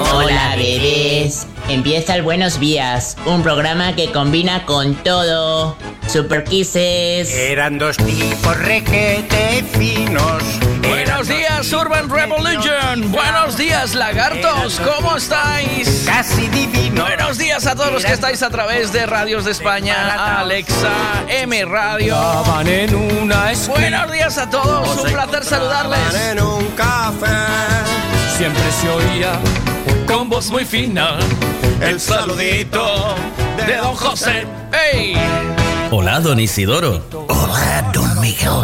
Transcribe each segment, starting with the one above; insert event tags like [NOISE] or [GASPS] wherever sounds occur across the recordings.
Hola bebés, empieza el Buenos Días, un programa que combina con todo. Super Kisses. Eran dos tipos requete finos. Buenos días, Urban Revolution. Buenos días, lagartos. ¿Cómo estáis? Casi divino. Buenos días a todos los que estáis a través de Radios de España, Alexa, M Radio. en una Buenos días a todos, un placer saludarles. en un café. Siempre se oía con voz muy fina el saludito De Don José. ¡Ey! Hola, don Isidoro. Hola, don Miguel.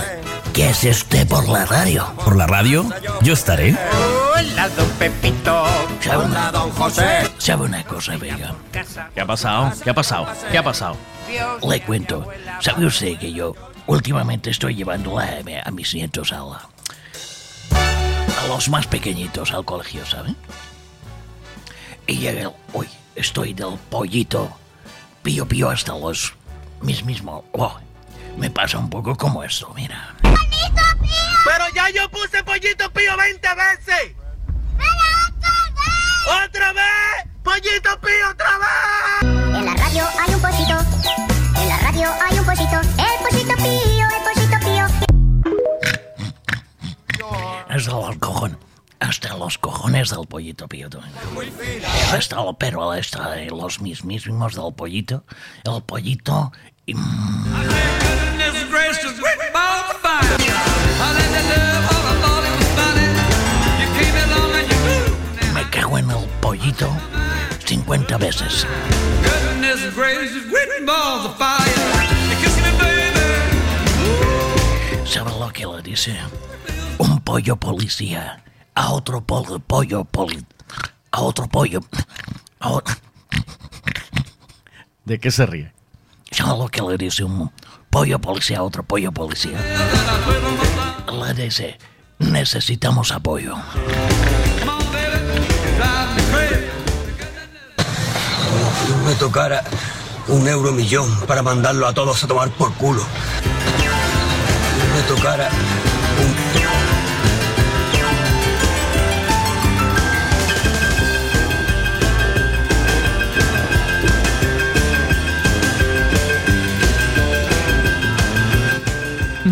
¿Qué hace usted por la radio? ¿Por la radio? Yo estaré. Hola, don Pepito. ¿Sabe una, Hola, don José. sabe una cosa, Vega? ¿Qué ha pasado? ¿Qué ha pasado? ¿Qué ha pasado? Le cuento. ¿Sabe usted que yo últimamente estoy llevando a, a mis nietos a la- a los más pequeñitos al colegio, ¿sabe? Y llega el- hoy estoy del pollito pío pío hasta los mis mismos. oh, me pasa un poco como esto, mira. Pero ya yo puse pollito pío 20 veces. ¡Otra vez! ¡Pollito pío otra vez! En la radio hay un pocito. En la radio hay un pocito. El pocito pío, el pocito pío. Hasta los cojones. Hasta los cojones del pollito también. Hasta lo, pero hasta los mismísimos del pollito. El pollito. y, mm, me cago en el pollito 50 veces. ¿Sabe lo que le dice? Un pollo policía a otro pol- pollo poli... a otro pollo... a ¿De qué se ríe? ¿Sabe lo que le dice un pollo policía a otro pollo policía? Le dice, necesitamos apoyo. me tocara un euro millón para mandarlo a todos a tomar por culo. Me tocara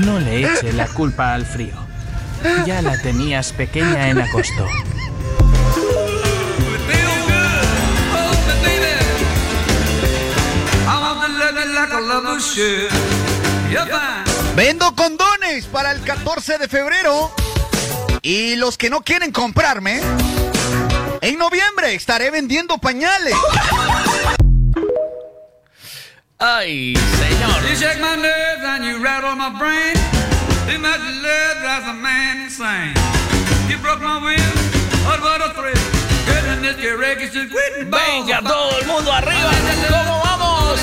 No le eche la culpa al frío. Ya la tenías pequeña en agosto. Vendo condones para el 14 de febrero. Y los que no quieren comprarme, en noviembre estaré vendiendo pañales. ¡Ay, señor! You shake my nerves and you rattle my brain. Too much love drives a man insane. You broke my will, what what a thrill. Venga, todo el mundo arriba. ¿Cómo vamos?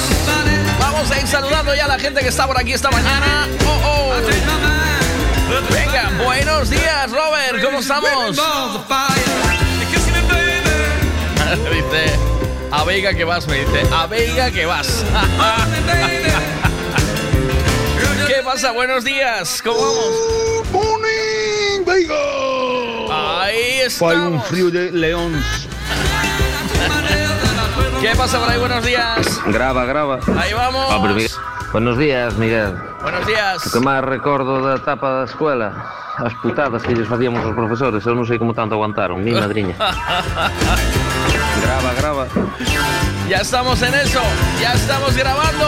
Vamos a ir saludando ya a la gente que está por aquí esta mañana. Oh, oh. Venga, buenos días, Robert. ¿Cómo estamos? Balls [LAUGHS] a Veiga que vas, me dice, a Veiga que vas. [LAUGHS] ¿Qué pasa? Buenos días. ¿Cómo vamos? ¡Morning, Vega! Ahí estamos. frío de león. [LAUGHS] ¿Qué pasa por ahí? Buenos días. Grava, grava. Ahí vamos. Ah, pero Miguel- Buenos días, Miguel. Buenos días. O que máis recordo da etapa da escuela As putadas que lles facíamos aos profesores Eu non sei como tanto aguantaron, mi madriña [LAUGHS] Grava, grava Ya estamos en eso. Ya estamos grabando.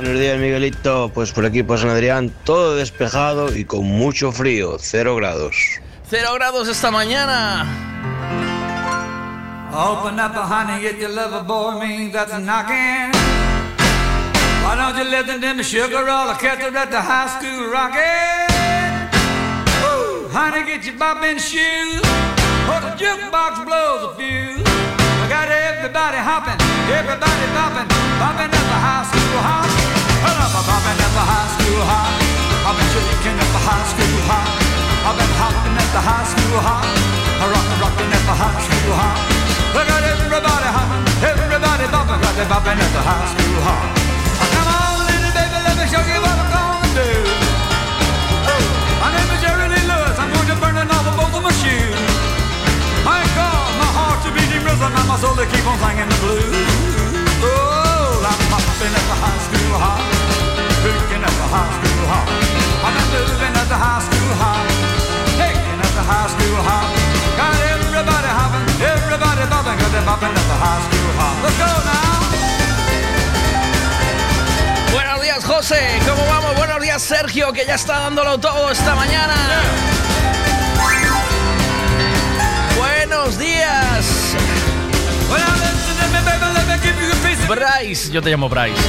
Buenos días, Miguelito. Pues por aquí, por San Adrián, todo despejado y con mucho frío, cero grados. Cero grados esta mañana. Open up, honey, get your lover boy means that's knocking. Why don't you listen to me, sugar roll? I catch her at the high school. Ooh, honey, get your bopping shoes. Or the jukebox blows a fuse. I got everybody hopping, everybody bopping, bopping at the high school hop. Well, I'm bopping at the high school hop. Been shaking at the high school hop. I've been hopping at the high school hop, rockin', rockin' at the high school hop. Look got everybody hopping, everybody bopping, got they bopping at the high school hop. Oh, come on, little baby, let me show you what I'm gonna do. Oh, my name is Jerry Lee Lewis, I'm going to burn it off of both of my shoes. My God, my heart's a beating rhythm, and my soul they keep on singing the blues. Oh, I'm hopping at the high school hop, freaking at the high school hop. I'm moving at the high school hop, picking at the high school hop. Got everybody hopping, everybody bopping, got them bopping at the high school hop. Let's go now. Buenos días, José. ¿Cómo vamos? Buenos días, Sergio, que ya está dándolo todo esta mañana. Buenos días. Bryce, yo te llamo Bryce.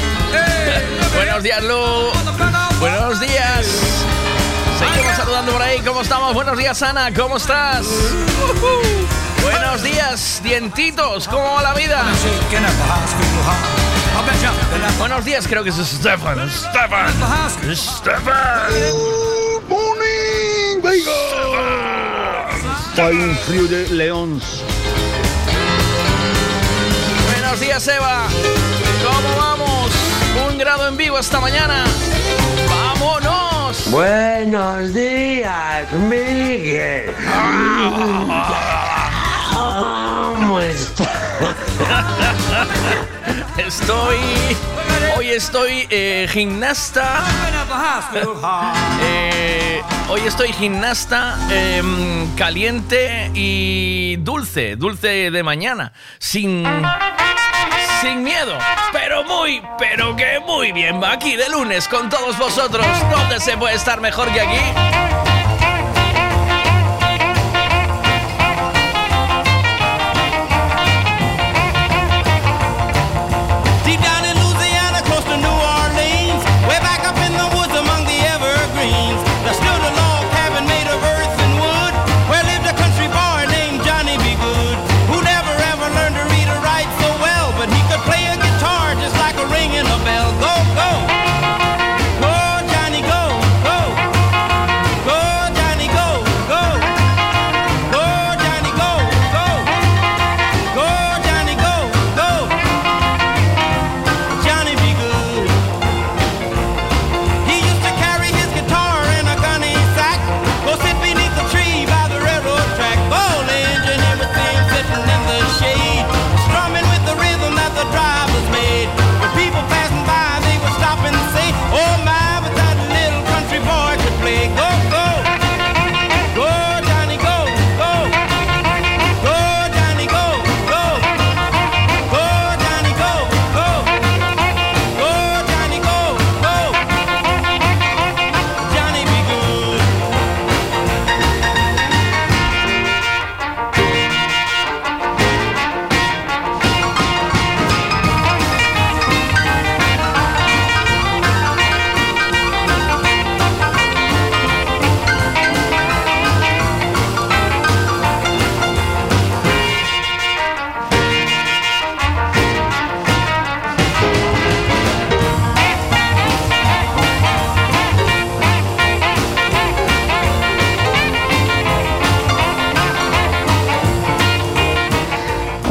Buenos días, Lu. Buenos días. Seguimos saludando por ahí. ¿Cómo estamos? Buenos días, Ana. ¿Cómo estás? Buenos días, dientitos. ¿Cómo va la vida? Buenos días, creo que es Stefan. Stefan. Stefan. morning. Hay un frío de león. Buenos días, Eva. ¿Cómo vamos? Un grado en vivo esta mañana. ¡Vámonos! Buenos días, Miguel. ¿Cómo estás? [LAUGHS] Estoy. Hoy estoy eh, gimnasta. Eh, hoy estoy gimnasta em, caliente y dulce, dulce de mañana. Sin. Sin miedo, pero muy, pero que muy bien. Aquí de lunes con todos vosotros. ¿Dónde se puede estar mejor que aquí?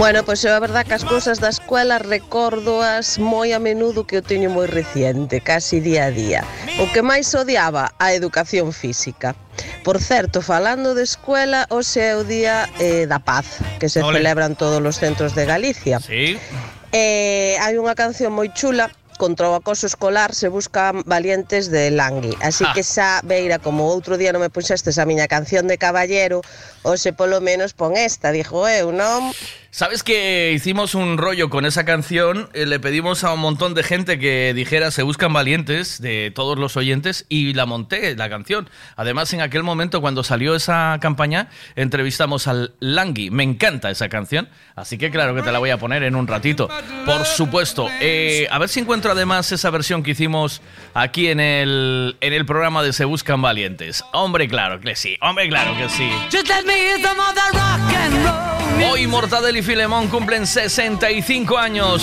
Bueno, pois eu a verdad que as cousas da escuela recórdoas moi a menudo que eu teño moi reciente, casi día a día. O que máis odiaba a educación física. Por certo, falando de escuela, hoxe é o día eh, da paz que se Ole. celebran todos os centros de Galicia. Sí. Eh, hai unha canción moi chula contra o acoso escolar se buscan valientes de Langui. Así Ah. que xa veira como outro día non me puxestes a miña canción de caballero, hoxe polo menos pon esta, dixo eu, non? ¿Sabes que hicimos un rollo con esa canción? Eh, le pedimos a un montón de gente que dijera Se buscan valientes de todos los oyentes y la monté, la canción. Además, en aquel momento, cuando salió esa campaña, entrevistamos al Langui. Me encanta esa canción, así que claro que te la voy a poner en un ratito. Por supuesto. Eh, a ver si encuentro además esa versión que hicimos aquí en el, en el programa de Se buscan valientes. Hombre, claro que sí. Hombre, claro que sí. Hoy Mortadelo y Filemón cumplen 65 años.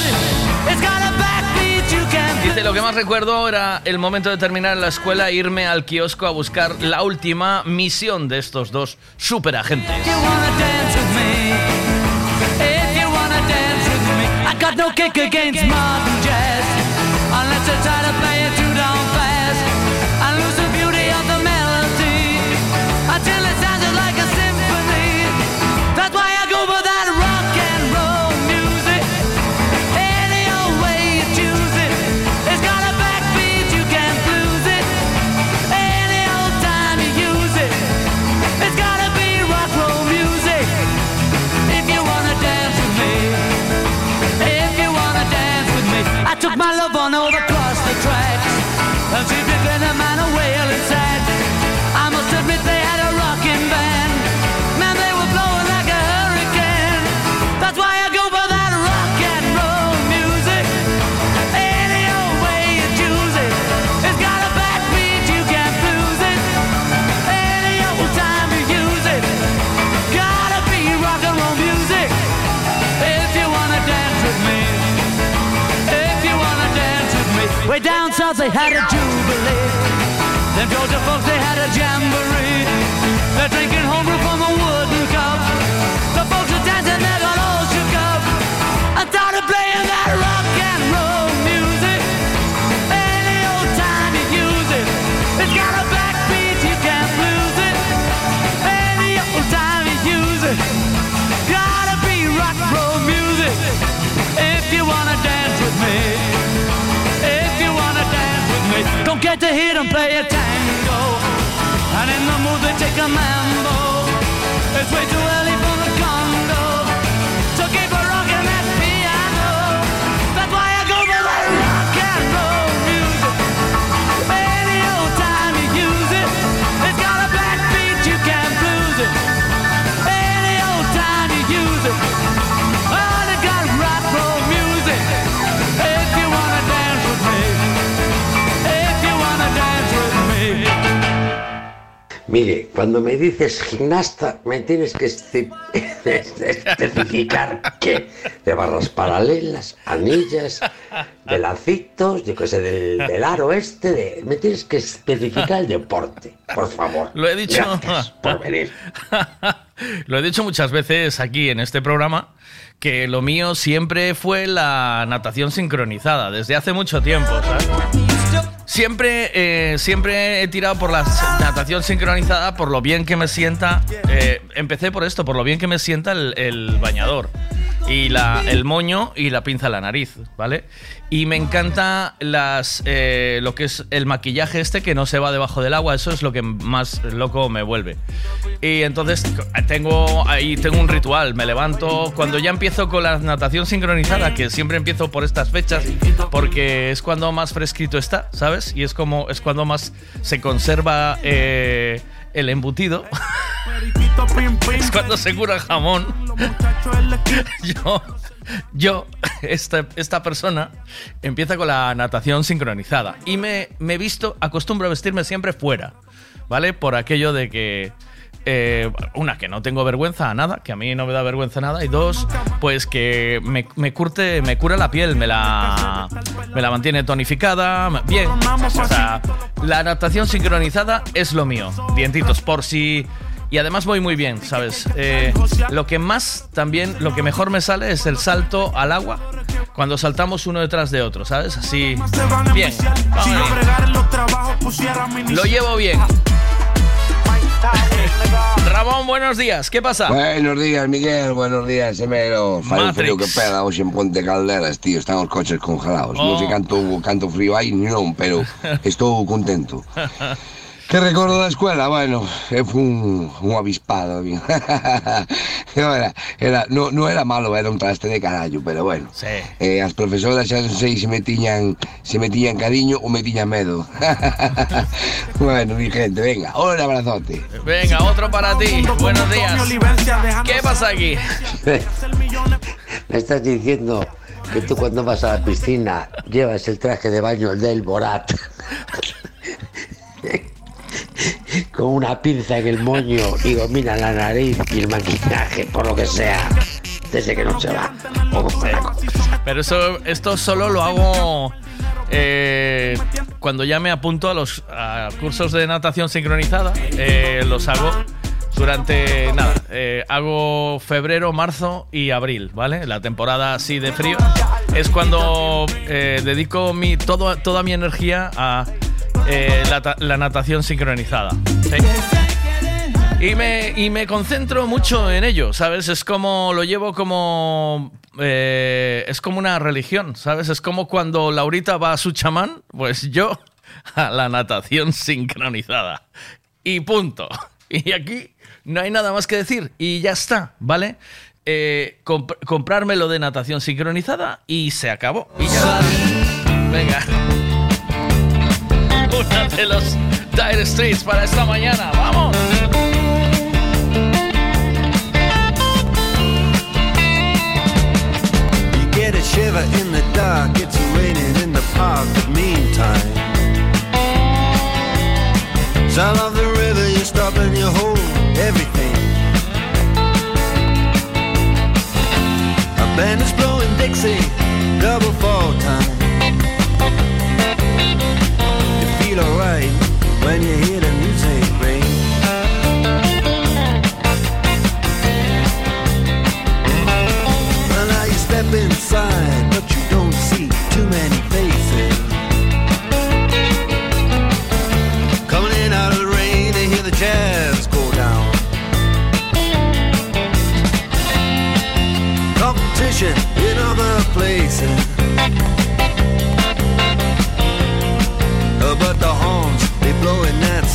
Dice, lo que más recuerdo era el momento de terminar la escuela e irme al kiosco a buscar la última misión de estos dos superagentes. I got no kick against modern jazz, unless you try to to play a tango. And in the mood they take a mambo. It's way too early Mire, cuando me dices gimnasta, me tienes que espe- especificar qué. De barras paralelas, anillas, de lacitos, yo qué sé, del, del aro este. De... Me tienes que especificar el deporte, por favor. Lo he dicho. Gracias por venir. [LAUGHS] Lo he dicho muchas veces aquí en este programa que lo mío siempre fue la natación sincronizada desde hace mucho tiempo, ¿sabes? Siempre, eh, siempre he tirado por la natación sincronizada por lo bien que me sienta. eh, empecé por esto, por lo bien que me sienta el, el bañador y la, el moño y la pinza a la nariz, ¿vale? Y me encanta las, eh, lo que es el maquillaje este que no se va debajo del agua, eso es lo que más loco me vuelve. Y entonces tengo ahí tengo un ritual, me levanto cuando ya empiezo con la natación sincronizada, que siempre empiezo por estas fechas, porque es cuando más fresquito está, ¿sabes? Y es como es cuando más se conserva eh, el embutido. es cuando se cura el jamón. [LAUGHS] yo, yo esta, esta persona empieza con la natación sincronizada y me, me he visto, acostumbro a vestirme siempre fuera, ¿vale? Por aquello de que eh, una, que no tengo vergüenza a nada, que a mí no me da vergüenza nada, y dos, pues que me, me curte, me cura la piel, me la, me la mantiene tonificada, bien. O sea, la natación sincronizada es lo mío, dientitos, por si... Y además voy muy bien, ¿sabes? Eh, lo que más también, lo que mejor me sale es el salto al agua cuando saltamos uno detrás de otro, ¿sabes? Así, bien. Vamos. Lo llevo bien. Ramón, buenos días. ¿Qué pasa? Buenos días, Miguel. Buenos días, Emero. Fai un frío que pega hoxe en Ponte Calderas, tío. Están os coches congelados. Non Oh. sei canto, canto frío hai, non, pero [LAUGHS] estou contento. [LAUGHS] Que recordo da escuela? Bueno, fui un, un avispado. [LAUGHS] No era, era, no, no era malo, era un traste de carallo, pero bueno. Sí. Eh, as profesoras xa non sei se me tiñan, me tiñan cariño ou me tiñan medo. [LAUGHS] bueno, mi gente, venga, un abrazote. Venga, otro para ti. Buenos días. ¿Qué pasa aquí? [LAUGHS] Me estás diciendo que tú cuando vas a la piscina llevas el traje de baño del Borat. [LAUGHS] Con una pinza en el moño y domina la nariz y el maquillaje, por lo que sea. Desde que no se va. Pero eso, esto solo lo hago eh, cuando ya me apunto a los cursos de natación sincronizada. eh, los hago durante nada. eh, hago febrero, marzo y abril, ¿vale? La temporada así de frío es cuando dedico mi todo, toda mi energía a eh, la, ta- la natación sincronizada. Y me, y me concentro mucho en ello, ¿sabes? Es como, lo llevo como... eh, es como una religión, ¿sabes? Es como cuando Laurita va a su chamán, pues yo a la natación sincronizada. Y punto. Y aquí no hay nada más que decir. Y ya está, ¿vale? Eh, comp- comprármelo de natación sincronizada y se acabó. Venga. Una de los Dire Straits para esta mañana. ¡Vamos! You get a shiver in the dark, it's raining in the park, but meantime. Sound of the river, you stop and you hold everything. A band is blowing Dixie, double fall time. feel alright when you hear the music ring. Well, now you step inside, but you don't see too many faces. Coming in out of the rain, they hear the jazz go down. Competition in other places.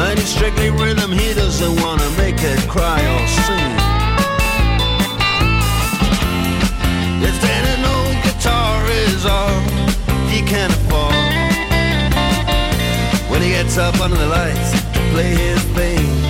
But it's strictly rhythm, he doesn't wanna make it cry or sing. If then an old guitar is all he can afford, when he gets up under the lights to play his thing.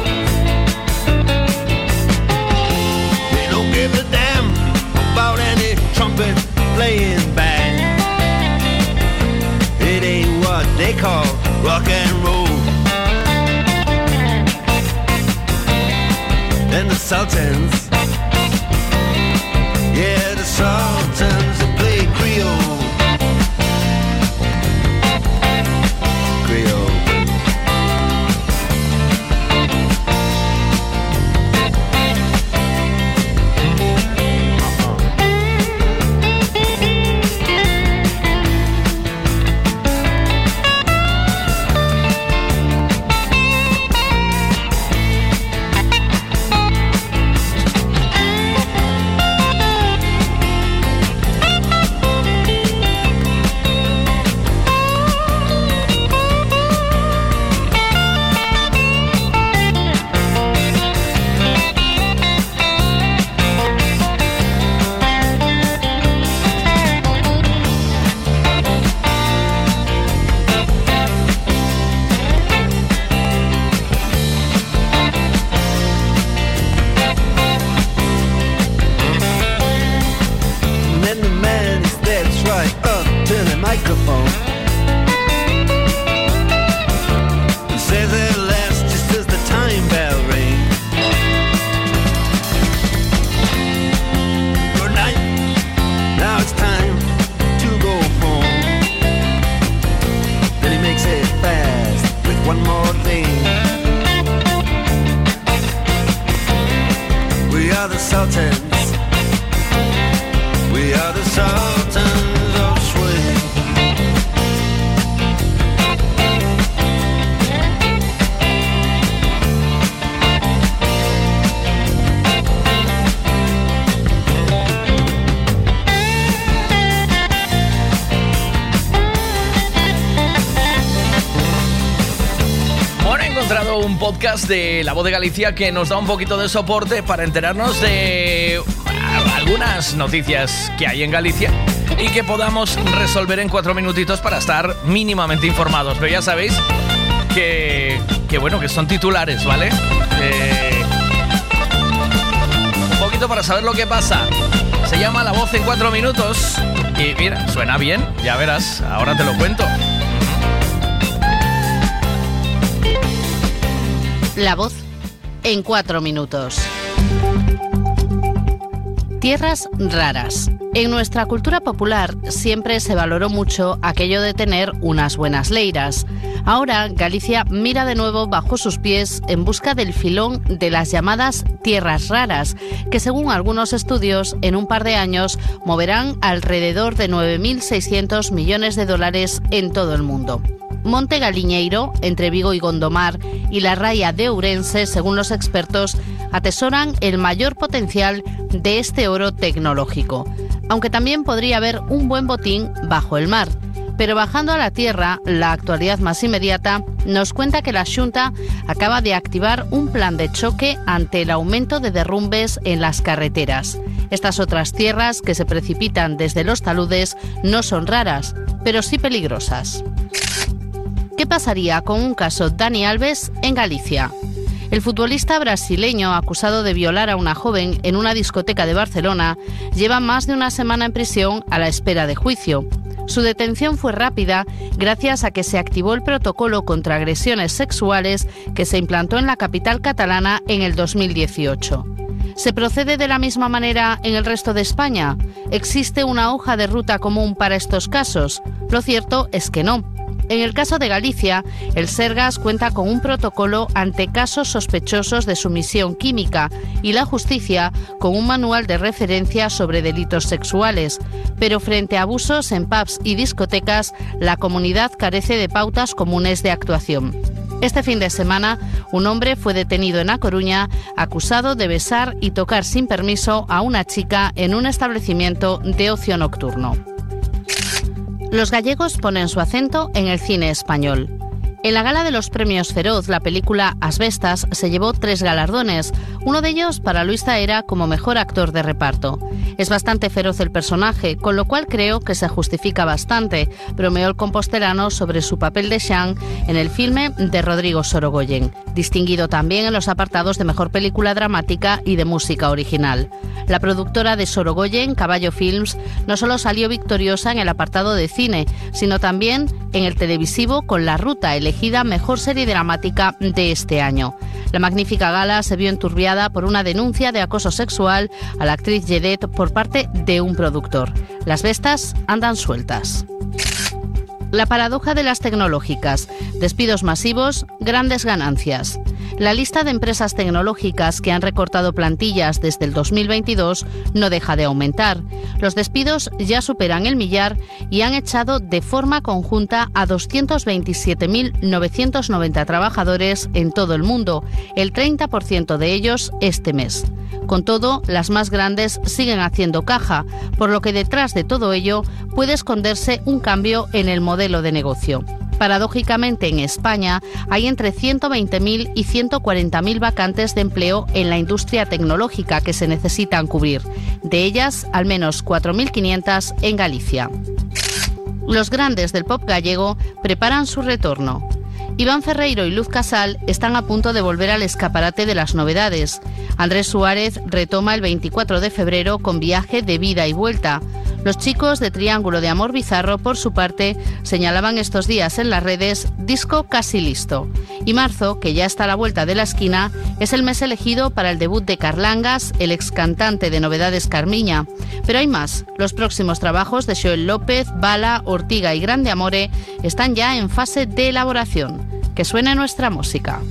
playing band. It ain't what they call rock and roll. And the Sultans, De Galicia que nos da un poquito de soporte para enterarnos de ah, algunas noticias que hay en Galicia y que podamos resolver en cuatro minutitos para estar mínimamente informados. Pero ya sabéis que, que bueno, que son titulares, ¿vale? Eh, un poquito para saber lo que pasa. Se llama La Voz en cuatro minutos y mira, suena bien, ya verás, ahora te lo cuento. La voz en cuatro minutos. Tierras raras. En nuestra cultura popular siempre se valoró mucho aquello de tener unas buenas leiras. Ahora Galicia mira de nuevo bajo sus pies en busca del filón de las llamadas tierras raras, que según algunos estudios en un par de años moverán alrededor de 9.600 millones de dólares en todo el mundo. Monte Galiñeiro, entre Vigo y Gondomar, y la raya de Ourense, según los expertos, atesoran el mayor potencial de este oro tecnológico, aunque también podría haber un buen botín bajo el mar. Pero bajando a la tierra, la actualidad más inmediata nos cuenta que la Junta acaba de activar un plan de choque ante el aumento de derrumbes en las carreteras. Estas otras tierras que se precipitan desde los taludes no son raras, pero sí peligrosas. ¿Qué pasaría con un caso Dani Alves en Galicia? El futbolista brasileño acusado de violar a una joven en una discoteca de Barcelona lleva más de una semana en prisión a la espera de juicio. Su detención fue rápida gracias a que se activó el protocolo contra agresiones sexuales que se implantó en la capital catalana en el 2018. ¿Se procede de la misma manera en el resto de España? ¿Existe una hoja de ruta común para estos casos? Lo cierto es que no. En el caso de Galicia, el Sergas cuenta con un protocolo ante casos sospechosos de sumisión química y la justicia con un manual de referencia sobre delitos sexuales. Pero frente a abusos en pubs y discotecas, la comunidad carece de pautas comunes de actuación. Este fin de semana, un hombre fue detenido en A Coruña acusado de besar y tocar sin permiso a una chica en un establecimiento de ocio nocturno. Los gallegos ponen su acento en el cine español. En la gala de los premios Feroz, la película Asbestas se llevó tres galardones, uno de ellos para Luis Zaera como mejor actor de reparto. Es bastante feroz el personaje, con lo cual creo que se justifica bastante, bromeó el compostelano sobre su papel de Shang en el filme de Rodrigo Sorogoyen, distinguido también en los apartados de mejor película dramática y de música original. La productora de Sorogoyen, Caballo Films, no solo salió victoriosa en el apartado de cine, sino también en el televisivo con La Ruta, mejor serie dramática de este año. La magnífica gala se vio enturbiada por una denuncia de acoso sexual a la actriz Jedet por parte de un productor. Las bestas andan sueltas. La paradoja de las tecnológicas. Despidos masivos, grandes ganancias. La lista de empresas tecnológicas que han recortado plantillas desde el 2022 no deja de aumentar. Los despidos ya superan el millar y han echado de forma conjunta a 227.990 trabajadores en todo el mundo, el 30% de ellos este mes. Con todo, las más grandes siguen haciendo caja, por lo que detrás de todo ello puede esconderse un cambio en el modelo de negocio. Paradójicamente, en España hay entre 120.000 y 140.000 vacantes de empleo en la industria tecnológica que se necesitan cubrir. De ellas, al menos 4.500 en Galicia. Los grandes del pop gallego preparan su retorno. Iván Ferreiro y Luz Casal están a punto de volver al escaparate de las novedades. Andrés Suárez retoma el 24 de febrero con viaje de vida y vuelta. Los chicos de Triángulo de Amor Bizarro, por su parte, señalaban estos días en las redes disco casi listo. Y marzo, que ya está a la vuelta de la esquina, es el mes elegido para el debut de Carlangas, el ex cantante de Novedades Carmiña. Pero hay más. Los próximos trabajos de Joel López, Bala, Ortiga y Grande Amore están ya en fase de elaboración. Que suene nuestra música.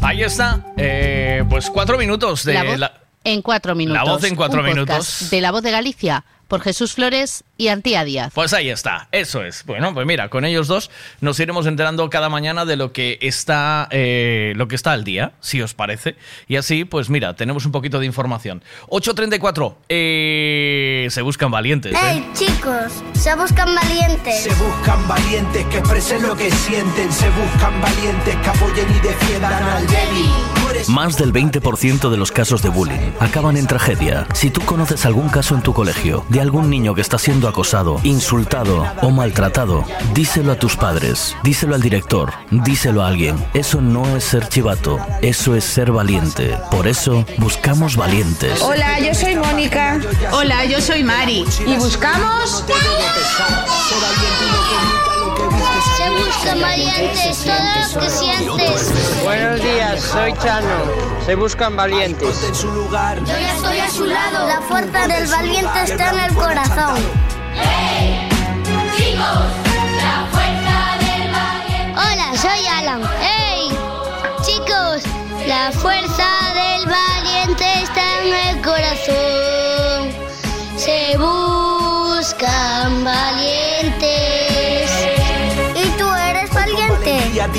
Ahí está. Eh, pues cuatro minutos de La voz la- En cuatro minutos. voz en cuatro Un podcast minutos. De la voz de Galicia, por Jesús Flores y Antía Díaz. Pues ahí está, eso es. Bueno, pues mira, con ellos dos nos iremos enterando cada mañana de lo que está, eh, lo que está al día, si os parece. Y así, pues mira, tenemos un poquito de información. 8.34, eh, se buscan valientes. ¿eh? ¡Hey, chicos! Se buscan valientes. Se buscan valientes que expresen lo que sienten. Se buscan valientes que apoyen y defiendan al débil. Más del 20% de los casos de bullying acaban en tragedia. Si tú conoces algún caso en tu colegio de algún niño que está siendo acosado, insultado o maltratado, díselo a tus padres, díselo al director, díselo a alguien. Eso no es ser chivato, eso es ser valiente. Por eso buscamos valientes. Hola, yo soy Mónica. Hola, yo soy Mari. Y buscamos. Se buscan valientes. Todo lo que sientes. Buenos días, soy Chano. Se buscan valientes. Yo ya estoy a su lado. La fuerza del valiente está en el corazón. Hola, soy Alan. ¡Hey! Chicos, la fuerza del valiente está en el corazón.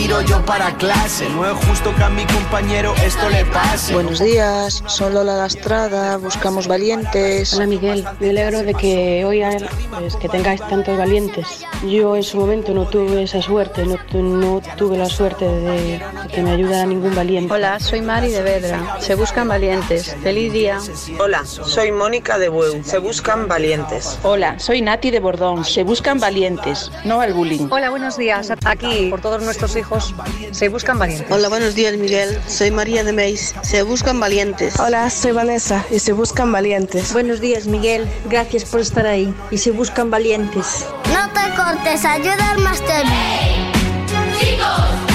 Tiro yo para clase. No es justo que a mi compañero esto le pase. Buenos días, soy Lola Lastrada, buscamos valientes. Hola Miguel, me alegro de que hoy pues, que tengáis tantos valientes. Yo en su momento no tuve esa suerte, no, tu- no tuve la suerte de, de que me ayudara ningún valiente. Hola, soy Mari de Vedra. Se buscan valientes. Feliz día. Hola, soy Mónica de Bueu. Se buscan valientes. Hola, soy Nati de Bordón, se buscan valientes, no al bullying. Hola, buenos días. Aquí, por todos nuestros hijos, se buscan valientes. Hola, buenos días Miguel, soy María de Meis, se buscan valientes. Hola, soy Vanessa y se buscan valientes. Buenos días, Miguel. Gracias por estar ahí. Y se buscan valientes. No te cortes, ayuda al máster. Chicos,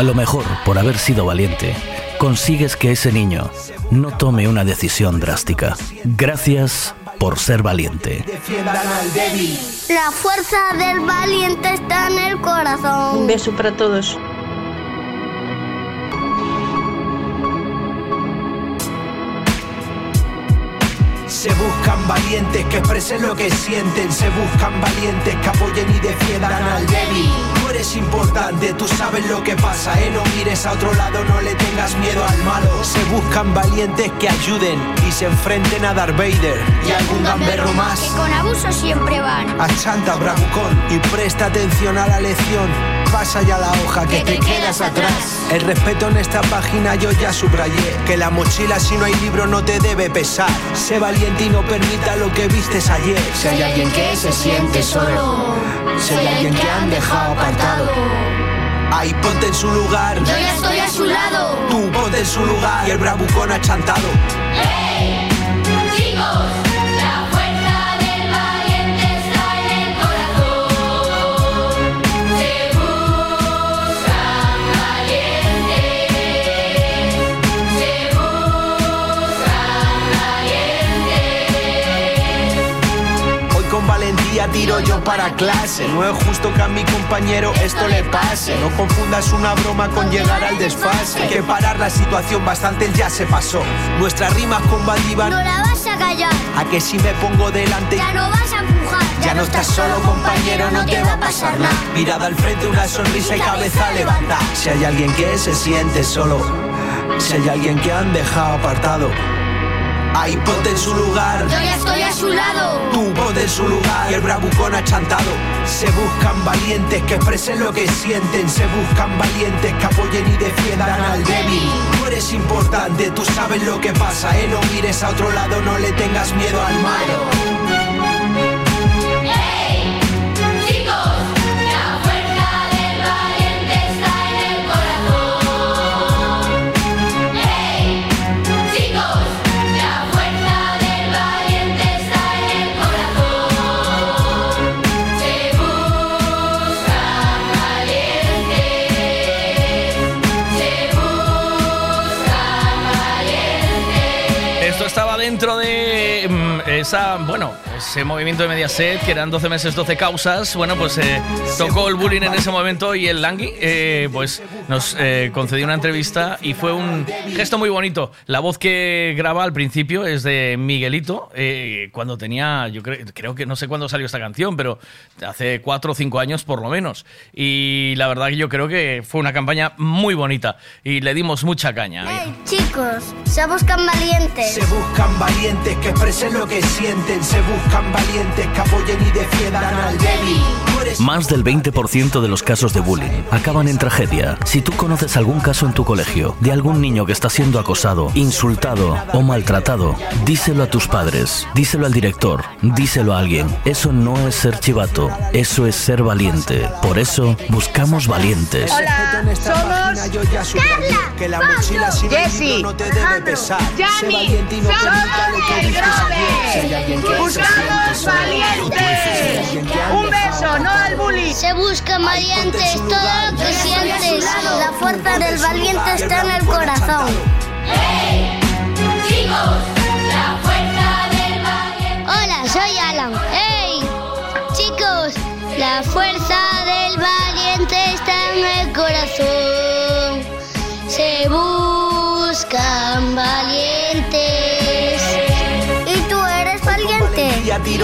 A lo mejor, por haber sido valiente, consigues que ese niño no tome una decisión drástica. Gracias por ser valiente. Defiendan al débil. La fuerza del valiente está en el corazón. Un beso para todos. Se buscan valientes que expresen lo que sienten. Se buscan valientes que apoyen y defiendan al débil. Eres importante, tú sabes lo que pasa, ¿eh? No mires a otro lado, no le tengas miedo al malo. Se buscan valientes que ayuden y se enfrenten a Darth Vader y algún gamberro más. Que con abuso siempre van. A Chanta Bravucón y presta atención a la lección. Pasa ya la hoja que, te, quedas atrás. El respeto en esta página yo ya subrayé. Que la mochila si no hay libro no te debe pesar. Sé valiente y no permita lo que vistes ayer. Si hay alguien que se siente solo. Si hay alguien que han dejado Ahí ponte en su lugar. Yo ya estoy a su lado. Tú ponte en su lugar. Y el bravucón achantado. ¡Hey! Valentía tiro yo para clase. No es justo que a mi compañero esto le pase. No confundas una broma con llegar al desfase. Hay que parar la situación, bastante ya se pasó. Nuestras rimas combativas. No la vas a callar. A que si me pongo delante. Ya no vas a empujar. Ya no estás solo, compañero, no te va a pasar nada. Mirada al frente, una sonrisa y cabeza levanta. Si hay alguien que se siente solo, si hay alguien que han dejado apartado, ahí ponte en su lugar. Yo ya estoy a su lado. Tú ponte en su lugar y el bravucón achantado. Se buscan valientes que expresen lo que sienten. Se buscan valientes que apoyen y defiendan al débil. Tú eres importante, tú sabes lo que pasa, ¿eh? No mires a otro lado, no le tengas miedo al malo. Dentro de mm, esa, bueno, ese movimiento de Mediaset, que eran 12 meses, 12 causas. Bueno, pues eh, tocó el bullying en ese momento y el Langui, eh, pues nos eh, concedió una entrevista y fue un gesto muy bonito. La voz que graba al principio es de Miguelito, eh, cuando tenía, yo creo, creo que no sé cuándo salió esta canción, pero hace cuatro o cinco años por lo menos. Y la verdad que yo creo que fue una campaña muy bonita y le dimos mucha caña. Hey, chicos, se buscan valientes. Se buscan valientes que expresen lo que sienten. Se buscan valientes que apoyen y defiendan al débil. Tú eres Más del 20% de los casos de bullying acaban en tragedia. Si tú conoces algún caso en tu colegio de algún niño que está siendo acosado, insultado o maltratado, díselo a tus padres, díselo al director, díselo a alguien. Eso no es ser chivato, eso es ser valiente. Por eso buscamos valientes. Hola, somos subrayé que la mochila sin el libro no te debe pesar. Un beso, no al bullying. Se buscan valientes, todo lo que sientes. La fuerza del valiente está en el corazón. ¡Hey! Chicos, la fuerza del valiente. Hola, soy Alan. ¡Hey! Chicos, la fuerza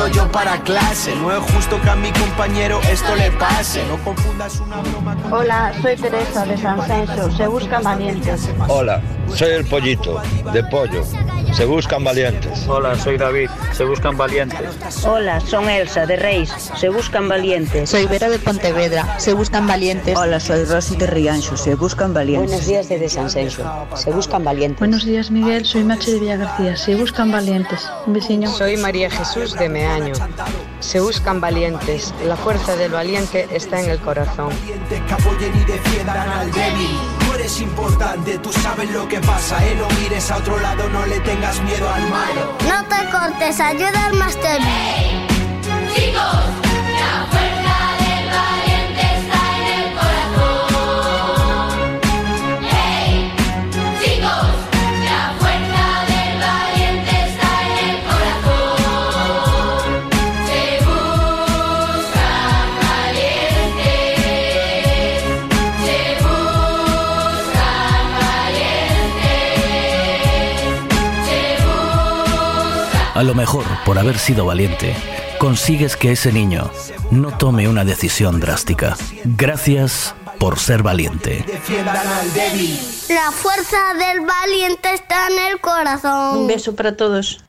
yo para clase. No es justo que a mi compañero esto le pase. No confundas una broma con... Hola, soy Teresa de San Censo. Se buscan valientes. Hola, soy el pollito, de pollo. Se buscan valientes. Hola, soy David. Se buscan valientes. Hola, son Elsa de Reis. Se buscan valientes. Soy Vera de Pontevedra. Se buscan valientes. Hola, soy Rosy de Rianxo. Se buscan valientes. Buenos días desde San Senso. Se buscan valientes. Buenos días, Miguel. Soy Mache de Villa García. Se buscan valientes. Un vecino. Soy María Jesús de Se buscan valientes. La fuerza del valiente está en el corazón. Que apoyen y defiendan al débil. Tú eres importante, tú sabes lo que pasa. Eh, no mires a otro lado, no le tengas miedo al malo. No te cortes, ayuda al más débil. Chicos, la fuerza del valiente A lo mejor, por haber sido valiente, consigues que ese niño no tome una decisión drástica. Gracias por ser valiente. Defiendan al débil. La fuerza del valiente está en el corazón. Un beso para todos.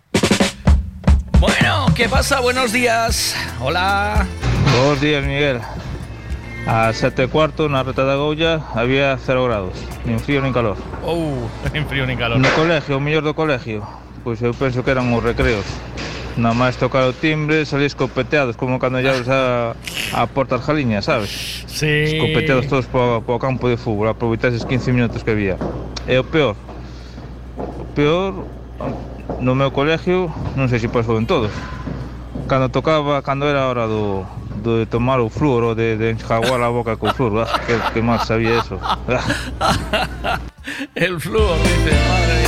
Bueno, ¿qué pasa? Buenos días. Hola. Buenos días, Miguel. A sete cuarto, na reta da Goulla, había cero grados. Nin frío nin calor. Oh, ni frío ni calor. [LAUGHS] No colegio, o mellor do colegio, pois eu penso que eran os recreos. Nada máis tocar o timbre, salís copeteados, como cando llaves a, a porta das jaliñas, sabes? Sí. Copeteados todos po, po campo de fútbol, aproveitar eses 15 minutos que había. E o peor, o peor, no meu colegio, non sei se pasou en todos, cando tocaba, cando era a hora do, do de tomar o flúor ou de, de enjaguar a boca con flúor, ah, que, que mal sabía eso. Ah. [LAUGHS] El flúor, dice. Madre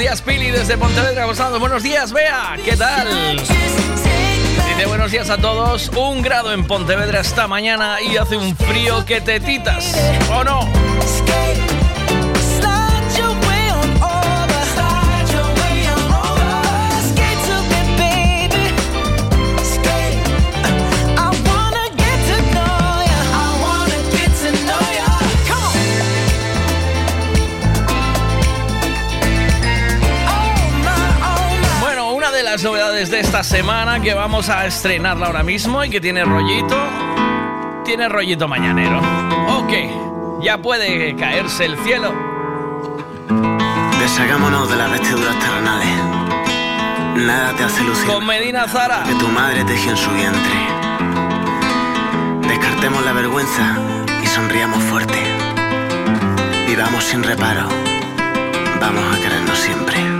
días, Pili, desde Pontevedra, Gozando. Buenos días, Bea. ¿Qué tal? Dice buenos días a todos. Un grado en Pontevedra esta mañana y hace un frío que te titas. ¿O no? Las novedades de esta semana que vamos a estrenarla ahora mismo y que tiene rollito, tiene rollito mañanero. Ok, ya puede caerse el cielo. Deshagámonos de las vestiduras terrenales. Nada te hace lucir Con Medina Zara. que tu madre tejió en su vientre. Descartemos la vergüenza y sonriamos fuerte. Vivamos sin reparo. Vamos a querernos siempre.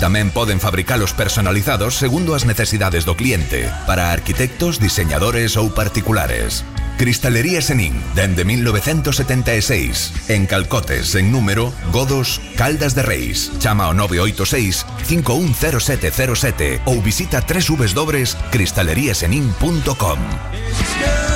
Tamén poden fabricalos personalizados segundo as necesidades do cliente, para arquitectos, diseñadores ou particulares. Cristalería Senin, dende 1976, en Calcotes, en número, Godos, Caldas de Reis. Chama ao 986 510707 ou visita www.cristaleriasenin.com.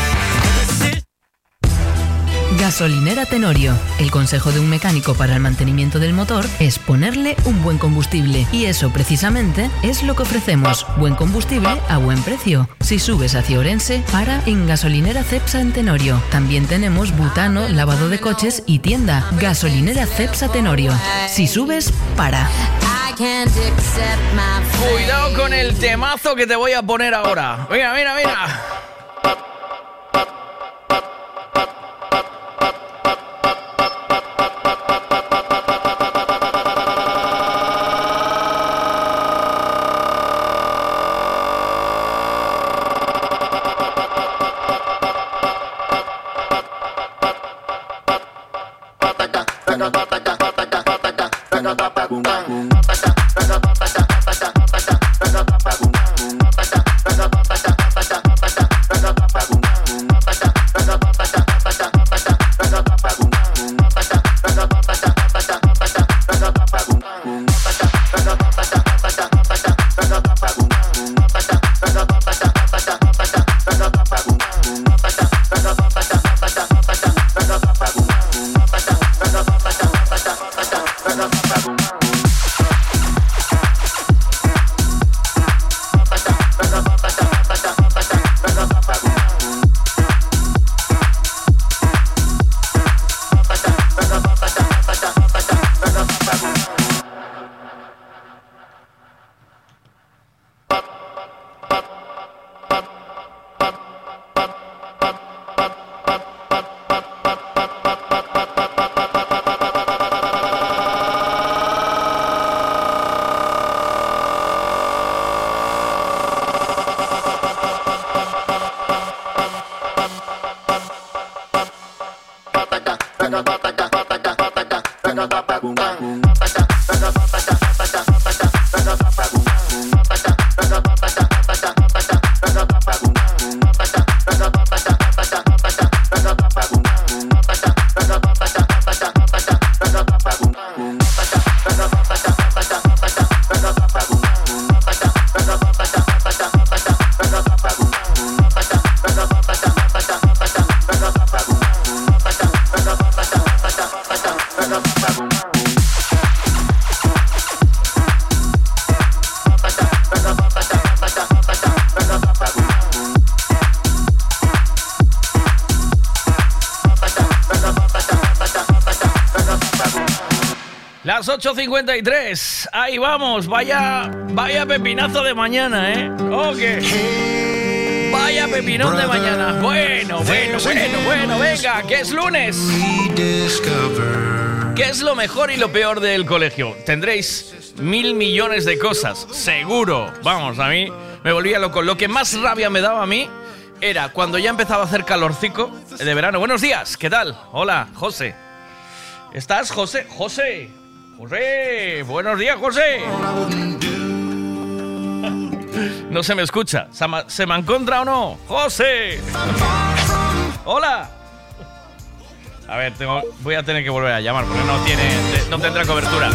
Gasolinera Tenorio. El consejo de un mecánico para el mantenimiento del motor es ponerle un buen combustible. Y eso precisamente es lo que ofrecemos. Buen combustible a buen precio. Si subes hacia Orense, para en Gasolinera Cepsa en Tenorio. También tenemos butano, lavado de coches y tienda. Gasolinera Cepsa Tenorio. Si subes, para. Cuidado con el temazo que te voy a poner ahora. Mira, mira, mira. Las 8.53. Ahí vamos. Vaya, vaya pepinazo de mañana, ¿eh? Ok. Vaya pepinón de mañana. Bueno, bueno, bueno, bueno. Venga, que es lunes. ¿Qué es lo mejor y lo peor del colegio? Tendréis mil millones de cosas, seguro. Vamos, a mí me volvía loco. Lo que más rabia me daba a mí era cuando ya empezaba a hacer calorcico de verano. Buenos días, ¿qué tal? Hola, José. ¿Estás, José? José. José. Buenos días, José. No se me escucha. ¿Se ma- ¿Se me encuentra o no? José. Hola. A ver, voy a tener que volver a llamar porque no tiene, no tendrá cobertura.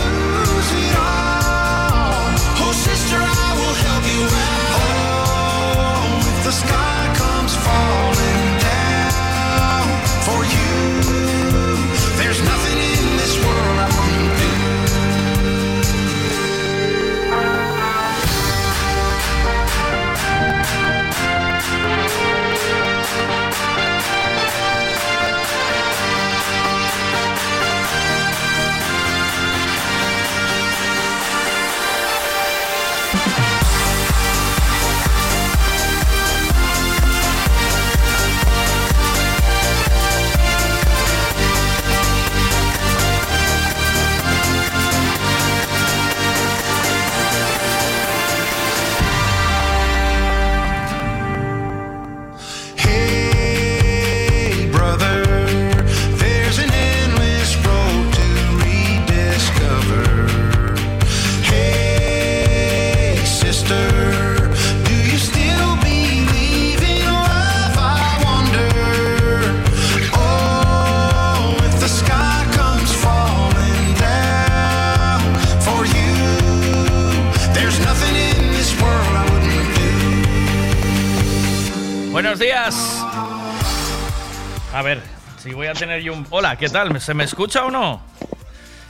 Tener yo un. Hola, ¿qué tal? ¿Se me escucha o no?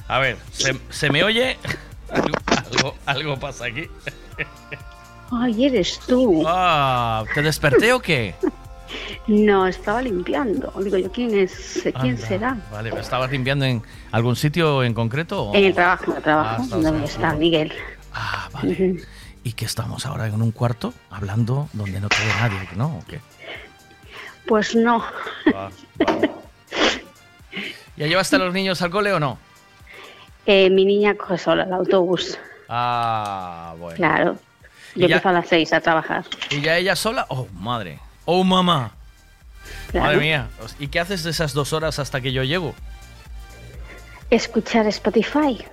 A ver, ¿se, se me oye? [LAUGHS] algo, algo, algo pasa aquí. [LAUGHS] Ay, eres tú. Ah, ¿te desperté o qué? [LAUGHS] No, estaba limpiando. Digo yo, ¿quién es? ¿Quién Anda. será? Vale, ¿me estabas limpiando en algún sitio en concreto? o- En el trabajo, en el trabajo. Ah, estabas ¿Dónde en el está. Miguel? Ah, vale. ¿Y que estamos ahora en un cuarto hablando donde no te ve nadie? ¿No? ¿O qué? Pues no. ¿Ya llevaste a los niños al cole o no? Eh, mi niña coge sola el autobús. Ah, bueno. Claro. ¿Y Yo ya- empiezo a las seis a trabajar. ¿Y ya ella sola? Oh, madre. Oh, mamá. Claro. Madre mía. ¿Y qué haces de esas dos horas hasta que yo llego? Escuchar Spotify.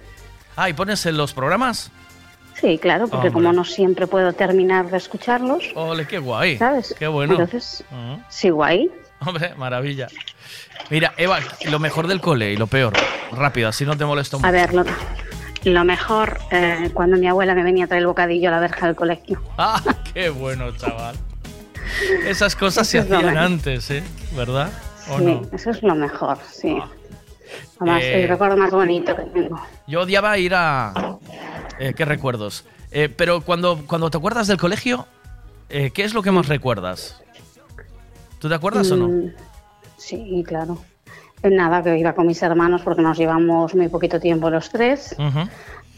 Ah, ¿y pones en los programas? Sí, claro, porque Hombre. como no siempre puedo terminar de escucharlos, Ole, qué guay. ¿sabes? Qué bueno. Entonces, Ujú. sigo ahí. Hombre, maravilla. Mira, Eva, lo mejor del cole y lo peor. Rápido, así no te molesto mucho. A ver, lo, lo mejor, eh, cuando mi abuela me venía a traer el bocadillo a la verja del colegio. [LAUGHS] Ah, qué bueno, chaval. Esas cosas se Eso es lo hacían antes, ¿eh? ¿Verdad? ¿O sí, no? eso es lo mejor, sí. Además, Eh, el recuerdo más bonito que tengo. Yo odiaba ir a... eh, ¿Qué recuerdos? Eh, pero cuando, cuando te acuerdas del colegio, eh, ¿qué es lo que más recuerdas? ¿Tú te acuerdas o no? Sí, claro. Nada, que iba con mis hermanos porque nos llevamos muy poquito tiempo los tres.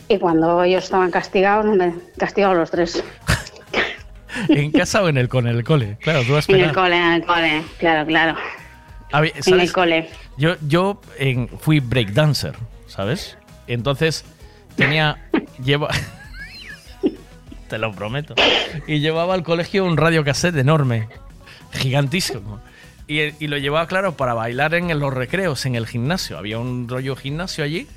Y cuando ellos estaban castigados, me castigados los tres. [LAUGHS] ¿En casa o en el, con el cole? Claro, tú vas En el cole, en el cole, claro, claro. A ver, En el cole. Yo, yo en- fui breakdancer, ¿sabes? Entonces tenía. [LAUGHS] Lleva. [LAUGHS] Te lo prometo. Y llevaba al colegio un radiocassette enorme, gigantísimo. Y, lo llevaba, claro, para bailar en los recreos, en el gimnasio. Había un rollo gimnasio allí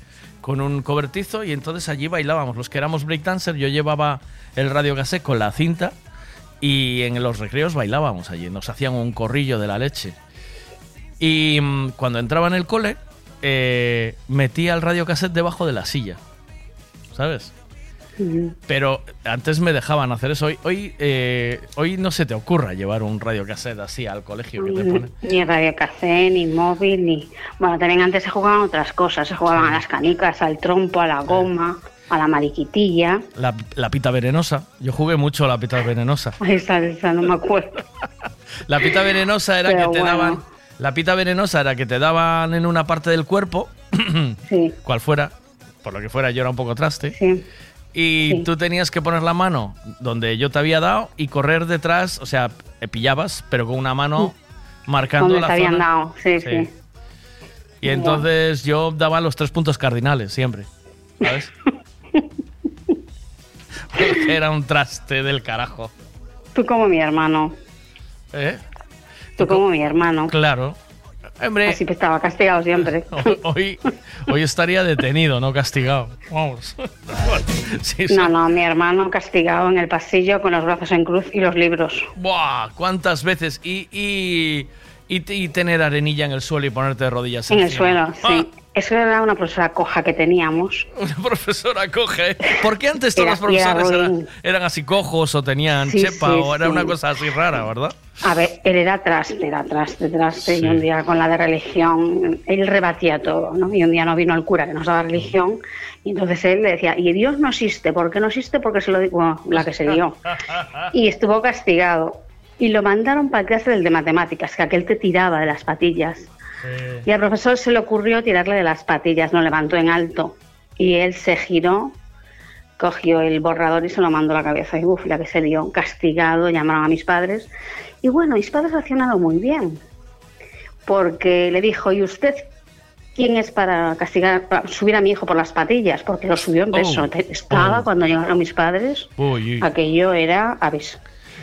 con un cobertizo y entonces allí bailábamos. Los que éramos breakdancer, yo llevaba el radiocassette con la cinta y en los recreos bailábamos allí. Nos hacían un corrillo de la leche. Y mm, cuando entraba en el cole, eh, metía el radiocassette debajo de la silla. ¿Sabes? Pero antes me dejaban hacer eso. Hoy, hoy, eh, hoy no se te ocurra llevar un radiocassette así al colegio que te ponen. Ni radio café, ni móvil, ni... Bueno, también antes se jugaban otras cosas. Se jugaban a las canicas, al trompo, a la goma, a la mariquitilla. La, la pita venenosa. Yo jugué mucho a la pita venenosa. Está, esa no me acuerdo. [LAUGHS] La pita venenosa era Pero que te bueno. daban. La pita venenosa era que te daban en una parte del cuerpo, Sí, [CLEARS THROAT] cual fuera, por lo que fuera, yo era un poco traste. sí. Y Sí. tú tenías que poner la mano donde yo te había dado y correr detrás, o sea, eh, pillabas, pero con una mano marcando Donde la te habían zona. dado, sí, Sí. sí. Y entonces yo daba los tres puntos cardinales siempre, ¿sabes? [LAUGHS] Porque era un traste del carajo. Tú como mi hermano. ¿Eh? Tú como mi hermano. Claro. Hombre, Así que estaba castigado siempre. [LAUGHS] hoy, hoy estaría detenido, no castigado. Vamos. [LAUGHS] Sí, sí. No, no, mi hermano castigado en el pasillo con los brazos en cruz y los libros. Buah, ¿cuántas veces? Y, y, y, te- y tener arenilla en el suelo y ponerte de rodillas En el suelo, sí. Eso era una profesora coja que teníamos. [LAUGHS] Una profesora coge. ¿Por qué antes todos Era- los profesores era eran, eran así cojos o tenían Sí, chepa sí, o era sí. una cosa así rara, verdad? A ver, él era traste, era traste, traste, y un día con la de religión, él rebatía todo, ¿no? Y un día no vino el cura que nos daba religión, y entonces él le decía, y Dios no existe, ¿por qué no existe? Porque se lo digo, bueno, la que se dio. [LAUGHS] Y estuvo castigado. Y lo mandaron para clase del de matemáticas, que aquel te tiraba de las patillas. Y al profesor se le ocurrió tirarle de las patillas, lo levantó en alto. Y él se giró, cogió el borrador y se lo mandó a la cabeza. Y uff, la que se dio, castigado, llamaron a mis padres. Y bueno, mis padres reaccionaron muy bien. Porque le dijo, ¿y usted quién es para castigar, para subir a mi hijo por las patillas? Porque lo subió en peso. Oh. Estaba Oh. cuando llegaron mis padres. Uy, uy. Aquello era aviso.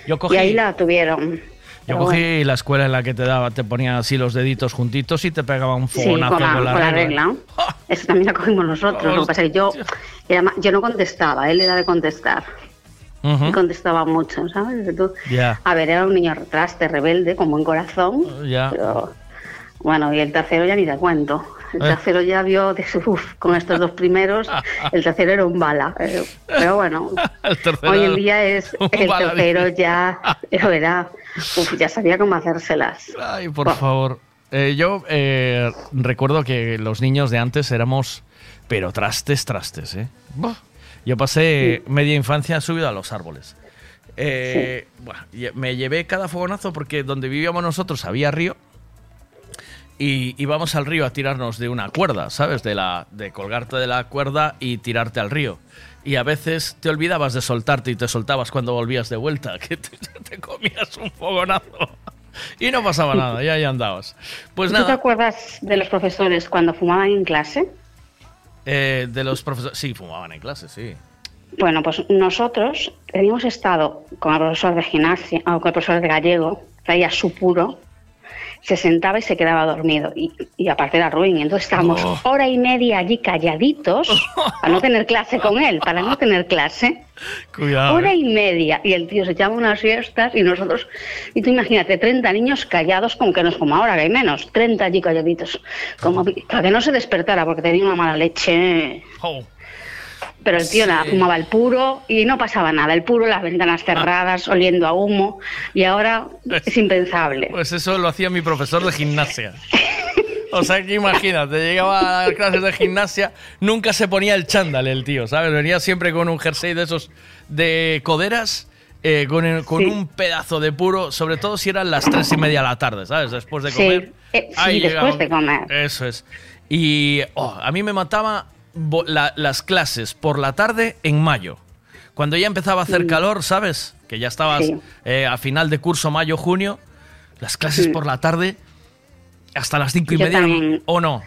Yo cogí, Y ahí la tuvieron. Yo cogí bueno. la escuela en la que te daba, te ponía así los deditos juntitos y te pegaba un Sí, fogonazo con la, con la, con la regla. [LAUGHS] regla. Eso también la cogimos nosotros. Lo que pasa es que yo, era yo no contestaba, él era de contestar. Y contestaba mucho, ¿sabes? A ver, era un niño retraste, rebelde, con buen corazón. Pero bueno, y el tercero ya ni te cuento. El Eh. tercero ya vio, de su- uf, con estos dos primeros, el tercero era un bala. eh, Pero bueno, [LAUGHS] hoy en día es el bala, tercero ya, era, uf, ya sabía cómo hacérselas. Ay, por favor. Eh, yo eh, recuerdo que los niños de antes éramos, pero trastes, trastes, ¿eh? Buah. Yo pasé media infancia subido a los árboles. Eh, me llevé cada fogonazo porque donde vivíamos nosotros había río y íbamos al río a tirarnos de una cuerda, ¿sabes? De, la, de colgarte de la cuerda y tirarte al río. Y a veces te olvidabas de soltarte y te soltabas cuando volvías de vuelta, [LAUGHS] que te, te comías un fogonazo. Y no pasaba nada, ya ahí andabas. Pues ¿Tú te acuerdas de los profesores cuando fumaban en clase? eh, de los profesores... Sí, fumaban en clase, sí. Bueno, pues nosotros habíamos estado con el profesor de gimnasia, o con el profesor de gallego, traía su puro, se sentaba y se quedaba dormido. Y, y aparte era ruin. Entonces estábamos Oh. hora y media allí calladitos para no tener clase con él, para no tener clase. Cuidado. Hora ¿eh? y media. Y el tío se echaba unas siestas y nosotros, y tú imagínate, 30 niños callados, como que no es como ahora, que hay menos, 30 allí calladitos, como para que no se despertara porque tenía una mala leche. Oh. Pero el tío nada, fumaba el puro y no pasaba nada. El puro, las ventanas cerradas, oliendo a humo. Y ahora es [LAUGHS] impensable. Pues eso lo hacía mi profesor de gimnasia. O sea que imagínate, llegaba a las clases de gimnasia, nunca se ponía el chándal el tío, ¿sabes? Venía siempre con un jersey de esos de coderas, eh, con, el- con un pedazo de puro, sobre todo si eran las tres y media de la tarde, ¿sabes? Después de Sí, comer. eh, sí, después llegaba- de comer. Eso es. Y oh, a mí me mataba la- las clases por la tarde en mayo. Cuando ya empezaba a hacer calor, ¿sabes? Que ya estabas Sí. eh, a final de curso mayo-junio, las clases Sí. por la tarde hasta las cinco y Yo media. también. ¿O no?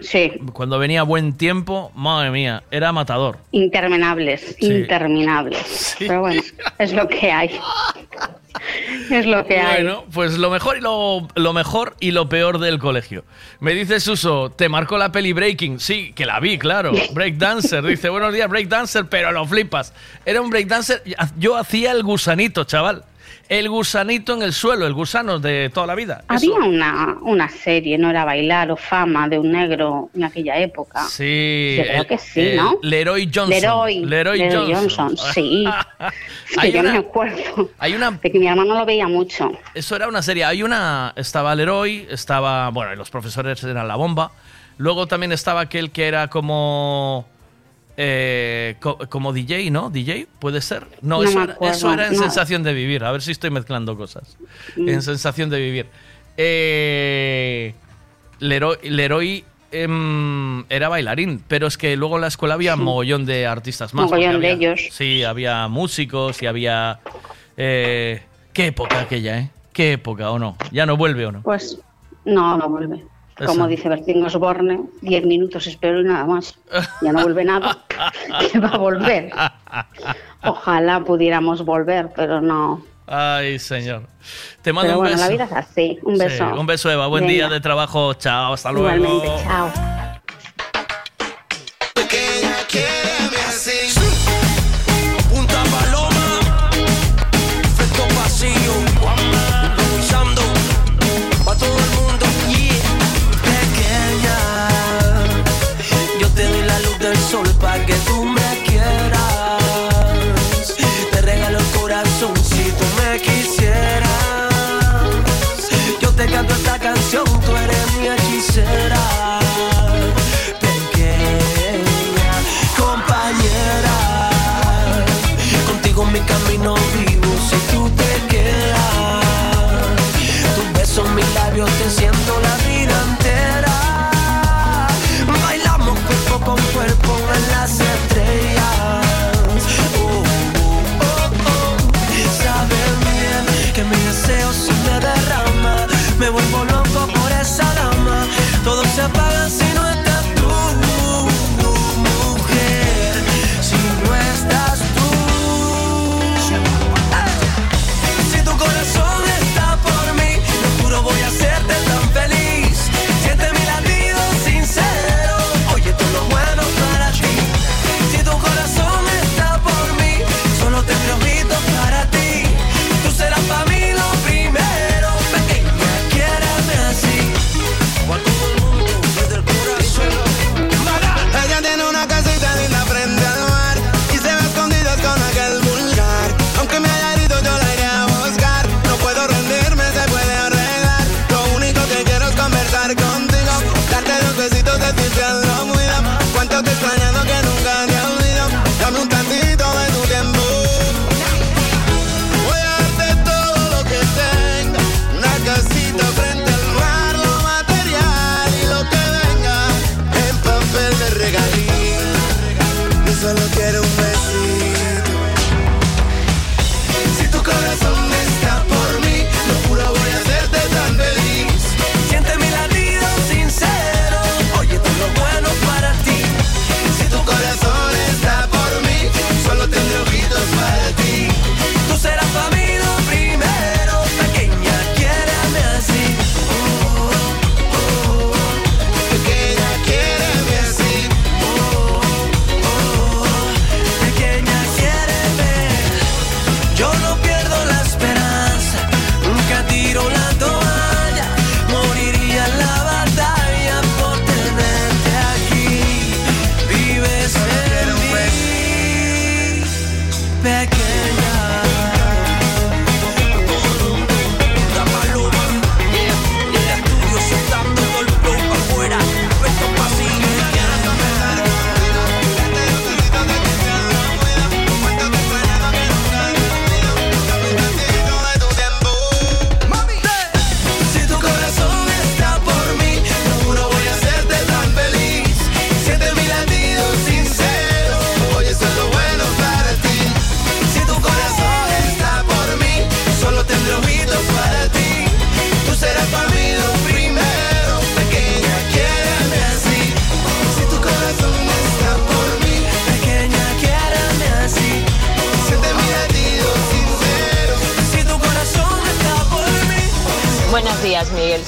Sí, Cuando venía buen tiempo, madre mía, era matador. interminables, interminables. Pero bueno, es lo que hay. [LAUGHS] [LAUGHS] Es lo que hay. Bueno, pues lo mejor y lo, lo mejor y lo peor del colegio. Me dice Suso, ¿te marcó la peli Breaking? Sí, que la vi, claro. [LAUGHS] Breakdancer. Dice, buenos días, Breakdancer, pero lo flipas. Era un breakdancer. Yo hacía el gusanito, chaval. El gusanito en el suelo, el gusano de toda la vida. Había una, una serie, no era bailar o fama de un negro en aquella época. Sí. Yo creo el- que sí, el ¿no? Leroy Johnson. Leroy, Leroy, Leroy Johnson. Johnson, sí. [LAUGHS] Hay que yo una- me acuerdo Hay una de que mi hermano lo veía mucho. Eso era una serie. Hay una. Estaba Leroy, estaba. Bueno, los profesores eran la bomba. Luego también estaba aquel que era como. Eh, co- como DJ, ¿no? DJ, puede ser. No, No eso, era, eso era en no. Sensación de Vivir. A ver si estoy mezclando cosas. Mm. En Sensación de Vivir. Eh, Leroy, Leroy, em, era bailarín, pero es que luego en la escuela había mogollón de artistas más. Mogollón de ellos. Sí, había músicos y había. eh, qué época aquella, ¿eh? Qué época, ¿o no? ¿Ya no vuelve o no? Pues no, no vuelve. Eso. Como dice Bertín Osborne, 10 minutos espero y nada más. Ya no vuelve nada. [LAUGHS] ¿Qué va a volver? Ojalá pudiéramos volver, pero no. Ay, señor. Te mando Pero un bueno, beso. la vida es así. Un Sí, beso. un beso, Eva. Buen día de trabajo. Chao, hasta luego. Igualmente, chao.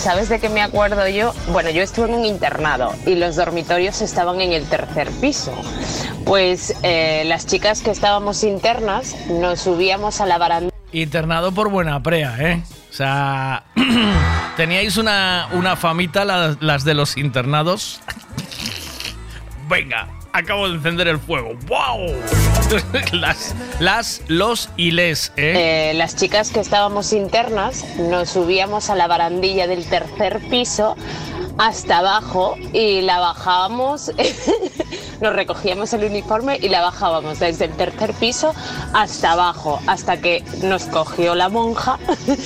¿Sabes de qué me acuerdo yo? Bueno, yo estuve en un internado y los dormitorios estaban en el tercer piso. Pues eh, las chicas que estábamos internas nos subíamos a la barandilla. Internado por buena prea, ¿eh? O sea, [CLEARS THROAT] teníais una, una famita la- las de los internados. [LAUGHS] Venga, acabo de encender el fuego. ¡Wow! [LAUGHS] Las, las, los y les, ¿eh? Eh, las chicas que estábamos internas nos subíamos a la barandilla del tercer piso hasta abajo y la bajábamos, [LAUGHS] nos recogíamos el uniforme y la bajábamos desde el tercer piso hasta abajo, hasta que nos cogió la monja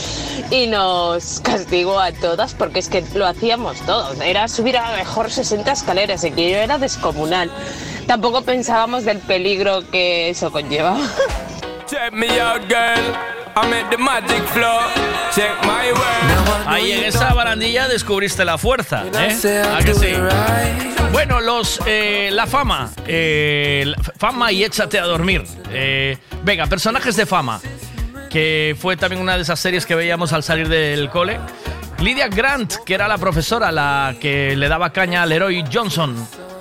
[LAUGHS] y nos castigó a todas, porque es que lo hacíamos todos, era subir a lo mejor 60 escaleras, y que yo era descomunal. Tampoco pensábamos del peligro que eso conllevaba. [LAUGHS] Check me out, girl. I'm at the magic floor. Check my work. Ahí en esa barandilla descubriste la fuerza, ¿eh? ¿A que sí? Bueno, los eh, la fama, eh, la fama y échate a dormir. Eh, venga, personajes de fama, que fue también una de esas series que veíamos al salir del cole. Lydia Grant, que era la profesora, la que le daba caña al héroe Johnson.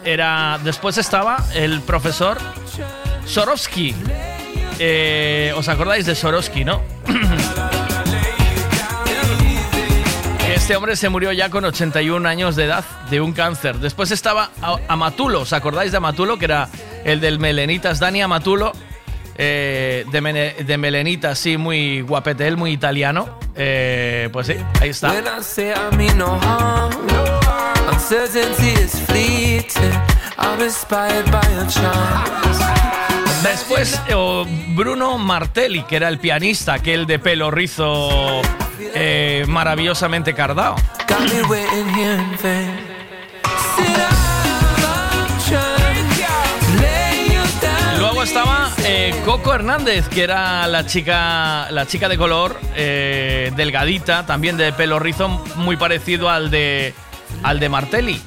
Era, después estaba el profesor Sorowski. Eh, ¿Os acordáis de Sorowski, no? Este hombre se murió ya con 81 años de edad de un cáncer. Después estaba Amatulo, ¿os acordáis de Amatulo? Que era el del Melenitas, Dani Amatulo, eh, de, de Melenitas, sí, muy guapete, él muy italiano. Eh, pues sí, ahí está. Después oh, Bruno Martelli, que era el pianista, aquel de pelo rizo eh, maravillosamente cardado. Luego estaba eh, Coco Hernández, que era la chica, la chica de color, eh, delgadita, también de pelo rizo, muy parecido al de, al de Martelli.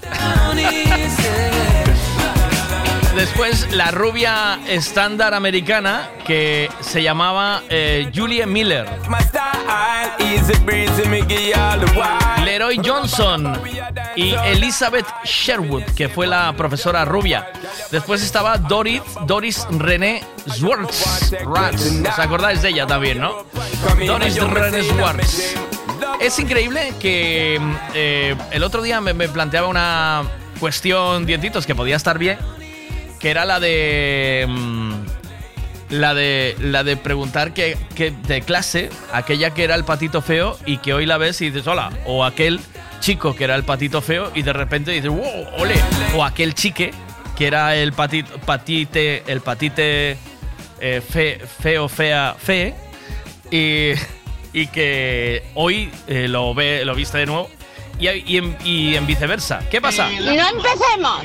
Después la rubia estándar americana que se llamaba eh, Julie Miller. Leroy Johnson y Elizabeth Sherwood, que fue la profesora rubia. Después estaba Doris, Doris René Schwartz. Ratz. ¿Os acordáis de ella también, no? Doris René Schwartz. Es increíble que mm, eh, el otro día me, me planteaba una cuestión, dientitos, que podía estar bien, que era la de... mm, la de, la de preguntar que, que de clase, aquella que era el patito feo y que hoy la ves y dices hola, o aquel chico que era el patito feo y de repente dices wow, ole, o aquel chique que era el patito, patite, el patite eh, fe- feo, fea, fe y, y que hoy eh, lo ve, lo viste de nuevo y, y en, y en viceversa. ¿Qué pasa? No empecemos.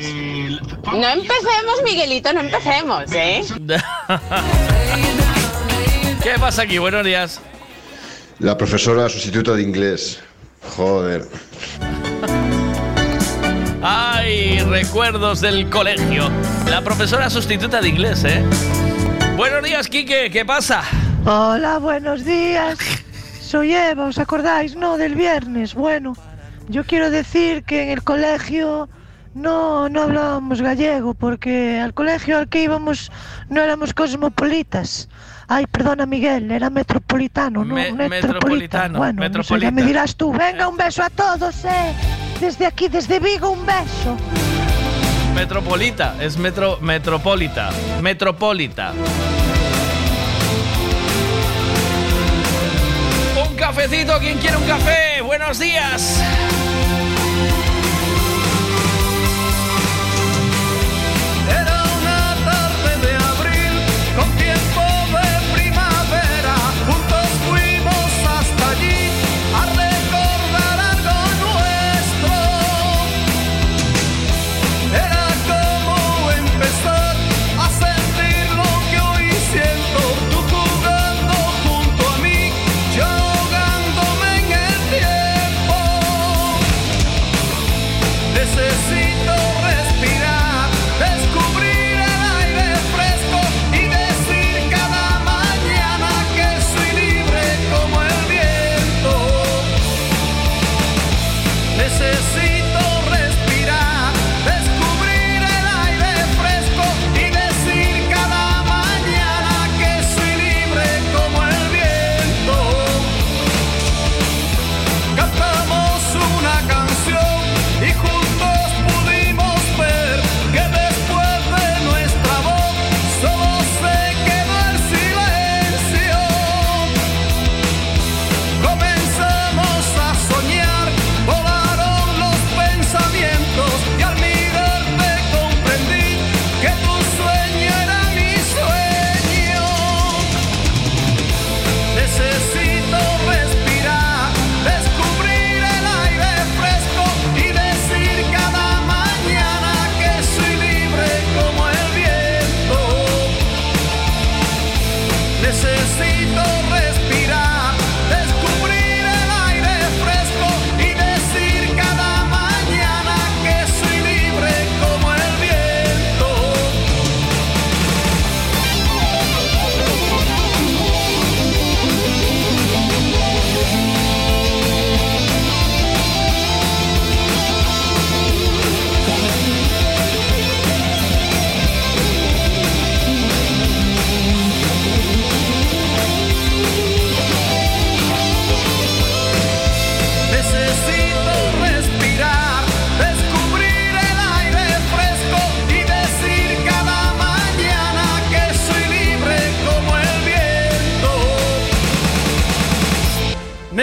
No empecemos, Miguelito, no empecemos, ¿eh? [LAUGHS] ¿Qué pasa aquí? Buenos días. La profesora sustituta de inglés. Joder. Ay, recuerdos del colegio. La profesora sustituta de inglés, ¿eh? Buenos días, Quique, ¿qué pasa? Hola, buenos días. Soy Eva, ¿os acordáis? No, del viernes. Bueno, yo quiero decir que en el colegio no, no hablábamos gallego, porque al colegio al que íbamos no éramos cosmopolitas. Ay, perdona Miguel, era metropolitano, ¿no? Me- Metropolita. metropolitano, Bueno, no sé, metropolita. ya me dirás tú. Venga, un beso a todos, ¿eh? Desde aquí, desde Vigo, un beso. Metropolita, es metro, metropolita. Metropolita. Cafecito, ¿quién quiere un café? Buenos días.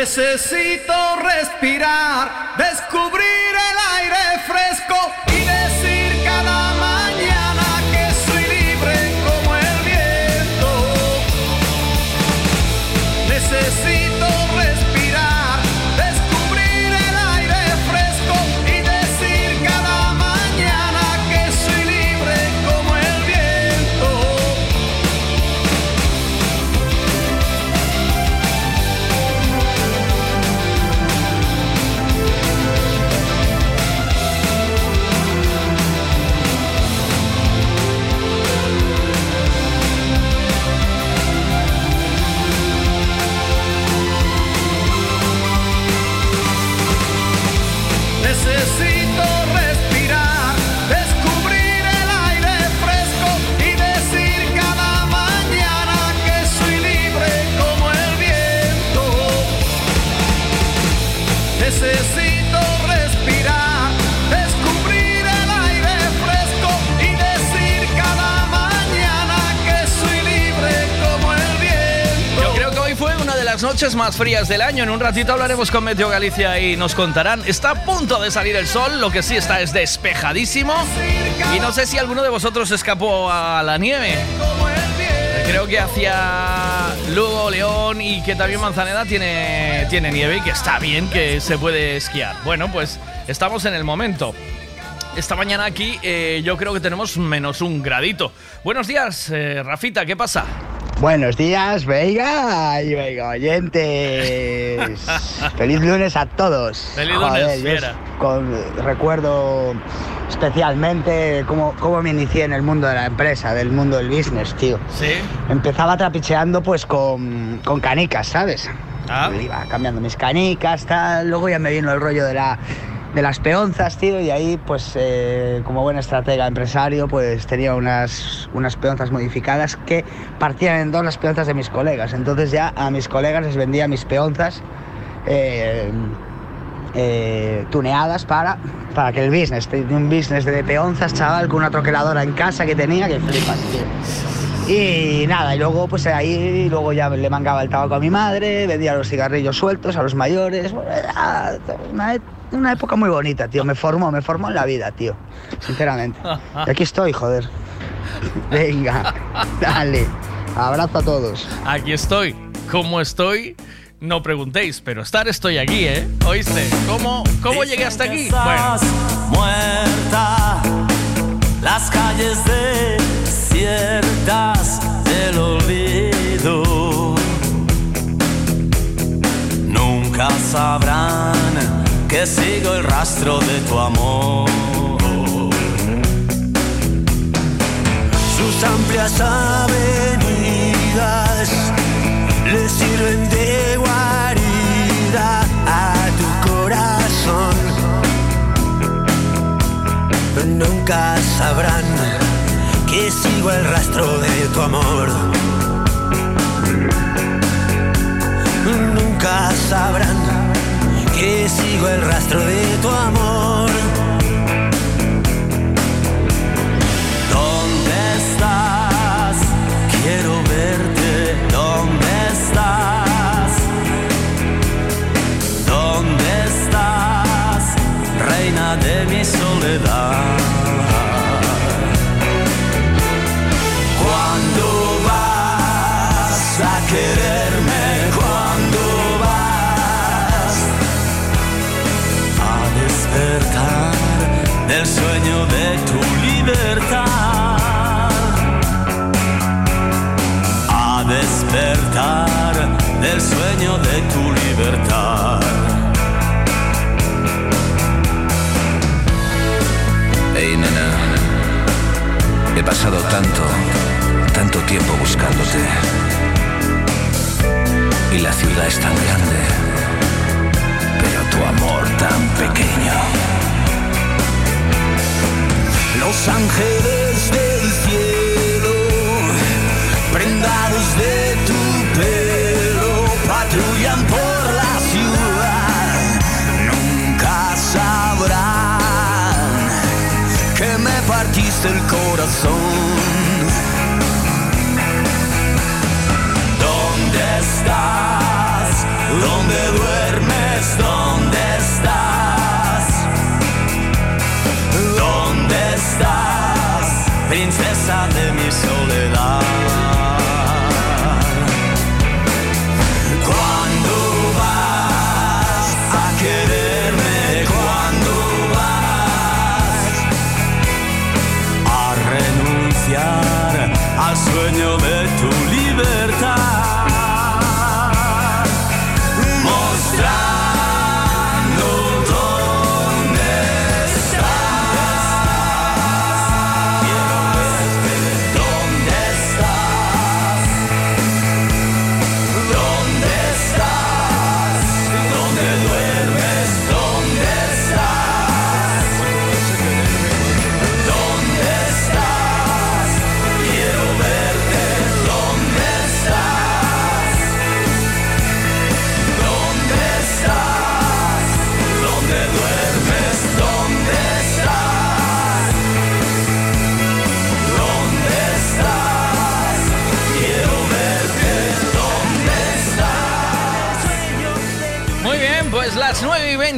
Necesito respirar, noches más frías del año. En un ratito hablaremos con Meteo Galicia y nos contarán. Está a punto de salir el sol, lo que sí está es despejadísimo. Y no sé si alguno de vosotros escapó a la nieve. Creo que hacia Lugo, León y que también Manzaneda tiene, tiene nieve y que está bien que se puede esquiar. Bueno, pues estamos en el momento. Esta mañana aquí eh, yo creo que tenemos menos un gradito. Buenos días, eh, Rafita, ¿qué pasa? Buenos días, Veiga y Veiga oyentes. [LAUGHS] Feliz lunes a todos. Feliz lunes, fiera. con- recuerdo especialmente cómo, cómo me inicié en el mundo de la empresa, del mundo del business, tío. Sí. Empezaba trapicheando pues con, con canicas, ¿sabes? Ah. Iba cambiando mis canicas, tal. Luego ya me vino el rollo de la de las peonzas, tío, y ahí, pues, eh, como buen estratega empresario, pues tenía unas, unas peonzas modificadas que partían en dos las peonzas de mis colegas. Entonces ya a mis colegas les vendía mis peonzas eh, eh, tuneadas para, para que el business, tenía un business de peonzas, chaval, con una troqueladora en casa que tenía, que flipas, tío. Y nada, y luego pues ahí luego ya le mangaba el tabaco a mi madre, vendía los cigarrillos sueltos a los mayores. Una, una época muy bonita, tío. Me formó, me formó en la vida, tío. Sinceramente. Y aquí estoy, joder. Venga, dale. Abrazo a todos. Aquí estoy. ¿Cómo estoy? No preguntéis, pero estar estoy aquí, ¿eh? ¿Oíste? ¿Cómo, cómo llegué hasta aquí? Bueno, muerta, las calles desiertas del olvido. Nunca sabrán que sigo el rastro de tu amor. Sus amplias avenidas le sirven de guarida a tu corazón. Nunca sabrán que sigo el rastro de tu amor. Nunca sabrán que sigo el rastro de tu amor. Pasado tanto, tanto tiempo buscándote. Y la ciudad es tan grande, pero tu amor tan pequeño. Los ángeles del cielo, prendados de tu el corazón. ¿Dónde estás? ¿Dónde duermes? ¿Dónde estás? ¿Dónde estás, princesa de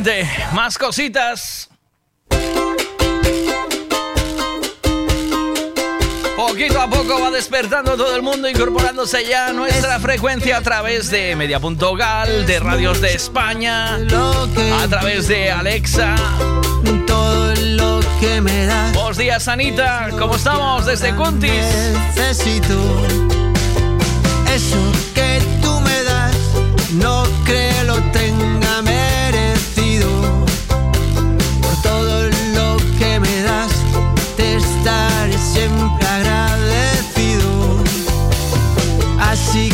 9 y 20. Más cositas. Poquito a poco va despertando todo el mundo, incorporándose ya a nuestra frecuencia a través de Media.gal, de Radios de España, a través de Alexa. Todo lo que me das. Buenos días, Anita. ¿Cómo estamos desde Cuntis? Necesito eso que tú me das. No creo lo tenga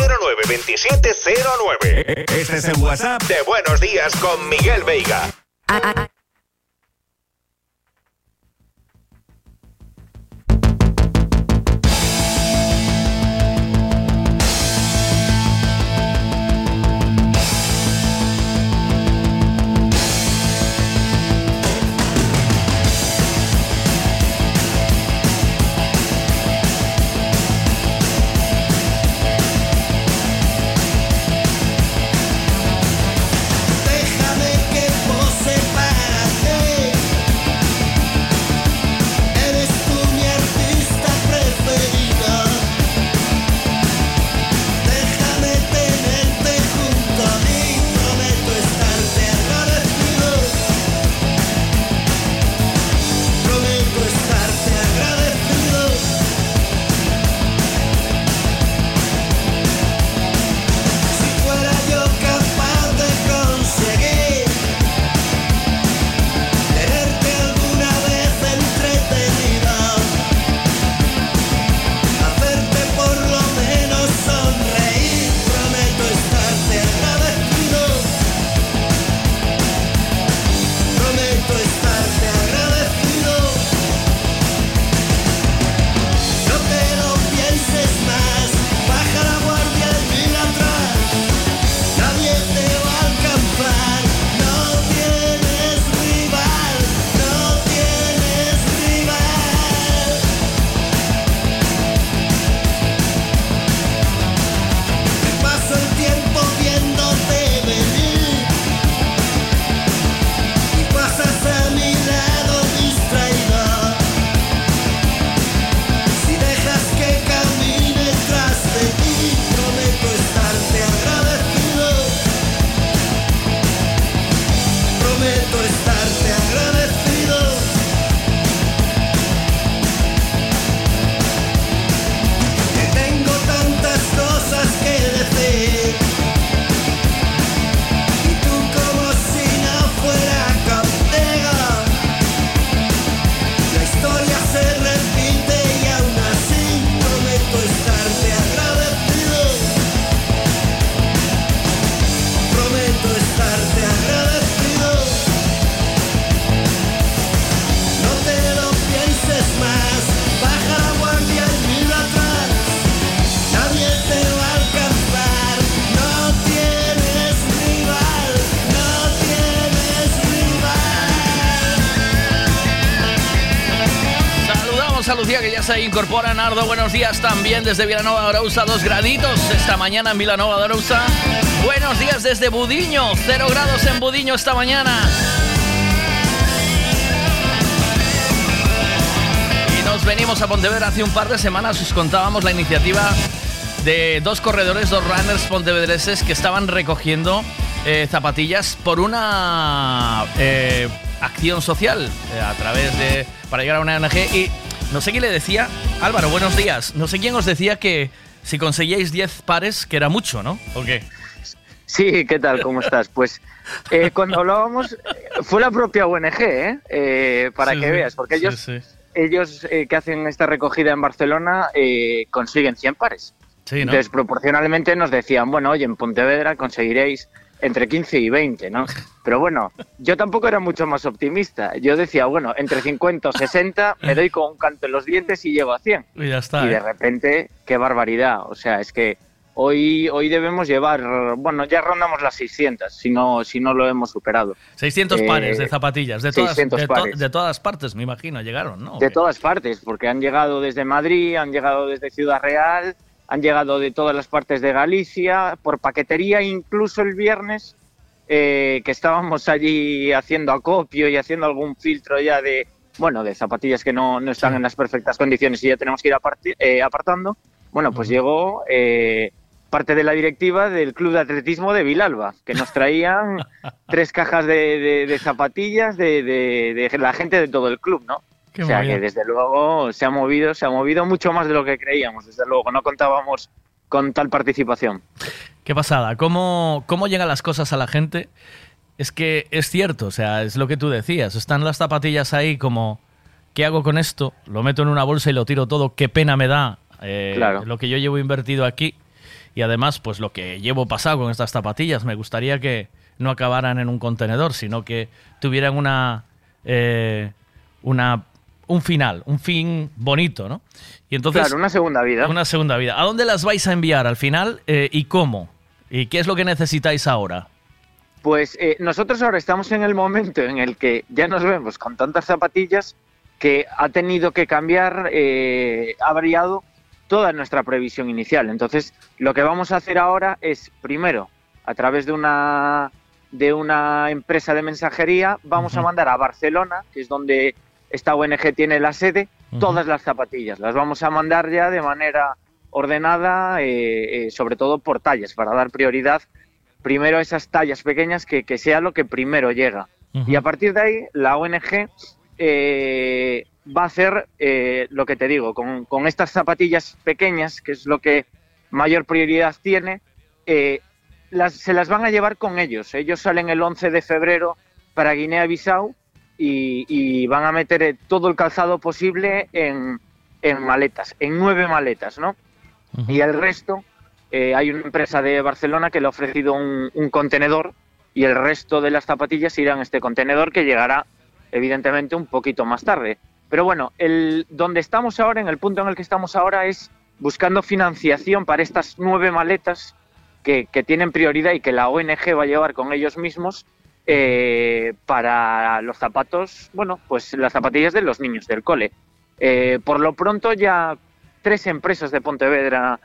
092709. Este es el WhatsApp de Buenos Días con Miguel Veiga. ya Buenos días también desde Vilanova de. Dos graditos esta mañana en Vilanova de. Buenos días desde Budiño. Cero grados en Budiño esta mañana. Y nos venimos a Pontevedra hace un par de semanas. Os contábamos la iniciativa de dos corredores, dos runners pontevedreses que estaban recogiendo eh, zapatillas por una eh, acción social eh, a través de para llegar a una ONG y no sé quién le decía Álvaro buenos días no sé quién os decía que si conseguíais 10 pares que era mucho ¿no? ¿o qué? Sí, ¿qué tal? ¿Cómo estás? Pues eh, [LAUGHS] cuando hablábamos, eh, fue la propia ONG, ¿eh? Eh, para Sí, que sí. veas, porque ellos, sí. ellos eh, que hacen esta recogida en Barcelona eh, consiguen 100 pares. Sí, ¿no? Entonces, proporcionalmente nos decían, bueno, oye, en Pontevedra conseguiréis entre 15 y 20, ¿no? Pero bueno, yo tampoco era mucho más optimista. Yo decía, bueno, entre 50 o 60 me doy con un canto en los dientes y llego a 100. y ya está Y de ¿eh? repente, qué barbaridad. O sea, es que hoy, hoy debemos llevar, bueno, ya rondamos las 600, si no, si no lo hemos superado. 600 Eh, pares de zapatillas de todas, 600 de, to- de todas partes me imagino llegaron ¿no? De todas partes, porque han llegado desde Madrid, han llegado desde Ciudad Real, han llegado de todas las partes de Galicia, por paquetería, incluso el viernes, eh, que estábamos allí haciendo acopio y haciendo algún filtro ya de, bueno, de zapatillas que no, no están en las perfectas condiciones y ya tenemos que ir eh, apartando. Bueno, pues llegó eh, parte de la directiva del Club de Atletismo de Vilalba, que nos traían [LAUGHS] tres cajas de, de- de zapatillas de- de la gente de todo el club, ¿no? Qué o sea movida. que desde luego se ha movido, se ha movido mucho más de lo que creíamos, desde luego, no contábamos con tal participación. Qué pasada. ¿Cómo, ¿Cómo llegan las cosas a la gente? Es que es cierto, o sea, es lo que tú decías. Están las zapatillas ahí como, ¿qué hago con esto? Lo meto en una bolsa y lo tiro todo. Qué pena me da eh, Claro. lo que yo llevo invertido aquí. Y además, pues lo que llevo pasado con estas zapatillas. Me gustaría que no acabaran en un contenedor, sino que tuvieran una, eh, una un final, un fin bonito, ¿no? Y entonces claro, una segunda vida. una segunda vida. ¿A dónde las vais a enviar al final eh, y cómo? ¿Y qué es lo que necesitáis ahora? Pues eh, nosotros ahora estamos en el momento en el que ya nos vemos con tantas zapatillas que ha tenido que cambiar, eh, ha variado toda nuestra previsión inicial. Entonces, lo que vamos a hacer ahora es, primero, a través de una, de una empresa de mensajería, vamos a mandar a Barcelona, que es donde esta ONG tiene la sede, todas las zapatillas. Las vamos a mandar ya de manera ordenada, eh, eh, sobre todo por tallas, para dar prioridad primero a esas tallas pequeñas, que, que sea lo que primero llega. Y a partir de ahí, la ONG eh, va a hacer lo que te digo, con, con estas zapatillas pequeñas, que es lo que mayor prioridad tiene, las, se las van a llevar con ellos. Ellos salen el 11 de febrero para Guinea-Bissau y, y van a meter todo el calzado posible en, en maletas, en nueve maletas, ¿no? Y el resto, eh, hay una empresa de Barcelona que le ha ofrecido un, un contenedor y el resto de las zapatillas irán a este contenedor que llegará evidentemente un poquito más tarde. Pero bueno, el, donde estamos ahora, en el punto en el que estamos ahora, es buscando financiación para estas nueve maletas que, que tienen prioridad y que la ONG va a llevar con ellos mismos eh, para los zapatos, bueno, pues las zapatillas de los niños del cole. Eh, por lo pronto ya tres empresas de Pontevedra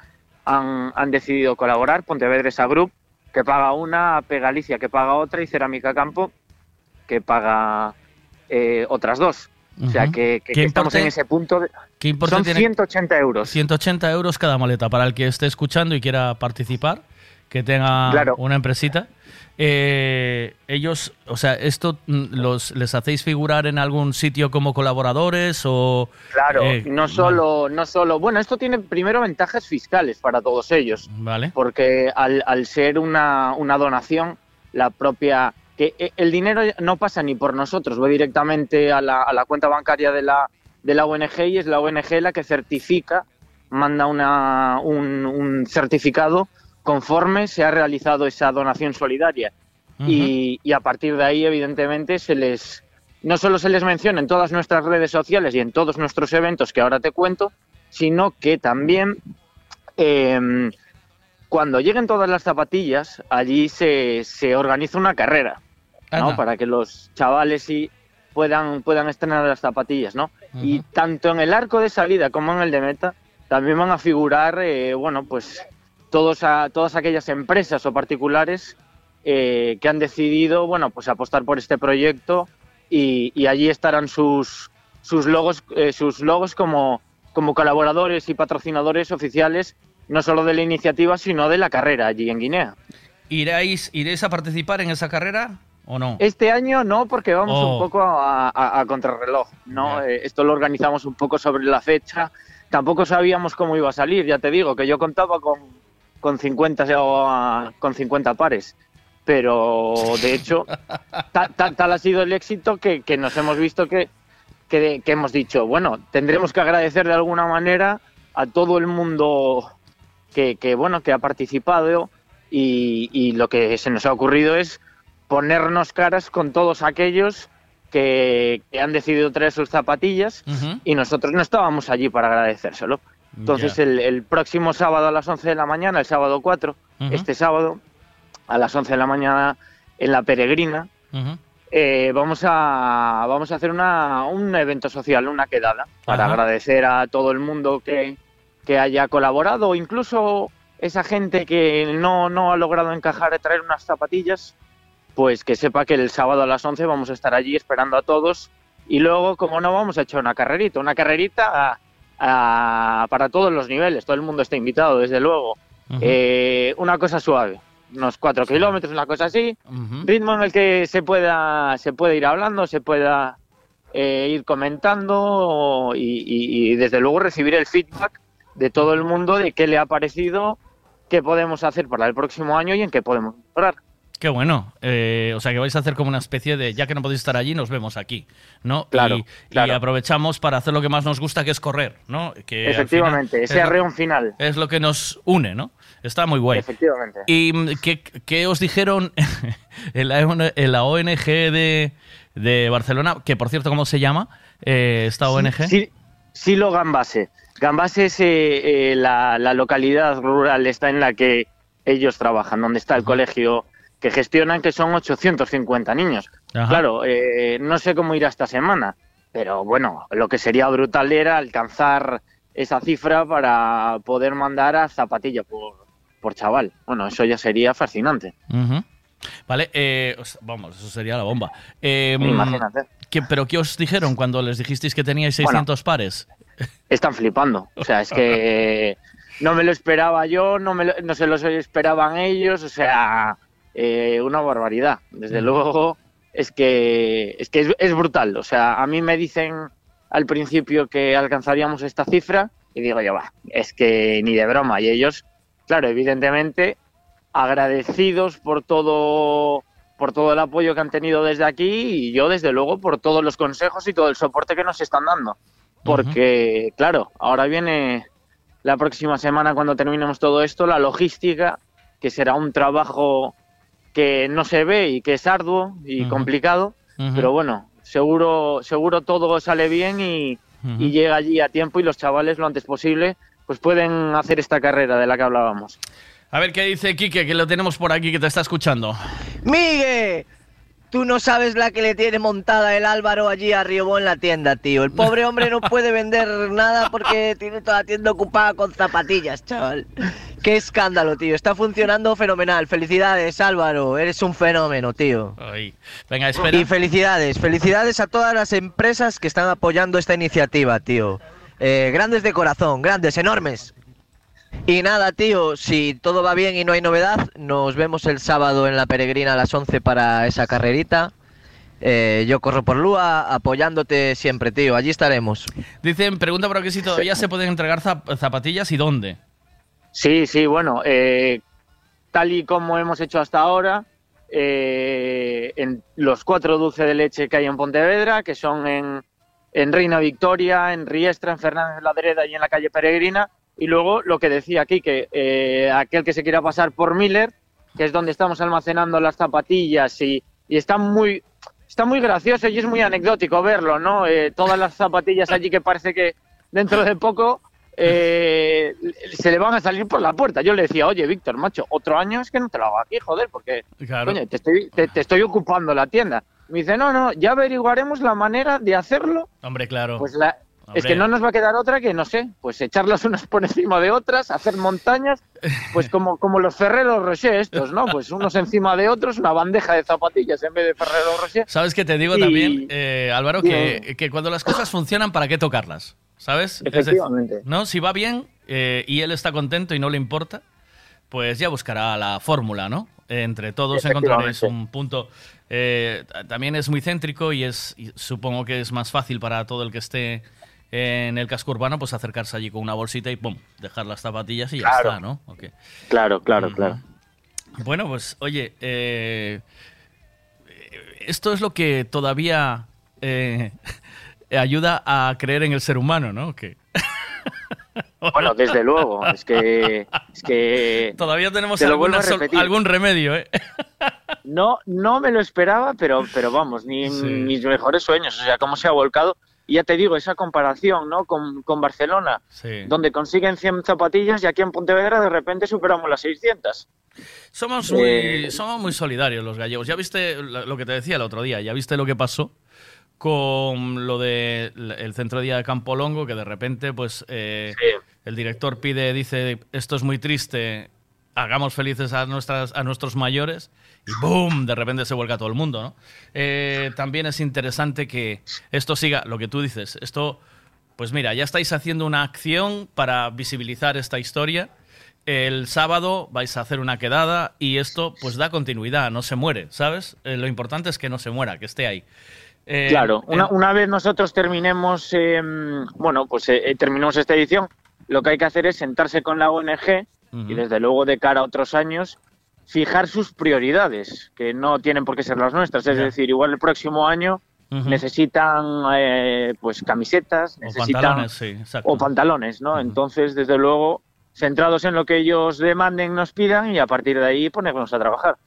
han, han decidido colaborar, Pontevedresa Group, que paga una, AP Galicia, que paga otra, y Cerámica Campo, que paga eh, otras dos. O sea que, que- ¿Qué que estamos importe- en ese punto. de- ¿Qué importe Son tiene? 180 euros. 180 euros cada maleta para el que esté escuchando y quiera participar, que tenga Claro. una empresita. Eh, ellos, o sea, esto los les hacéis figurar en algún sitio como colaboradores o Claro, eh, no solo, no solo. Bueno, esto tiene primero ventajas fiscales para todos ellos. Vale. Porque al, al ser una, una donación, la propia. que eh, el dinero no pasa ni por nosotros, va directamente a la, a la cuenta bancaria de la, de la ONG y es la ONG la que certifica, manda una, un, un certificado conforme se ha realizado esa donación solidaria. y, y a partir de ahí, evidentemente, se les no solo se les menciona en todas nuestras redes sociales y en todos nuestros eventos que ahora te cuento, sino que también eh, cuando lleguen todas las zapatillas, allí se, se organiza una carrera, ¿no? Para que los chavales y puedan, puedan estrenar las zapatillas, ¿no? Y tanto en el arco de salida como en el de meta también van a figurar, eh, bueno, pues todos a, todas aquellas empresas o particulares eh, que han decidido, bueno, pues apostar por este proyecto y, y allí estarán sus, sus logos, eh, sus logos como, como colaboradores y patrocinadores oficiales, no solo de la iniciativa, sino de la carrera allí en Guinea. ¿Iréis, ¿Iréis a participar en esa carrera o no? Este año no, porque vamos Oh. un poco a, a- a contrarreloj, ¿no? Eh, esto lo organizamos un poco sobre la fecha. Tampoco sabíamos cómo iba a salir, ya te digo, que yo contaba con, con 50 o, ah, con 50 pares. Pero de hecho, ta- ta- tal ha sido el éxito que, que nos hemos visto que, que, que hemos dicho, bueno, tendremos que agradecer de alguna manera a todo el mundo que, que, bueno, que ha participado y, y lo que se nos ha ocurrido es ponernos caras con todos aquellos que, que han decidido traer sus zapatillas y nosotros no estábamos allí para agradecérselo. Entonces el, el próximo sábado a las 11 de la mañana, el sábado 4, Ujú. este sábado a las 11 de la mañana en La Peregrina, Ujú. eh, vamos, a, vamos a hacer una, un evento social, una quedada, para Ajá. agradecer a todo el mundo que, que haya colaborado, incluso esa gente que no, no ha logrado encajar a traer unas zapatillas, pues que sepa que el sábado a las 11 vamos a estar allí esperando a todos y luego, como no, vamos a echar una carrerita, una carrerita a- a- para todos los niveles, todo el mundo está invitado, desde luego. Eh, una cosa suave, unos cuatro kilómetros, una cosa así, ritmo en el que se pueda, se puede ir hablando, se pueda eh, ir comentando y, y- y, desde luego recibir el feedback de todo el mundo de qué le ha parecido, qué podemos hacer para el próximo año y en qué podemos mejorar. Qué bueno. Eh, o sea que vais a hacer como una especie de, ya que no podéis estar allí, nos vemos aquí, ¿no? Claro, y, claro. y aprovechamos para hacer lo que más nos gusta, que es correr, ¿no? Que Efectivamente, ese arreón final. Es lo que nos une, ¿no? Está muy guay. Efectivamente. ¿Y mm, qué, qué os dijeron [LAUGHS] en la, en la ONG de, de Barcelona? Que por cierto, ¿cómo se llama eh, esta ONG? Sí, Silo Gambase. Gambase es eh, la, la localidad rural está en la que ellos trabajan, donde está el colegio que gestionan, que son 850 niños. Ajá. Claro, eh, no sé cómo irá esta semana, pero bueno, lo que sería brutal era alcanzar esa cifra para poder mandar a zapatilla por, por chaval. Bueno, eso ya sería fascinante. Vale, eh, os- vamos, eso sería la bomba. Eh, Imagínate. ¿qué- ¿Pero qué os dijeron cuando les dijisteis que teníais Bueno. 600 pares? están flipando. O sea, es que [LAUGHS] no me lo esperaba yo, no, me lo- no se lo esperaban ellos, o sea, eh, una barbaridad. Desde luego, es que, es, que es, es brutal. O sea, a mí me dicen al principio que alcanzaríamos esta cifra y digo yo, va, es que ni de broma. Y ellos, claro, evidentemente, agradecidos por todo por todo el apoyo que han tenido desde aquí y yo desde luego por todos los consejos y todo el soporte que nos están dando porque claro, ahora viene la próxima semana cuando terminemos todo esto, la logística, que será un trabajo que no se ve y que es arduo y complicado, pero bueno, seguro, seguro todo sale bien y, llega allí a tiempo y los chavales lo antes posible pues pueden hacer esta carrera de la que hablábamos. A ver qué dice Quique, que lo tenemos por aquí, que te está escuchando. ¡Migue! Tú no sabes la que le tiene montada el Álvaro allí a Riobó en la tienda, tío. El pobre hombre no puede vender nada porque tiene toda la tienda ocupada con zapatillas, chaval. Qué escándalo, tío. Está funcionando fenomenal. Felicidades, Álvaro. Eres un fenómeno, tío. Ay. Venga, espera. Y felicidades, felicidades a todas las empresas que están apoyando esta iniciativa, tío. Eh, grandes de corazón, grandes, enormes. Y nada, tío, si todo va bien y no hay novedad, nos vemos el sábado en la peregrina a las 11 para esa carrerita. Eh, yo corro por Lua apoyándote siempre, tío. Allí estaremos. Dicen, pregunta por aquí si todavía se pueden entregar zap- zapatillas y dónde. Sí, sí, bueno, eh, tal y como hemos hecho hasta ahora, eh, en los cuatro dulces de leche que hay en Pontevedra, que son en, en Reina Victoria, en Riestra, en Fernández de la Dereda y en la calle Peregrina, y luego lo que decía aquí, que eh, aquel que se quiera pasar por Miller, que es donde estamos almacenando las zapatillas y, y está muy... Está muy gracioso y es muy anecdótico verlo, ¿no? Eh, todas las zapatillas allí que parece que dentro de poco eh, se le van a salir por la puerta. Yo le decía, oye, Víctor, macho, otro año es que no te lo hago aquí, joder, porque Claro. coño, te, estoy, te, te estoy ocupando la tienda. Me dice, no, no, ya averiguaremos la manera de hacerlo. Hombre, claro. Pues la, Hombre. es que no nos va a quedar otra que, no sé, pues echarlas unas por encima de otras, hacer montañas, pues como, como los Ferrero Rocher estos, ¿no? Pues unos encima de otros, una bandeja de zapatillas en vez de Ferrero Rocher. ¿Sabes qué te digo Y- también, eh, Álvaro? Que, que cuando las cosas funcionan, ¿para qué tocarlas? ¿Sabes? Decir, Efectivamente. ¿no? Si va bien eh, y él está contento y no le importa, pues ya buscará la fórmula, ¿no? Entre todos encontraréis un punto. Eh, ta- también es muy céntrico y es y supongo que es más fácil para todo el que esté en el casco urbano, pues acercarse allí con una bolsita y ¡pum! dejar las zapatillas y ya está, ¿no? Ok. Claro, claro, claro. Bueno, pues oye, eh, esto es lo que todavía eh, [LAUGHS] ayuda a creer en el ser humano, ¿no? Que [LAUGHS] Bueno, desde luego, es que, es que todavía tenemos te alguna algún remedio, ¿eh? [LAUGHS] No, no me lo esperaba, pero, pero vamos, ni mis mejores sueños. O sea, cómo se ha volcado. Y ya te digo, esa comparación ¿no? con, con Barcelona, Sí. donde consiguen 100 zapatillas y aquí en Pontevedra de repente superamos las 600. Somos muy, Eh, somos muy solidarios los gallegos. Ya viste lo que te decía el otro día, ya viste lo que pasó con lo del centro de día de Campo Longo, que de repente, pues, eh, el director pide, dice, esto es muy triste, hagamos felices a, nuestras, a nuestros mayores, y ¡boom! De repente se vuelca todo el mundo, ¿no? Eh, también es interesante que esto siga, lo que tú dices, esto, pues mira, ya estáis haciendo una acción para visibilizar esta historia. El sábado vais a hacer una quedada y esto pues da continuidad, no se muere, ¿sabes? Eh, lo importante es que no se muera, que esté ahí. Eh, claro, una, una vez nosotros terminemos, eh, bueno, pues terminemos esta edición, lo que hay que hacer es sentarse con la ONG y desde luego de cara a otros años fijar sus prioridades, que no tienen por qué ser las nuestras. Es decir, igual el próximo año necesitan pues pues camisetas, o necesitan pantalones, sí, exacto. o pantalones, ¿no? Entonces, desde luego, centrados en lo que ellos demanden, nos pidan y a partir de ahí ponernos a trabajar.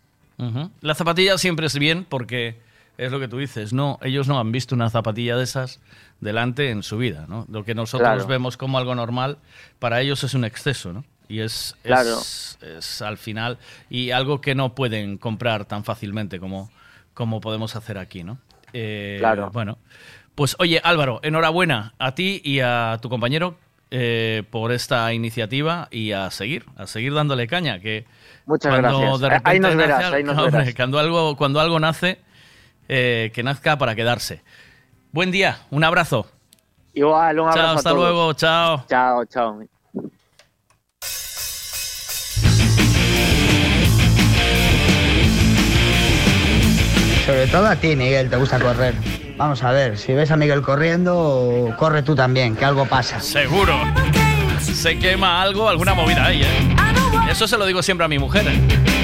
La zapatilla siempre es bien porque es lo que tú dices, no, ellos no han visto una zapatilla de esas delante en su vida, ¿no? Lo que nosotros Claro. vemos como algo normal, para ellos es un exceso, ¿no? Y es, es- Claro. es al final, y algo que no pueden comprar tan fácilmente como, como podemos hacer aquí, ¿no? Eh, Claro. Bueno, pues oye Álvaro, enhorabuena a ti y a tu compañero eh, por esta iniciativa y a seguir, a seguir dándole caña, que Muchas gracias. de Ahí nos verás, ahí nos hombre, verás. cuando algo, cuando algo nace, eh, que nazca para quedarse. Buen día, un abrazo. Igual, un abrazo Chao, a hasta todos. luego, chao. Chao, chao. Sobre todo a ti, Miguel, te gusta correr. Vamos a ver, si ves a Miguel corriendo, corre tú también, que algo pasa. Seguro. Se quema algo, alguna movida ahí, ¿eh? Eso se lo digo siempre a mi mujer. ¿eh?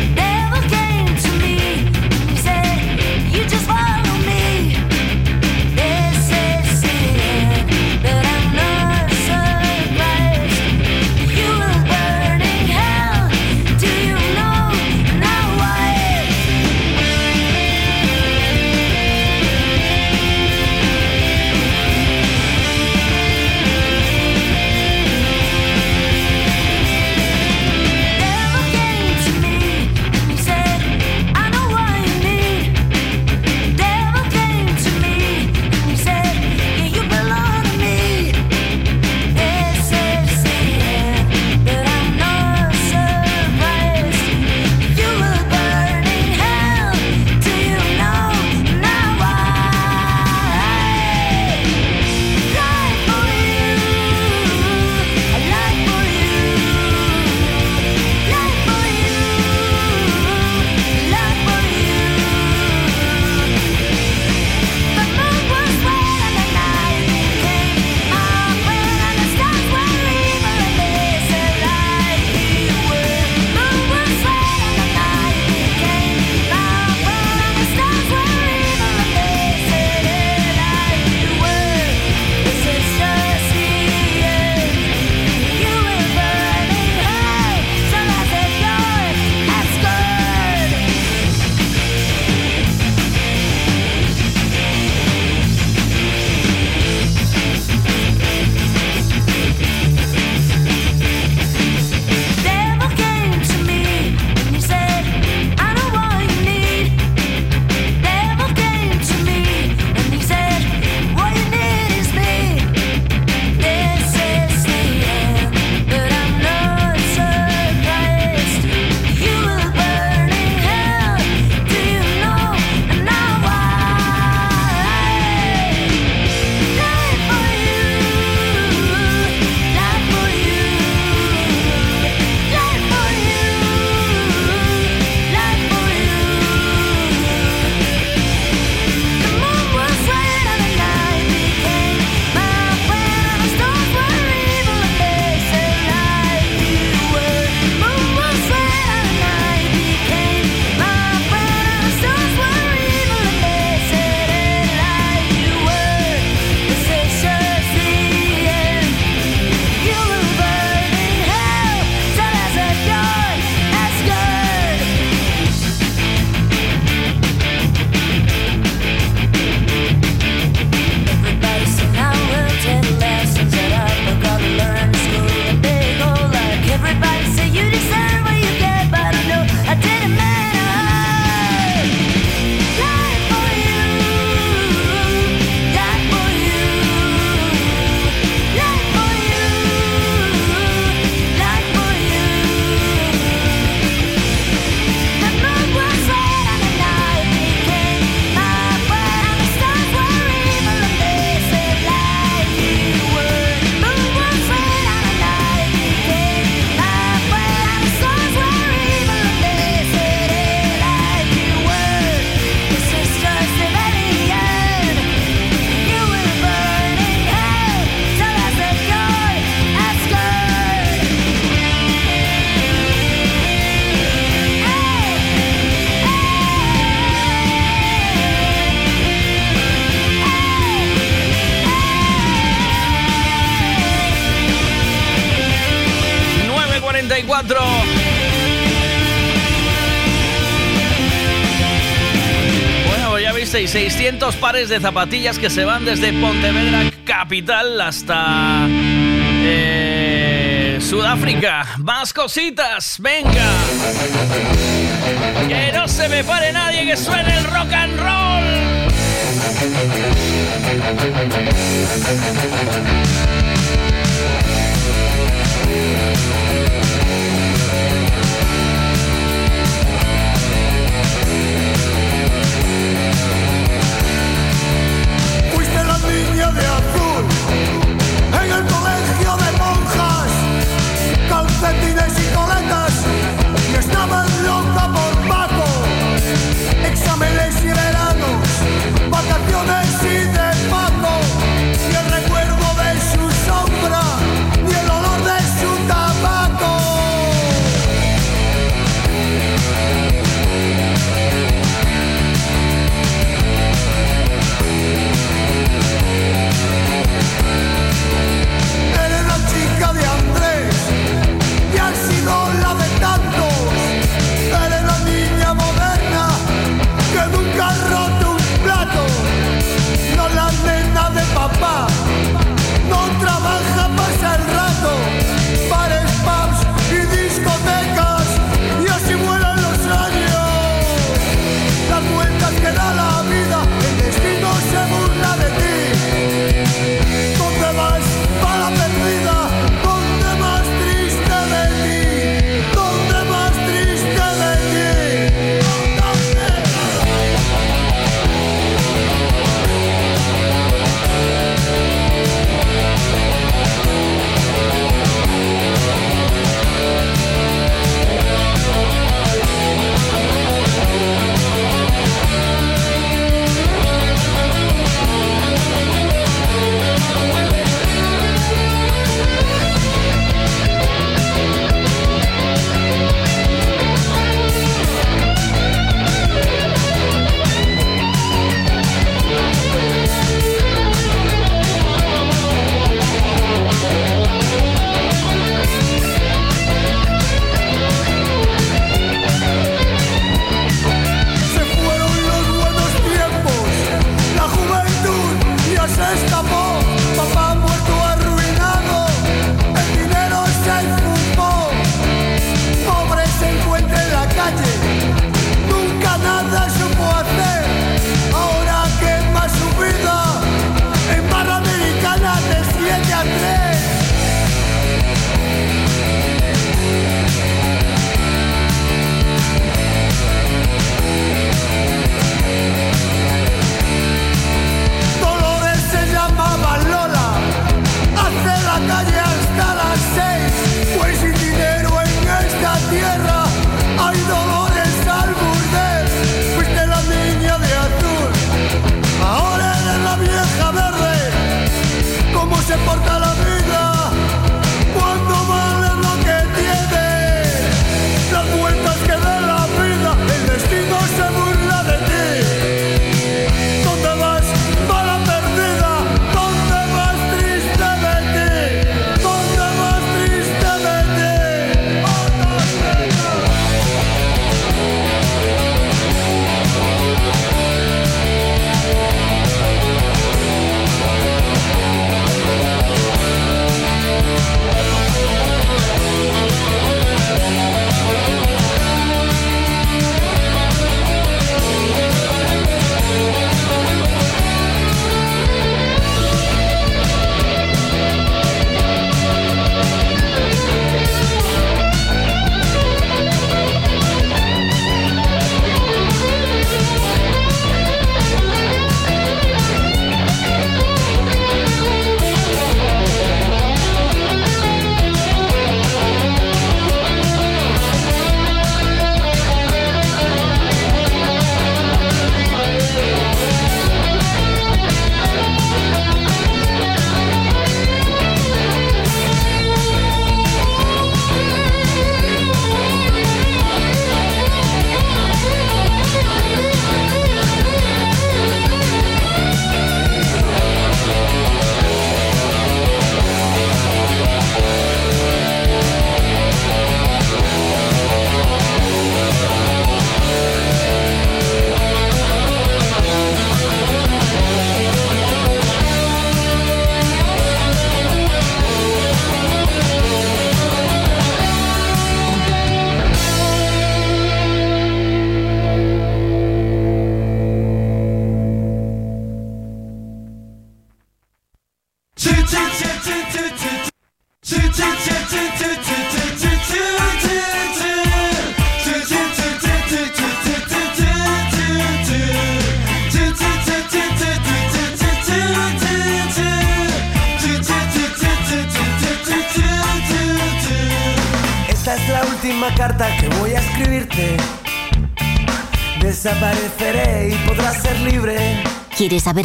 200 pares de zapatillas que se van desde Pontevedra capital hasta eh, Sudáfrica. Más cositas, venga. Que no se me pare nadie, que suene el rock and roll.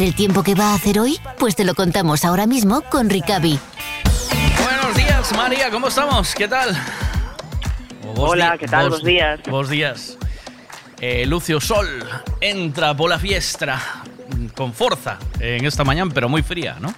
Saber el tiempo que va a hacer hoy? Pues te lo contamos ahora mismo con Ricavi. Buenos días, María, ¿cómo estamos? ¿Qué tal? Hola, ¿qué tal? Buenos días. Buenos días. Eh, Lucio Sol entra por la fiesta con fuerza en esta mañana, pero muy fría, ¿no?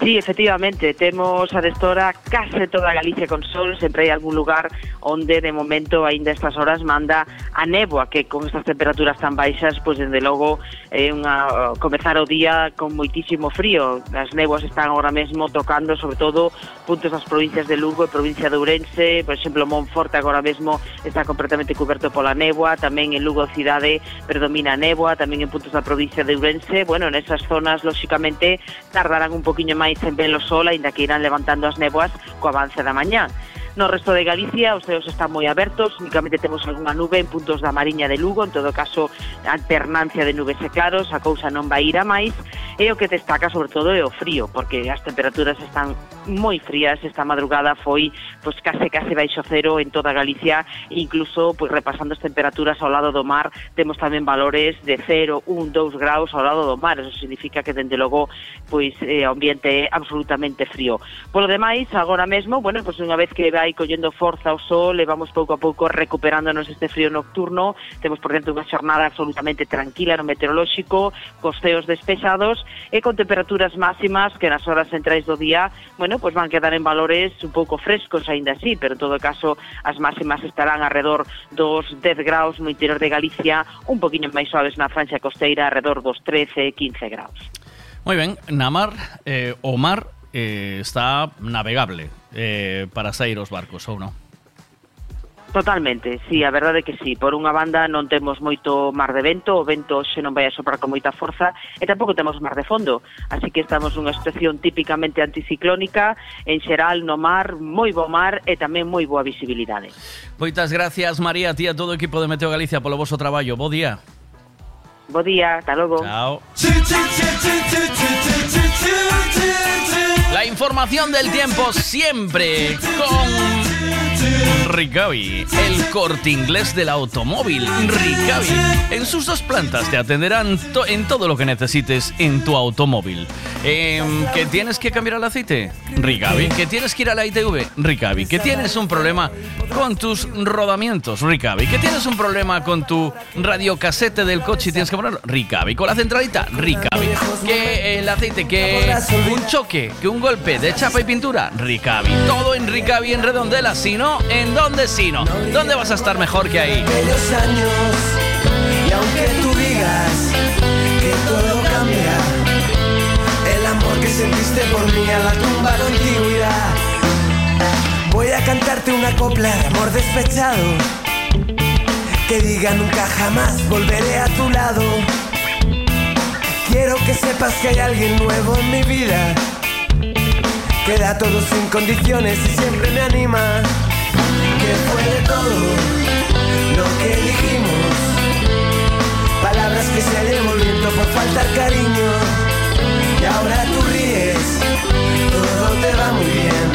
Sí, efectivamente, temos a destora case toda Galicia con sol, sempre hai algún lugar onde de momento aínda estas horas manda a néboa que con estas temperaturas tan baixas, pois dende logo é eh, unha comezar o día con moitísimo frío. As néboas están agora mesmo tocando sobre todo puntos das provincias de Lugo e provincia de Ourense, por exemplo, Monforte agora mesmo está completamente coberto pola néboa, tamén en Lugo cidade predomina a néboa, tamén en puntos da provincia de Ourense. Bueno, nesas zonas lóxicamente tardarán un poquinho máis en ver o sol, aínda que irán levantando as néboas co avance da mañá. No resto de Galicia os ceos están moi abertos, únicamente temos algunha nube en puntos da Mariña de Lugo, en todo caso alternancia de nubes e claros, a cousa non vai ir a máis, e o que destaca sobre todo é o frío, porque as temperaturas están moi frías, esta madrugada foi pois case case baixo cero en toda Galicia, incluso pois repasando as temperaturas ao lado do mar, temos tamén valores de 0, 1, 2 graus ao lado do mar, eso significa que dende logo pois eh, o ambiente é absolutamente frío. Polo demais, agora mesmo, bueno, pois unha vez que vai vai collendo forza o sol e vamos pouco a pouco recuperándonos este frío nocturno. Temos, por dentro, unha xornada absolutamente tranquila no meteorolóxico, cos ceos despexados e eh, con temperaturas máximas que nas horas centrais do día, bueno, pues van quedar en valores un pouco frescos aínda así, pero en todo caso as máximas estarán alrededor dos 10 graus no interior de Galicia, un poquinho máis suaves na Francia costeira, alrededor dos 13, 15 graus. Moi ben, na mar, eh, o mar eh, está navegable eh, para sair os barcos, ou non? Totalmente, sí, a verdade é que sí. Por unha banda non temos moito mar de vento, o vento xe non vai a soprar con moita forza e tampouco temos mar de fondo. Así que estamos nunha situación típicamente anticiclónica, en xeral no mar, moi bo mar e tamén moi boa visibilidade. Moitas gracias, María, tía, todo o equipo de Meteo Galicia polo voso traballo. Bo día. Bo día, hasta logo. Chao. La información del tiempo siempre con Ricavi, el corte inglés del automóvil. Ricavi, en sus dos plantas te atenderán en todo lo que necesites en tu automóvil. Em, ¿Que tienes que cambiar el aceite? Ricavi. ¿Que tienes que ir a la ITV? Ricavi. ¿Que tienes un problema con tus rodamientos? Ricavi. ¿Que tienes un problema con tu radiocasete del coche y tienes que ponerlo? Ricavi. ¿Con la centralita? Ricavi. ¿Que el aceite? ¿Que un choque? ¿Que un golpe de chapa y pintura? Ricavi. Todo en Ricavi en Redondela. Si no, ¿en dónde si no? ¿Dónde vas a estar mejor que ahí? años y aunque tú digas que todo cambia el amor que sentiste por mí a la tumba contigüidad voy a cantarte una copla de amor despechado que diga nunca jamás volveré a tu lado quiero que sepas que hay alguien nuevo en mi vida que da todo sin condiciones y siempre me anima que fue de todo lo que dijimos. Palabras que se llevó el viento por faltar cariño. Y ahora tú ríes, todo te va muy bien.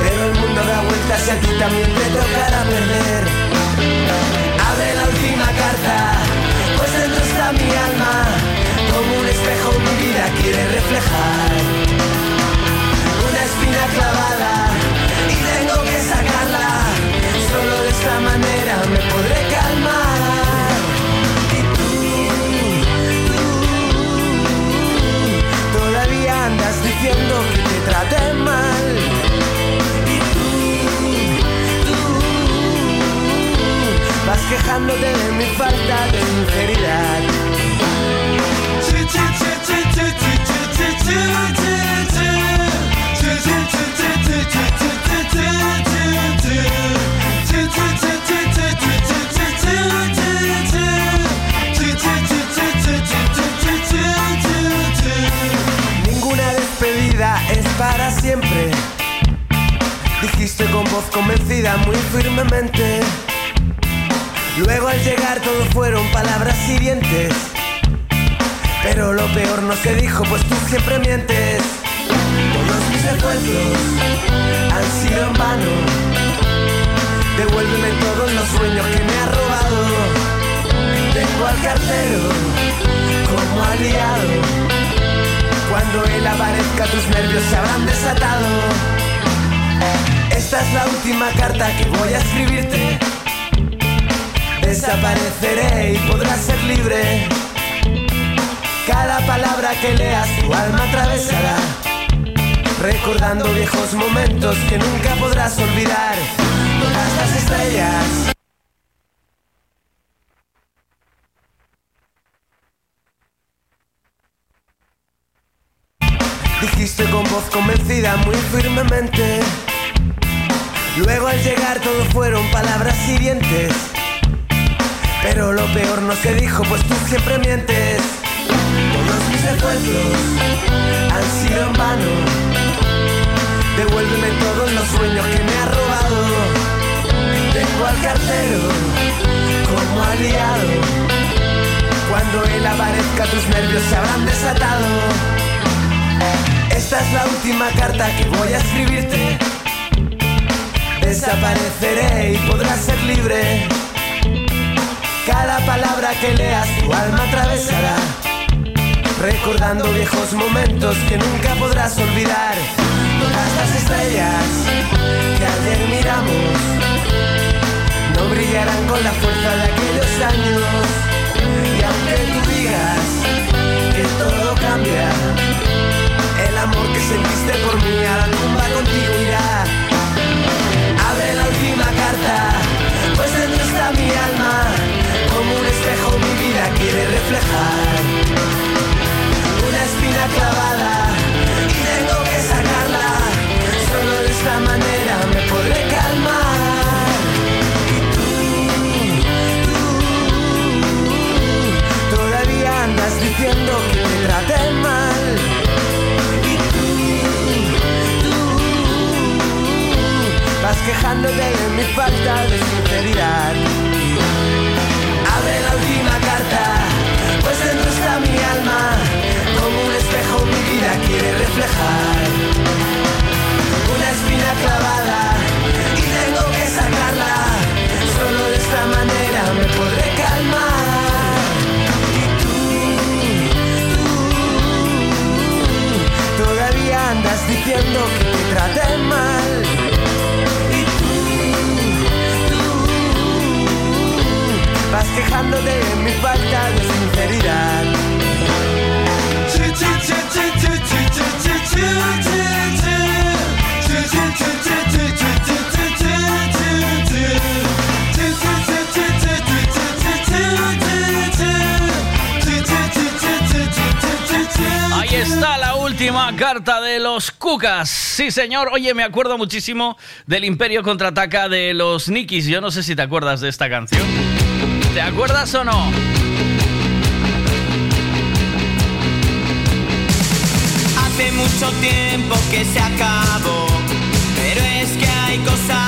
Pero el mundo da vueltas y a ti también te tocará perder. Abre la última carta, pues dentro está mi alma. Como un espejo mi vida quiere reflejar. Clavada y tengo que sacarla. Solo de esta manera me podré calmar. Y tú, tú, todavía andas diciendo que te traté mal. Y tú, tú, vas quejándote de mi falta de sinceridad. Dijiste con voz convencida muy firmemente. Luego al llegar todo fueron palabras hirientes. Pero lo peor no se dijo, pues tú siempre mientes. Todos mis esfuerzos han sido en vano. Devuélveme todos los sueños que me ha robado. Tengo al cartero como aliado. Cuando él aparezca tus nervios se habrán desatado. Esta es la última carta que voy a escribirte. Desapareceré y podrás ser libre. Cada palabra que leas tu alma atravesará. Recordando viejos momentos que nunca podrás olvidar. Todas las estrellas. Dijiste con voz convencida muy firmemente. Luego al llegar todo fueron palabras hirientes. Pero lo peor no se dijo, pues tú siempre mientes. Todos mis esfuerzos han sido en vano. Devuélveme todos los sueños que me has robado. Tengo al cartero como aliado. Cuando él aparezca tus nervios se habrán desatado. Esta es la última carta que voy a escribirte. Desapareceré y podrás ser libre. Cada palabra que leas tu alma atravesará. Recordando viejos momentos que nunca podrás olvidar. Todas las estrellas que ayer miramos no brillarán con la fuerza de aquellos años. Y aunque tú digas que todo cambia, el amor que sentiste por mí a la tumba contigo irá. Una espina clavada y tengo que sacarla. Solo de esta manera me podré calmar. Y tú, tú, todavía andas diciendo que te traté mal. Y tú, tú, vas quejándote vas quejándote de mi falta de sinceridad. Ahí está la última carta de los Cucas. Sí, señor. Oye, me acuerdo muchísimo del Imperio contraataca de los Nikis. Yo no sé si te acuerdas de esta canción. ¿Te acuerdas o no? Hace mucho tiempo que se acabó, pero es que hay cosas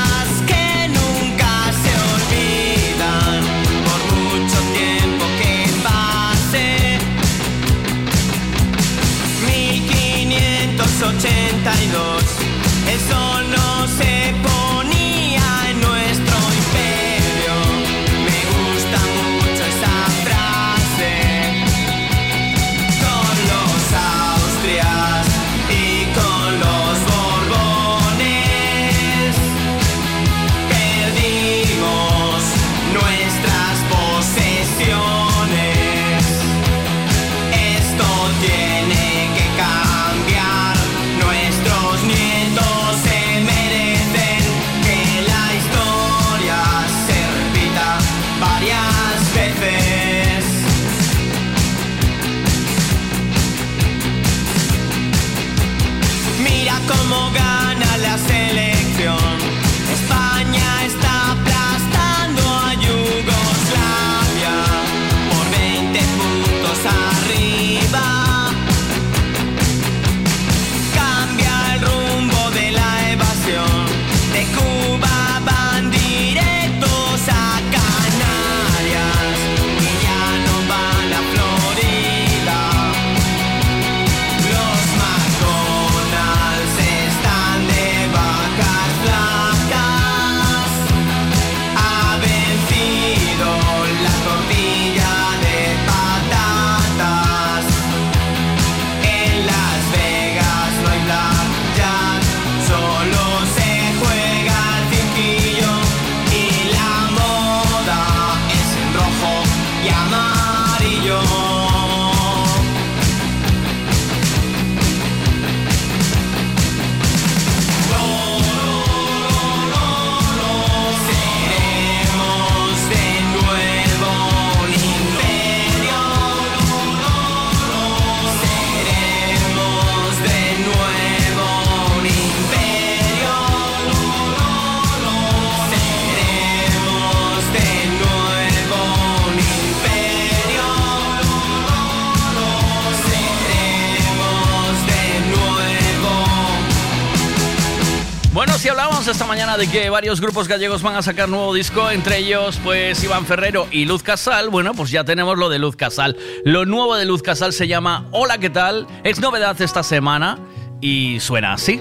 de que varios grupos gallegos van a sacar nuevo disco, entre ellos pues Iván Ferrero y Luz Casal. Bueno, pues ya tenemos lo de Luz Casal. Lo nuevo de Luz Casal se llama Hola, ¿qué tal? Es novedad esta semana y suena así.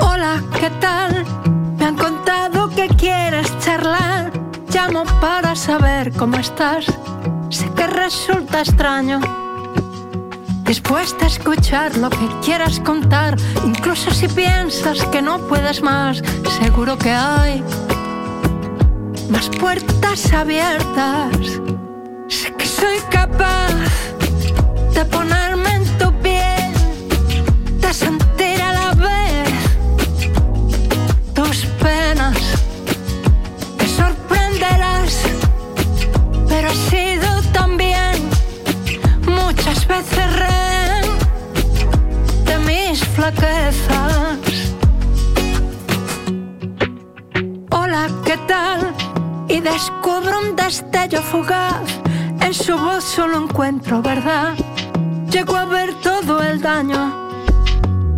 Hola, ¿qué tal? Me han contado que quieres charlar. Llamo para saber cómo estás. Sé que resulta extraño. Dispuesta a escuchar lo que quieras contar, incluso si piensas que no puedes más, seguro que hay más puertas abiertas. Sé que soy capaz de ponerme flaquezas. Hola, ¿qué tal? Y descubro un destello fugaz. En su voz solo encuentro verdad. Llego a ver todo el daño.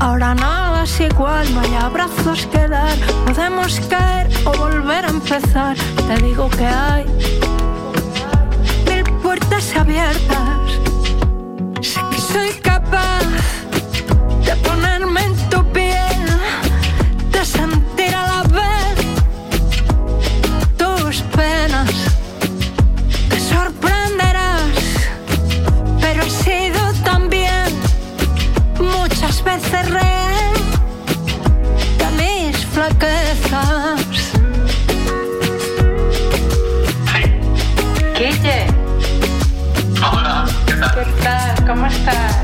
Ahora nada es igual, no hay abrazos que dar. Podemos caer o volver a empezar. Te digo que hay mil puertas abiertas. Sé que soy capaz ¿Cómo estás?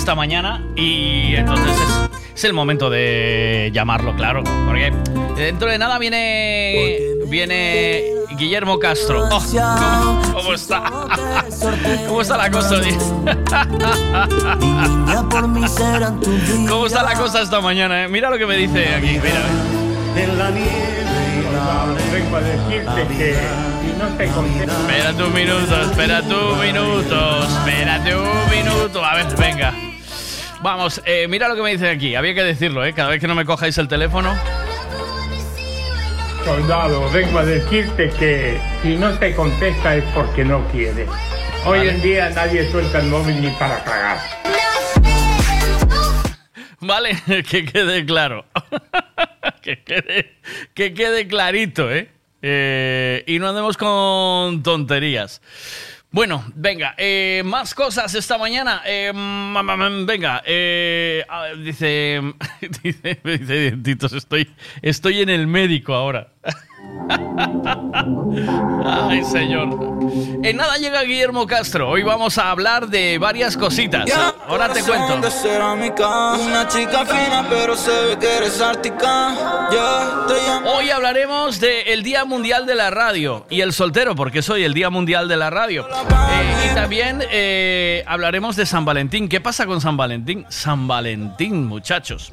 Esta mañana y entonces es, es el momento de llamarlo, claro, porque dentro de nada viene viene Guillermo Castro. Oh, ¿cómo, cómo está? [LAUGHS] ¿Cómo está la cosa? [LAUGHS] ¿Cómo está la cosa esta mañana? eh? Mira lo que me dice aquí, mira. Vengo a decirte que. Espérate un minuto, espérate un minuto, espérate un minuto. A ver, venga. Vamos, eh, mira lo que me dice aquí. Había que decirlo, ¿eh? Cada vez que no me cojáis el teléfono. Soldado, vengo a decirte que si no te contesta es porque no quiere. Hoy Vale. en día nadie suelta el móvil ni para cagar. Vale, [LAUGHS] que quede claro. [LAUGHS] que, quede, que quede clarito, ¿eh? Eh, Y no andemos con tonterías. Bueno, venga, eh, más cosas esta mañana. Eh, mm, mm, mm, venga, eh, dice, dice, dice estoy, estoy en el médico ahora. Ay, señor. En nada llega Guillermo Castro. Hoy vamos a hablar de varias cositas. Ahora te cuento. De cerámica, una chica fina, pero se ve que eres ártica. Ya te llamo. Hoy hablaremos del Día Mundial de la Radio y el soltero, porque soy el Día Mundial de la Radio. Eh, y también eh, hablaremos de San Valentín. ¿Qué pasa con San Valentín? San Valentín, muchachos.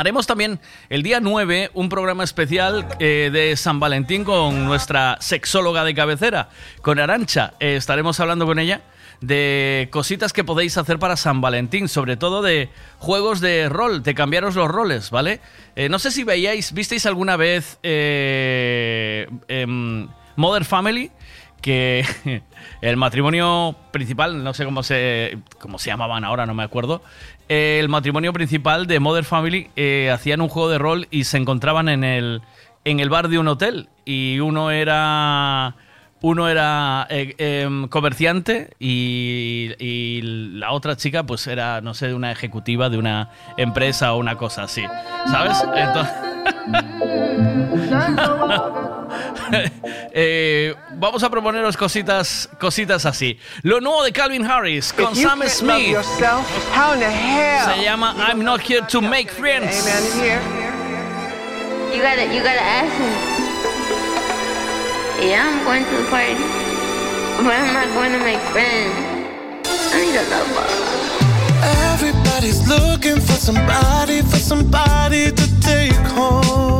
Haremos también el día 9 un programa especial eh, de San Valentín con nuestra sexóloga de cabecera, con Arancha. Eh, estaremos hablando con ella de cositas que podéis hacer para San Valentín, sobre todo de juegos de rol, de cambiaros los roles, ¿vale? Eh, no sé si veíais, visteis alguna vez eh, em, Mother Family, que [LAUGHS] el matrimonio principal, no sé cómo se, cómo se llamaban ahora, no me acuerdo, el matrimonio principal de Mother Family eh, hacían un juego de rol y se encontraban en el, en el bar de un hotel. Y uno era uno era eh, em, comerciante y, y la otra chica pues era no sé de una ejecutiva de una empresa o una cosa así sabes Entonces- [LAUGHS] [LAUGHS] Eh, vamos a proponeros cositas cositas así lo nuevo de Calvin Harris con If Sam Smith yourself, how in the hell? se llama I'm not here to make friends You gotta, you gotta ask him. Yeah, I'm going to the party, but I'm not going to make friends. I need a lover. Everybody's looking for somebody, for somebody to take home.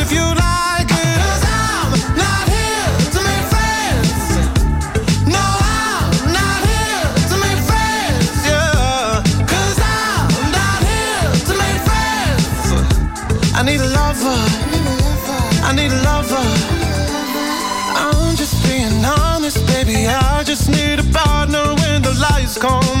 call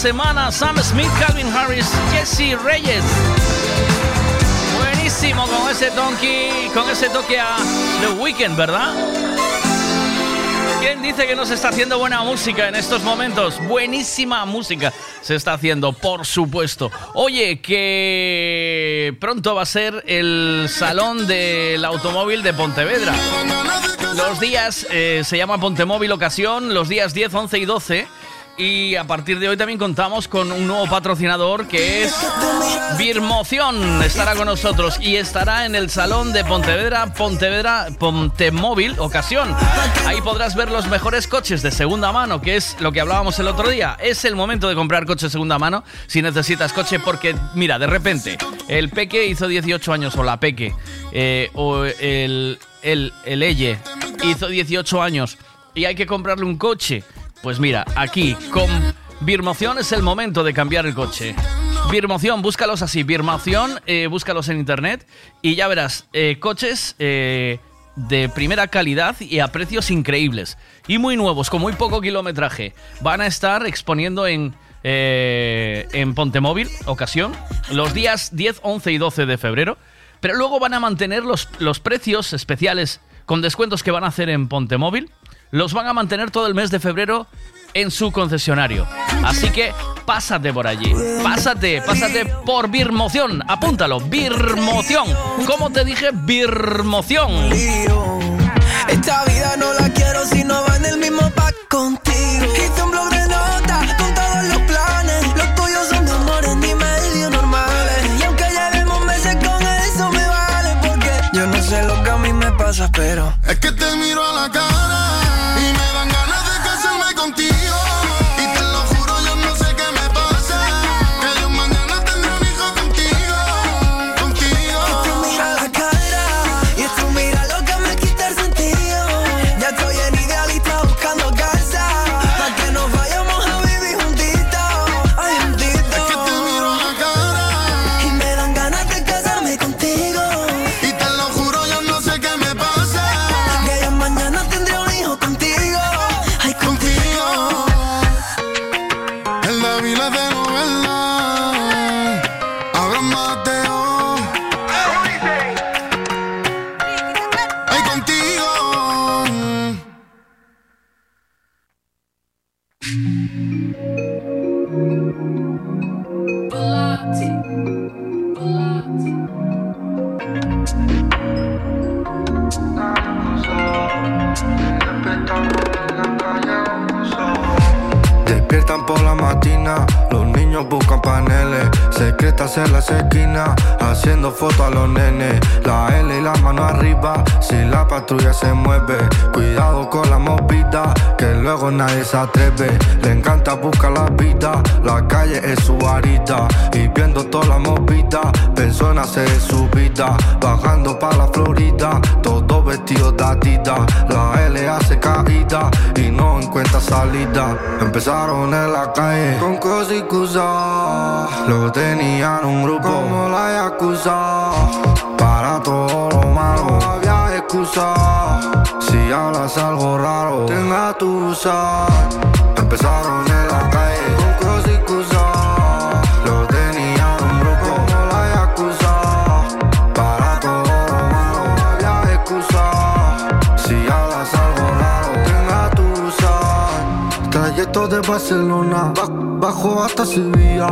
Semana. Sam Smith, Calvin Harris, Jesse Reyes. Buenísimo con ese donkey, con ese toque a The Weeknd, ¿verdad? ¿Quién dice que no se está haciendo buena música en estos momentos? Buenísima música se está haciendo, por supuesto. Oye, que pronto va a ser el Salón del Automóvil de Pontevedra. Los días, eh, se llama Pontemóvil Ocasión, los días 10, 11 y 12. Y a partir de hoy también contamos con un nuevo patrocinador que es Birmoción. Estará con nosotros y estará en el salón de Pontevedra, Pontevedra, Pontemóvil, ocasión. Ahí podrás ver los mejores coches de segunda mano, que es lo que hablábamos el otro día. Es el momento de comprar coche de segunda mano si necesitas coche, porque mira, de repente el Peque hizo 18 años o la Peque eh, o el, el, el Elle hizo 18 años y hay que comprarle un coche. Pues mira, aquí con Birmoción es el momento de cambiar el coche. Birmoción, búscalos así. Birmoción, eh, búscalos en internet y ya verás eh, coches eh, de primera calidad y a precios increíbles. Y muy nuevos, con muy poco kilometraje. Van a estar exponiendo en, eh, en Pontemóvil, ocasión, los días 10, 11 y 12 de febrero. Pero luego van a mantener los, los precios especiales con descuentos que van a hacer en Pontemóvil. Los van a mantener todo el mes de febrero en su concesionario. Así que pásate por allí. Pásate, pásate por Birmoción. Apúntalo, Birmoción. ¿Cómo te dije? Birmoción. Esta vida no la quiero si no va en el mismo pack contigo. Hice un blog de notas con todos los planes. Los tuyos son de amores ni medio normales. Y aunque llevemos meses con eso me vale porque yo no sé lo que a mí me pasa, pero los niños buscan paneles, secretas en las esquinas, haciendo fotos a los nenes. La L y la mano arriba, si la patrulla se mueve, cuidado con la movida, que luego nadie se atreve. Le encanta buscar la vida, la calle es su varita, y viendo toda la movida, pensó en hacer su vida, bajando para la Florida, todo vestido de Adidas. La L hace caída y no encuentra salida. Empezaron en la calle con cosas y cosas. Tenían un grupo como la Yakuza. Para todo lo malo había excusa. Si hablas algo raro, tenga tu usar. Empezaron en la calle con cosas y cosas. Luego tenían un grupo como la Yakuza. Para todo lo malo había excusa. Si hablas algo raro, tenga tu usar. Trayecto de Barcelona, ba- bajo hasta Sevilla.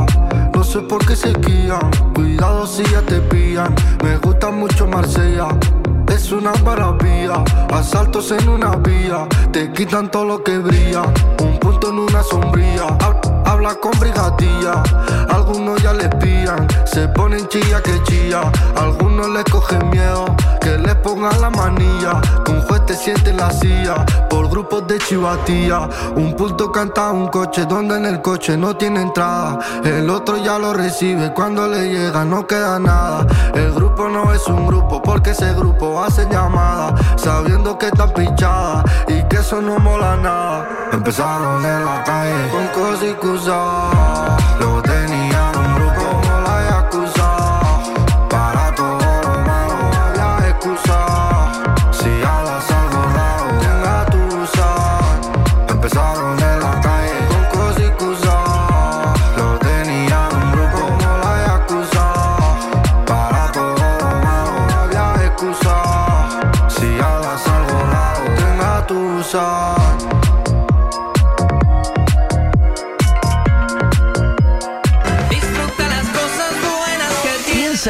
Sé por qué se guían, cuidado si ya te pillan. Me gusta mucho Marsella. Es una maravilla, asaltos en una vía, te quitan todo lo que brilla, un punto en una sombría, Hab- habla con brigadilla, algunos ya les pillan, se ponen chilla que chilla, algunos les cogen miedo, que les pongan la manilla, con juez te siente en la silla, por grupos de chivatilla, un punto canta un coche, donde en el coche no tiene entrada, el otro ya lo recibe, cuando le llega no queda nada, el grupo no es un grupo, porque ese grupo hace llamadas, sabiendo que están pichadas, y que eso no mola nada, empezaron en la calle, con cosas y luego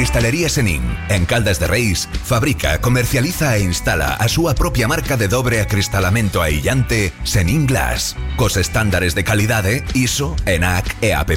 Cristalería Senin, en Caldas de Reis, fabrica, comercializa e instala a súa propia marca de dobre acristalamento aillante Senin Glass, cos estándares de calidade ISO, ENAC e AP+.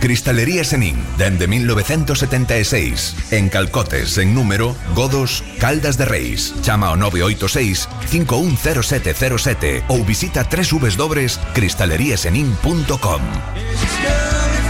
Cristalería Senín, dende 1976. En Calcotes, en número, Godos, Caldas de Reis. Chama ao 986-510707 ou visita www.cristaleriasenin.com.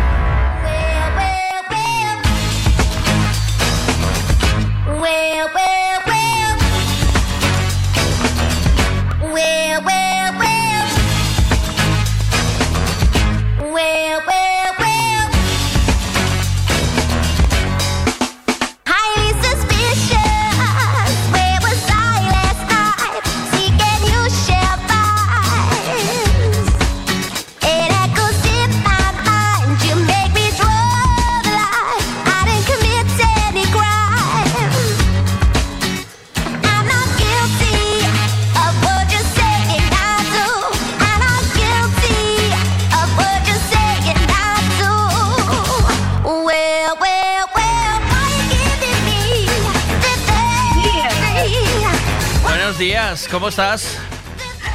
Estás?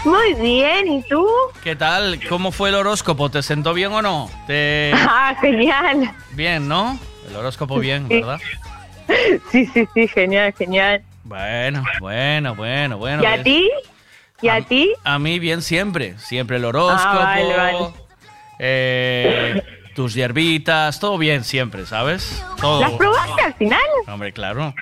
Muy bien, ¿y tú? ¿Qué tal? ¿Cómo fue el horóscopo? ¿Te sentó bien o no? ¿Te... [LAUGHS] Ah, genial. Bien, ¿no? El horóscopo bien, Sí. ¿verdad? [LAUGHS] Sí, sí, sí, genial, genial. Bueno, bueno, bueno, bueno. ¿Y a ti? ¿Y a ti? A mí bien siempre, siempre el horóscopo, Ah, vale, vale. eh, tus hierbitas, todo bien siempre, ¿sabes? Todo. ¿Las probaste al final? Hombre, claro.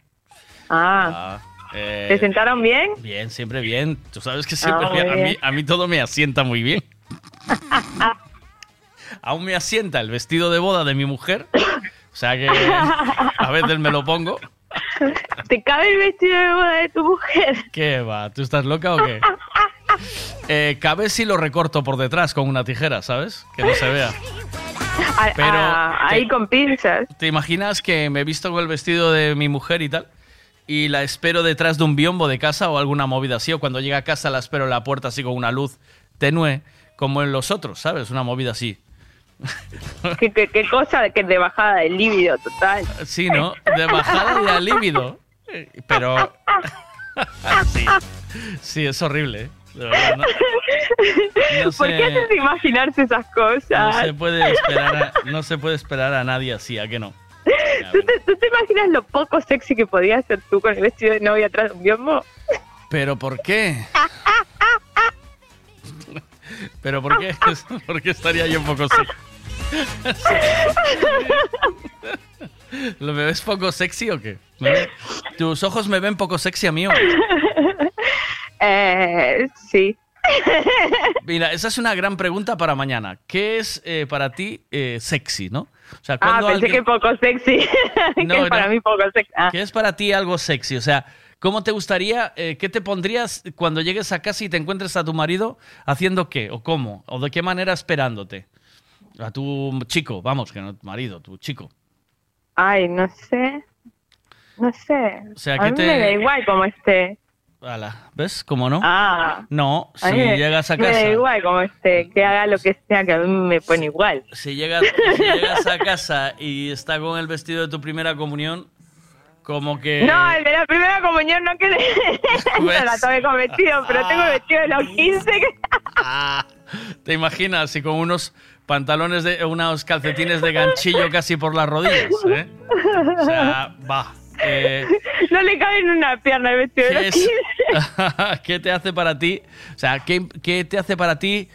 Ah, Ah, eh, ¿te sentaron bien? Bien, siempre bien. Tú sabes que siempre Ah, muy a, mí, a mí todo me asienta muy bien. [LAUGHS] Aún me asienta el vestido de boda de mi mujer. O sea que a veces me lo pongo. ¿Te cabe el vestido de boda de tu mujer? ¿Qué va? ¿Tú estás loca o qué? Eh, cabe si lo recorto por detrás con una tijera, ¿sabes? Que no se vea. Ah, Pero ah, te- ahí con pinzas. ¿Te imaginas que me he visto con el vestido de mi mujer y tal? Y la espero detrás de un biombo de casa o alguna movida así. O cuando llega a casa la espero en la puerta así con una luz tenue, como en los otros, ¿sabes? Una movida así. [LAUGHS] ¿Qué, qué, qué cosa que de bajada del líbido total. Sí, ¿no? De bajada al líbido. Eh, Pero. [LAUGHS] sí. Sí, es horrible, ¿eh? De verdad, ¿no? No ¿Por qué haces imaginarse esas cosas? No se puede esperar a, no se puede esperar a nadie así, ¿a que no? [LAUGHS] ¿Tú, te, tú te imaginas lo poco sexy que podías ser tú con el vestido de novia atrás de un biombo? ¿Pero por qué? [LAUGHS] ¿Pero por qué? [LAUGHS] ¿Por qué estaría yo un poco sexy? ¿Lo me ves poco sexy o qué? ¿Me ve- ¿Tus ojos me ven poco sexy a mí o qué? Eh, sí. [LAUGHS] Mira, esa es una gran pregunta para mañana. ¿Qué es eh, para ti eh, sexy, no? O sea, Ah, pensé alguien- que poco sexy. [LAUGHS] No, es para mí poco sexy. Ah. ¿Qué es para ti algo sexy? O sea, ¿cómo te gustaría, eh, qué te pondrías cuando llegues a casa y te encuentres a tu marido haciendo qué? ¿O cómo? ¿O de qué manera esperándote? A tu chico, vamos, que no tu marido, tu chico. Ay, no sé. No sé. O sea, a ¿qué mí te- me da igual como esté. Ala, ¿Ves? ¿Cómo no? Ah. No, si A mí me- llegas a Me da casa. igual, como este, que haga lo que sea, que a mí me pone igual. Si llegas, si llegas a casa y está con el vestido de tu primera comunión, como que. No, el de la primera comunión no que [LAUGHS] no la tomé con vestido, pero tengo el vestido de los 15 que... ¿Te imaginas? Si con unos pantalones de. unos calcetines de ganchillo casi por las rodillas, ¿eh? O sea, va. Eh, [LAUGHS] no le cabe en una pierna el vestido de ¿qué, los es- 15. [LAUGHS] ¿Qué te hace para ti? O sea, ¿qué, qué te hace para ti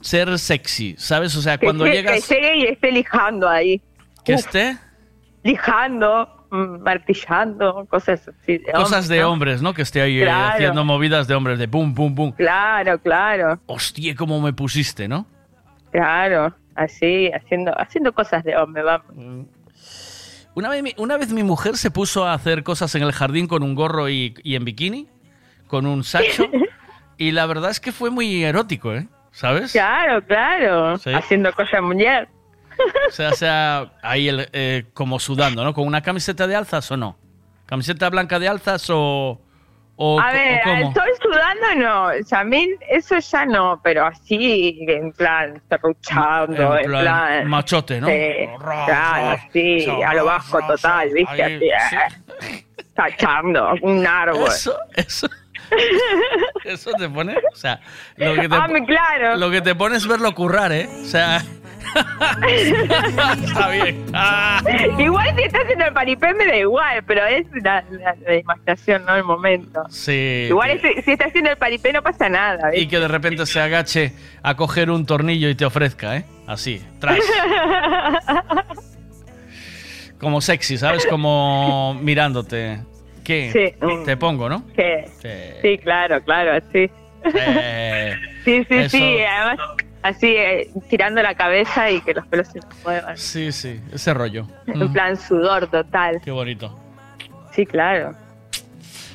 ser sexy? ¿Sabes? O sea, Que cuando llegue- llegas. Que y esté lijando ahí. Que Uf, esté. Lijando, mm, martillando, cosas así. De Cosas hombres, de ¿no? hombres, ¿no? Que esté ahí eh, haciendo movidas de hombres, de pum, pum, pum. Claro, claro, Hostia, cómo me pusiste, ¿no? claro. Así, haciendo, haciendo cosas de hombre, vamos. Una vez, mi- una vez mi mujer se puso a hacer cosas en el jardín con un gorro y, y en bikini, con un sacho, [LAUGHS] y la verdad es que fue muy erótico, ¿eh? ¿Sabes? Claro, claro. Sí. Haciendo cosas mujer. O sea, o sea ahí el, eh, como sudando, ¿no? ¿Con una camiseta de alzas o no? ¿Camiseta blanca de alzas o, o, A ver, estoy sudando, no. Mí eso ya no, pero así, en plan, cerruchando, En en plan, plan. machote, ¿no? Sí, claro, sí, a lo bajo ras, total, ¿viste? ahí, Así, eh, tachando un árbol. Eso, eso. Eso te pone, o sea, lo que te, Ah, claro. lo que te pone es verlo currar, ¿eh? O sea, está bien. Ah. [LAUGHS] Igual si está haciendo el paripé me da igual, pero es la, la, la imaginación, no el momento. Sí. Igual es- si está haciendo el paripé no pasa nada, Y ¿viste? que de repente se agache a coger un tornillo y te ofrezca, ¿eh? Así, tras. [LAUGHS] Como sexy, ¿sabes? Como mirándote. ¿Qué? Sí. Te pongo, ¿no? Sí. Sí, claro, claro, sí. Eh, [LAUGHS] Sí, sí, Eso- sí, además así eh, tirando la cabeza y que los pelos se muevan. sí, sí, ese rollo. En Mm, plan sudor total. Qué bonito. Sí, claro.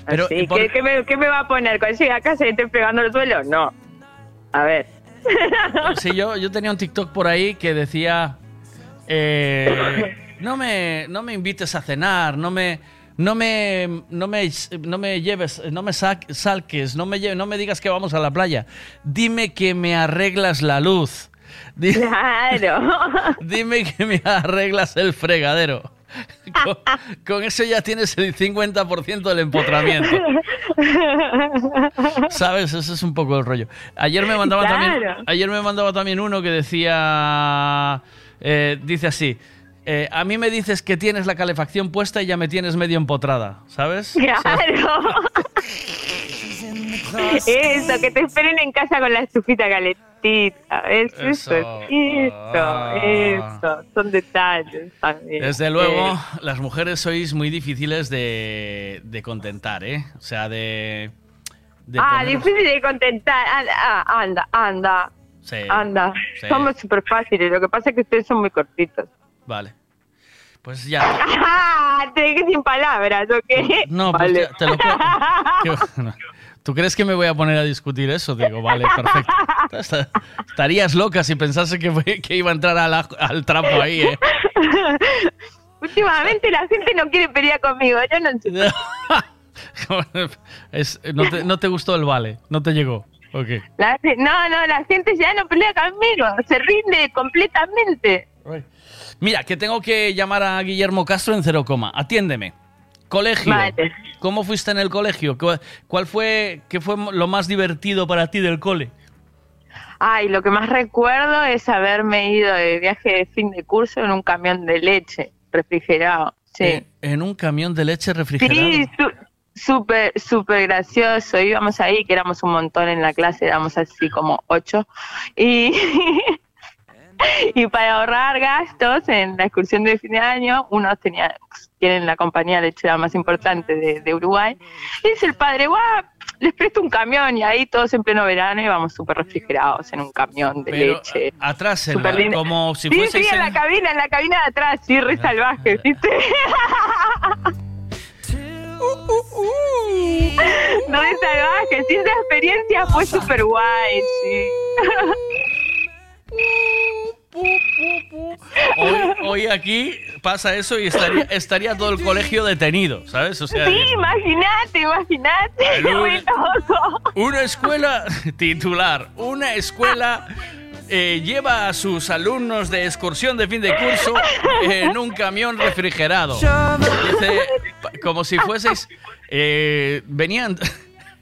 Pero, Así, ¿y por- ¿qué, qué me, qué me va a poner? ¿Cuando llegue a casa y esté pegando el suelo? No. A ver. [LAUGHS] Sí, yo, yo tenía un TikTok por ahí que decía, eh, no, me, no me invites a cenar, no me, no me, no me, no me lleves, no me sac- salques, no me, lle- no me digas que vamos a la playa. Dime que me arreglas la luz. Claro. [LAUGHS] Dime que me arreglas el fregadero. Con, con eso ya tienes el 50% del empotramiento. [LAUGHS] ¿Sabes? Ese es un poco el rollo. Ayer me mandaba también, ayer me mandaba también uno que decía, eh, dice así, eh, a mí me dices que tienes la calefacción puesta y ya me tienes medio empotrada, ¿sabes? [LAUGHS] Claro. Eso, que te esperen en casa con la estufita calentita. Eso, Eso. eso, Ah. eso. Son detalles también. Desde luego, Eh, las mujeres sois muy difíciles de, de contentar, ¿eh? O sea, de... de ah, difícil de contentar. Anda, ah, anda, anda. Sí, anda. sí. Somos súper fáciles. Lo que pasa es que ustedes son muy cortitos. Vale. Pues ya. [LAUGHS] ¡Ah! Te dejé sin palabras, ¿ok? No, pues Vale. ya te lo puedo-. ¿Tú crees que me voy a poner a discutir eso? Digo, vale, perfecto. [LAUGHS] Esta- Estarías loca si pensase que, que iba a entrar a la- al trapo ahí, ¿eh? [LAUGHS] Últimamente la gente no quiere pelear conmigo. Yo no entiendo. Es- no, te, no te gustó el vale, no te llegó. Ok. La- no, no, la gente ya no pelea conmigo. Se rinde completamente. Mira, que tengo que llamar a Guillermo Castro en cero coma. Atiéndeme. Colegio. Vale. ¿Cómo fuiste en el colegio? ¿Cuál fue, qué fue lo más divertido para ti del cole? Ay, lo que más recuerdo es haberme ido de viaje de fin de curso en un camión de leche refrigerado. Sí. En, en un camión de leche refrigerado. Sí, su- súper, súper gracioso. Íbamos ahí, que éramos un montón en la clase, éramos así como ocho. Y, [LAUGHS] [LAUGHS] y para ahorrar gastos en la excursión de fin de año, unos tenían, tienen la compañía lechera más importante de, de Uruguay. Y dice el padre, guau, les presto un camión. Y ahí todos en pleno verano íbamos súper refrigerados en un camión de Pero leche. atrás, como si sí, fueseis sí, en la cabina, en la cabina de atrás, sí, re salvaje, ¿viste? [LAUGHS] No de salvaje, sí, esa experiencia fue súper guay, sí. [LAUGHS] Hoy, hoy aquí pasa eso y estaría, estaría todo el colegio detenido, ¿sabes? O sea, Sí, imagínate, imagínate. Muy loco. Una escuela [LAUGHS] titular, una escuela eh, lleva a sus alumnos de excursión de fin de curso en un camión refrigerado. Dice, como si fueseis... eh, venían...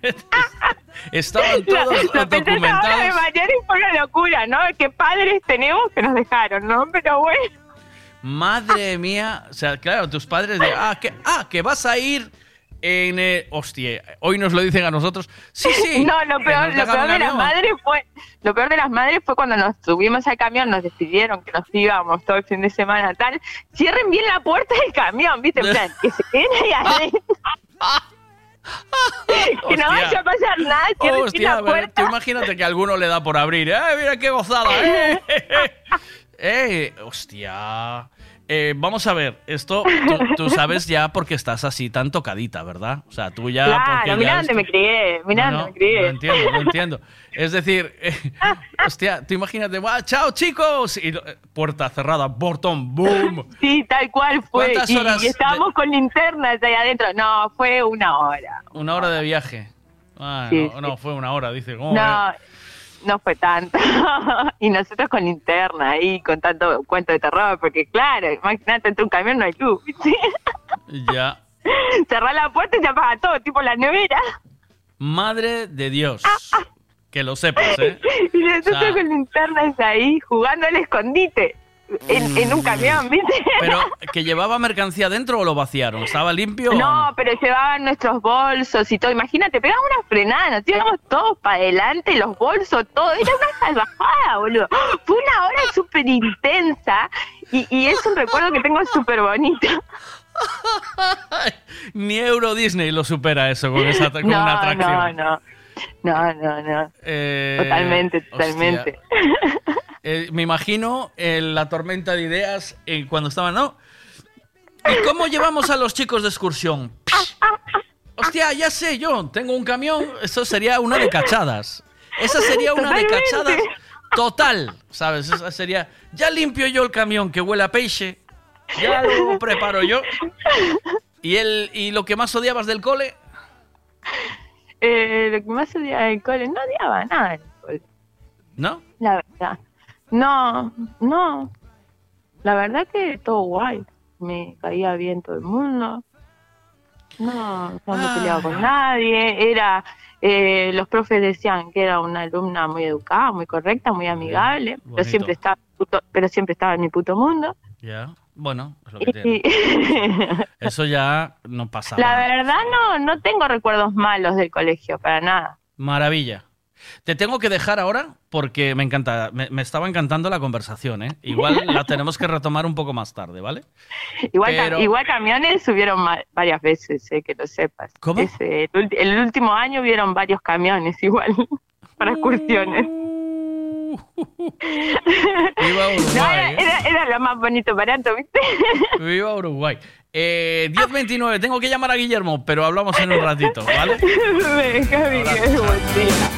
[LAUGHS] Estaban todos de documentados. mañana y fue una locura, ¿no? Qué padres tenemos que nos dejaron, ¿no? Pero bueno. Madre mía, o sea, claro, tus padres de, ah, que, ah, que vas a ir en, eh, hostia, hoy nos lo dicen a nosotros. Sí, sí. [LAUGHS] No, lo peor, lo peor de las madres fue, lo peor de las madres fue cuando nos subimos al camión, nos despidieron que nos íbamos todo el fin de semana tal, cierren bien la puerta del camión, ¿viste? En plan, que se queden ahí adentro. [LAUGHS] que no vaya a pasar nada, cierren bien Hostia, la pero puerta. tú imagínate que a alguno le da por abrir. ¡Eh, mira qué gozada! ¡Eh! [LAUGHS] [LAUGHS] ¡Eh! ¡Hostia! Eh, vamos a ver, esto tú, tú [LAUGHS] sabes ya porque estás así tan tocadita, ¿verdad? O sea, tú ya. porque Claro, mirá dónde me crié, mirá No, me crié. Lo entiendo, lo entiendo. Es decir, eh, [LAUGHS] hostia, tú imagínate, ¡va, chao chicos! Y eh, puerta cerrada, portón, boom. Sí, tal cual fue. ¿Cuántas Y, horas y estábamos con linternas ahí adentro. No, fue una hora. Una hora de viaje. Ah, Sí, no, no, fue una hora, dice. ¿cómo No, no fue tanto. [LAUGHS] y nosotros con linterna ahí, con tanto cuento de terror, porque claro, imagínate, entre un camión no hay luz. Ya. [LAUGHS] Cerrar la puerta y se apaga todo, tipo la nevera. Madre de Dios. Que lo sepas, ¿eh? [LAUGHS] y nosotros O sea- con linternas ahí, jugando al escondite. En, en un camión, ¿viste? [LAUGHS] Pero, ¿que llevaba mercancía dentro o lo vaciaron? ¿Estaba limpio? o No, pero llevaban nuestros bolsos y todo. Imagínate, pegamos una frenada, nos íbamos todos para adelante, los bolsos, todo. Era una salvajada, boludo. [GASPS] Fue una hora súper intensa y, y es un recuerdo que tengo súper bonito. Ni Euro Disney lo supera eso con, esa, con no, una atracción. no, no. No, no, no. Eh, Totalmente, hostia. Eh, me imagino eh, la tormenta de ideas eh, cuando estaban, ¿no? ¿Y cómo llevamos a los chicos de excursión? Hostia, ya sé yo, tengo un camión, eso sería una de cachadas. Esa sería una de cachadas total, ¿sabes? Esa sería, ya limpio yo el camión que huele a peixe, ya lo preparo yo. ¿Y, el, ¿Y lo que más odiabas del cole? Eh, lo que más odiaba del cole, no odiaba nada del cole, ¿No? la verdad. No, no. La verdad que todo guay. Me caía bien todo el mundo. No, no me peleaba con nadie. Era, eh, los profes decían que era una alumna muy educada, muy correcta, muy amigable, pero siempre estaba, puto- pero siempre estaba en mi puto mundo. Ya, bueno, es lo que tiene. Y, [LAUGHS] Eso ya no pasaba. la verdad no, no tengo recuerdos malos del colegio, para nada. Maravilla. Te tengo que dejar ahora porque me encanta, me, me estaba encantando la conversación, ¿eh? Igual [LAUGHS] la tenemos que retomar un poco más tarde, ¿vale? Igual, ca- Pero- igual camiones subieron varias veces, eh, que lo sepas. ¿Cómo? Ese, el, ulti- el último año vieron varios camiones [LAUGHS] igual para excursiones. [LAUGHS] Viva No, Uruguay, era, ¿eh? era lo más bonito barato, ¿viste? Viva Uruguay. Eh, 10.29, tengo que llamar a Guillermo, pero hablamos en un ratito, ¿vale? Venga, Miguel, buen día.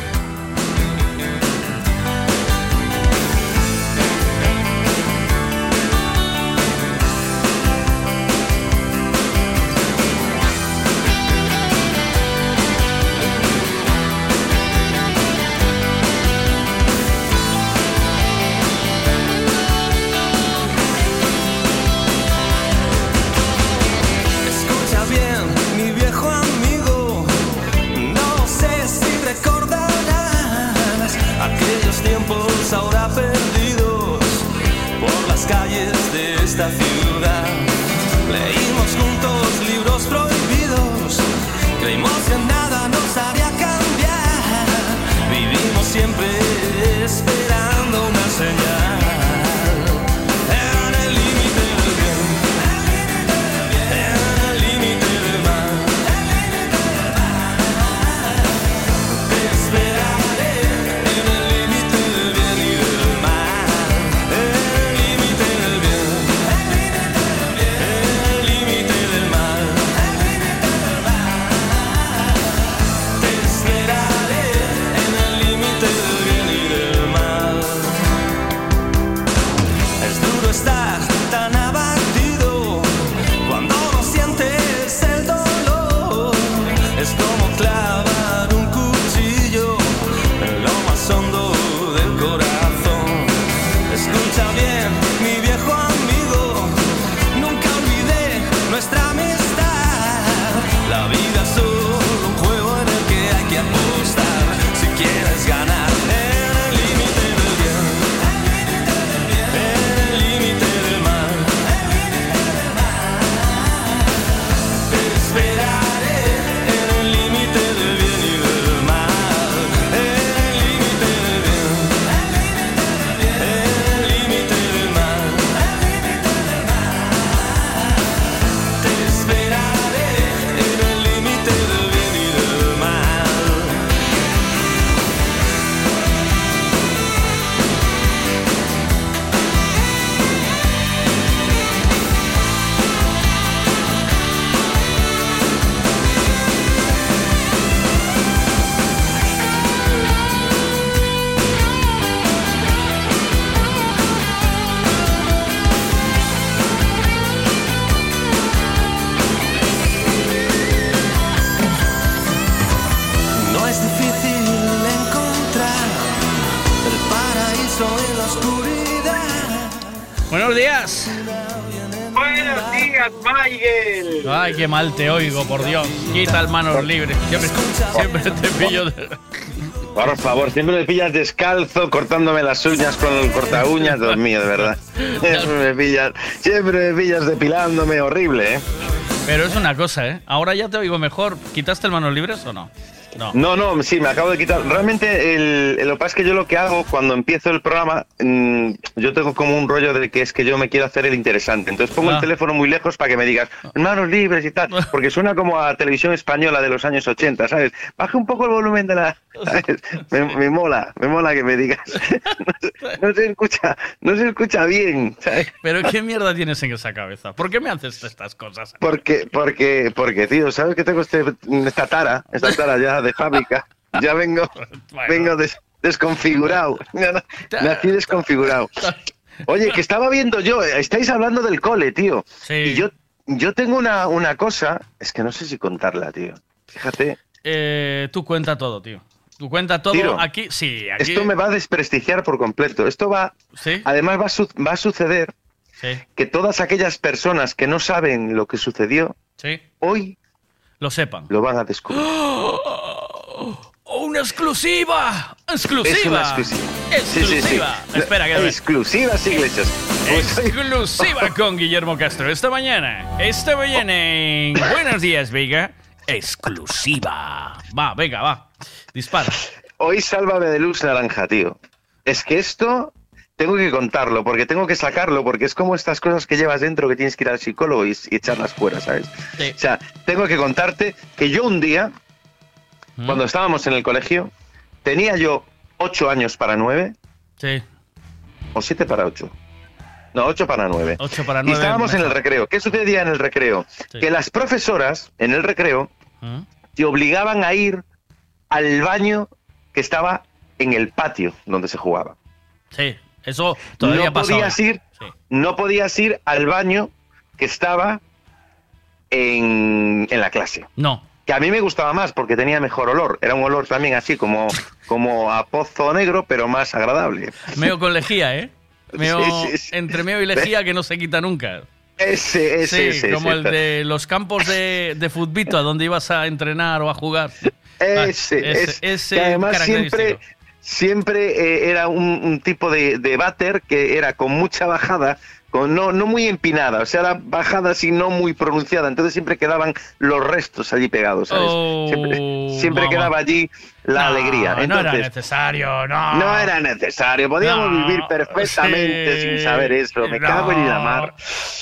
Qué mal te oigo, por Dios. Quita el manos libres. Siempre, [LAUGHS] siempre te pillo. de- Por favor, siempre me pillas descalzo, cortándome las uñas con el corta uñas, Dios mío, de verdad. [LAUGHS] Siempre me pillas, siempre me pillas depilándome, horrible, ¿eh? Pero es una cosa, ¿eh? Ahora ya te oigo mejor. ¿Quitaste el manos libres o no? No. No, no, sí, me acabo de quitar. Realmente, el, lo que pasa es que yo lo que hago cuando empiezo el programa, mm, yo tengo como un rollo de que es que yo me quiero hacer el interesante. Entonces pongo Ah. el teléfono muy lejos para que me digas, manos libres y tal, [LAUGHS] porque suena como a televisión española de los años 80, ¿sabes? Baje un poco el volumen de la... [LAUGHS] Me, me mola, me mola que me digas. No, [LAUGHS] no se escucha, no se escucha bien, ¿sabes? Pero ¿qué mierda tienes en esa cabeza? ¿Por qué me haces estas cosas? Porque, porque, porque, tío, ¿sabes que tengo este, esta tara, esta tara ya de fábrica? Ya vengo, vengo des- desconfigurado. Nací desconfigurado. Oye, que estaba viendo yo, estáis hablando del cole, tío. Y yo, yo tengo una, una cosa, es que no sé si contarla, tío. Fíjate, Eh, tú cuenta todo, tío. Tú cuenta todo Tiro. aquí. Sí, aquí. esto me va a desprestigiar por completo. Esto va, ¿Sí? además va a, su- va a suceder Sí. que todas aquellas personas que no saben lo que sucedió, Sí. hoy Lo sepan. lo van a descubrir. ¡Oh, ¡Una exclusiva! ¡Exclusiva! Es una exclusiva. Sí, sí, sí. Espera, que Exclusivas iglesias. Pues Exclusiva [LAUGHS] con Guillermo Castro. Esta mañana. Esta mañana en Buenos Días, Vega. Exclusiva. Va, venga, va. Dispara. Hoy sálvame de luz naranja, tío. Es que esto tengo que contarlo, porque tengo que sacarlo, porque es como estas cosas que llevas dentro que tienes que ir al psicólogo y, y echarlas fuera, ¿sabes? O sea, tengo que contarte que yo un día, ¿Mm? cuando estábamos en el colegio, tenía yo ocho años para nueve, Sí. o siete para ocho. No, ocho para nueve. 8 para Y 9. estábamos en el recreo. ¿Qué sucedía en el recreo? Sí. Que las profesoras en el recreo ¿Mm? te obligaban a ir al baño que estaba en el patio donde se jugaba. Sí, eso todavía no pasa. podías ir, no podías ir al baño que estaba en, en la clase. No. Que a mí me gustaba más porque tenía mejor olor. Era un olor también así como, como a pozo negro, pero más agradable. Meo con lejía, ¿eh? Meo, [LAUGHS] Sí, sí, sí. Entre meo y lejía que no se quita nunca. Ese, ese, sí, ese. como el de los campos de, de futbito, a donde ibas a entrenar o a jugar. Ese, Ah, ese- ese, que además siempre, siempre eh, era un, un tipo de, de váter que era con mucha bajada, con no, no muy empinada, o sea, era bajada así no muy pronunciada, entonces siempre quedaban los restos allí pegados, ¿sabes? Oh, siempre siempre quedaba allí la No, alegría. no era necesario, no. no era necesario, podíamos No, vivir perfectamente sí, sin saber eso, me no. cago en la mar.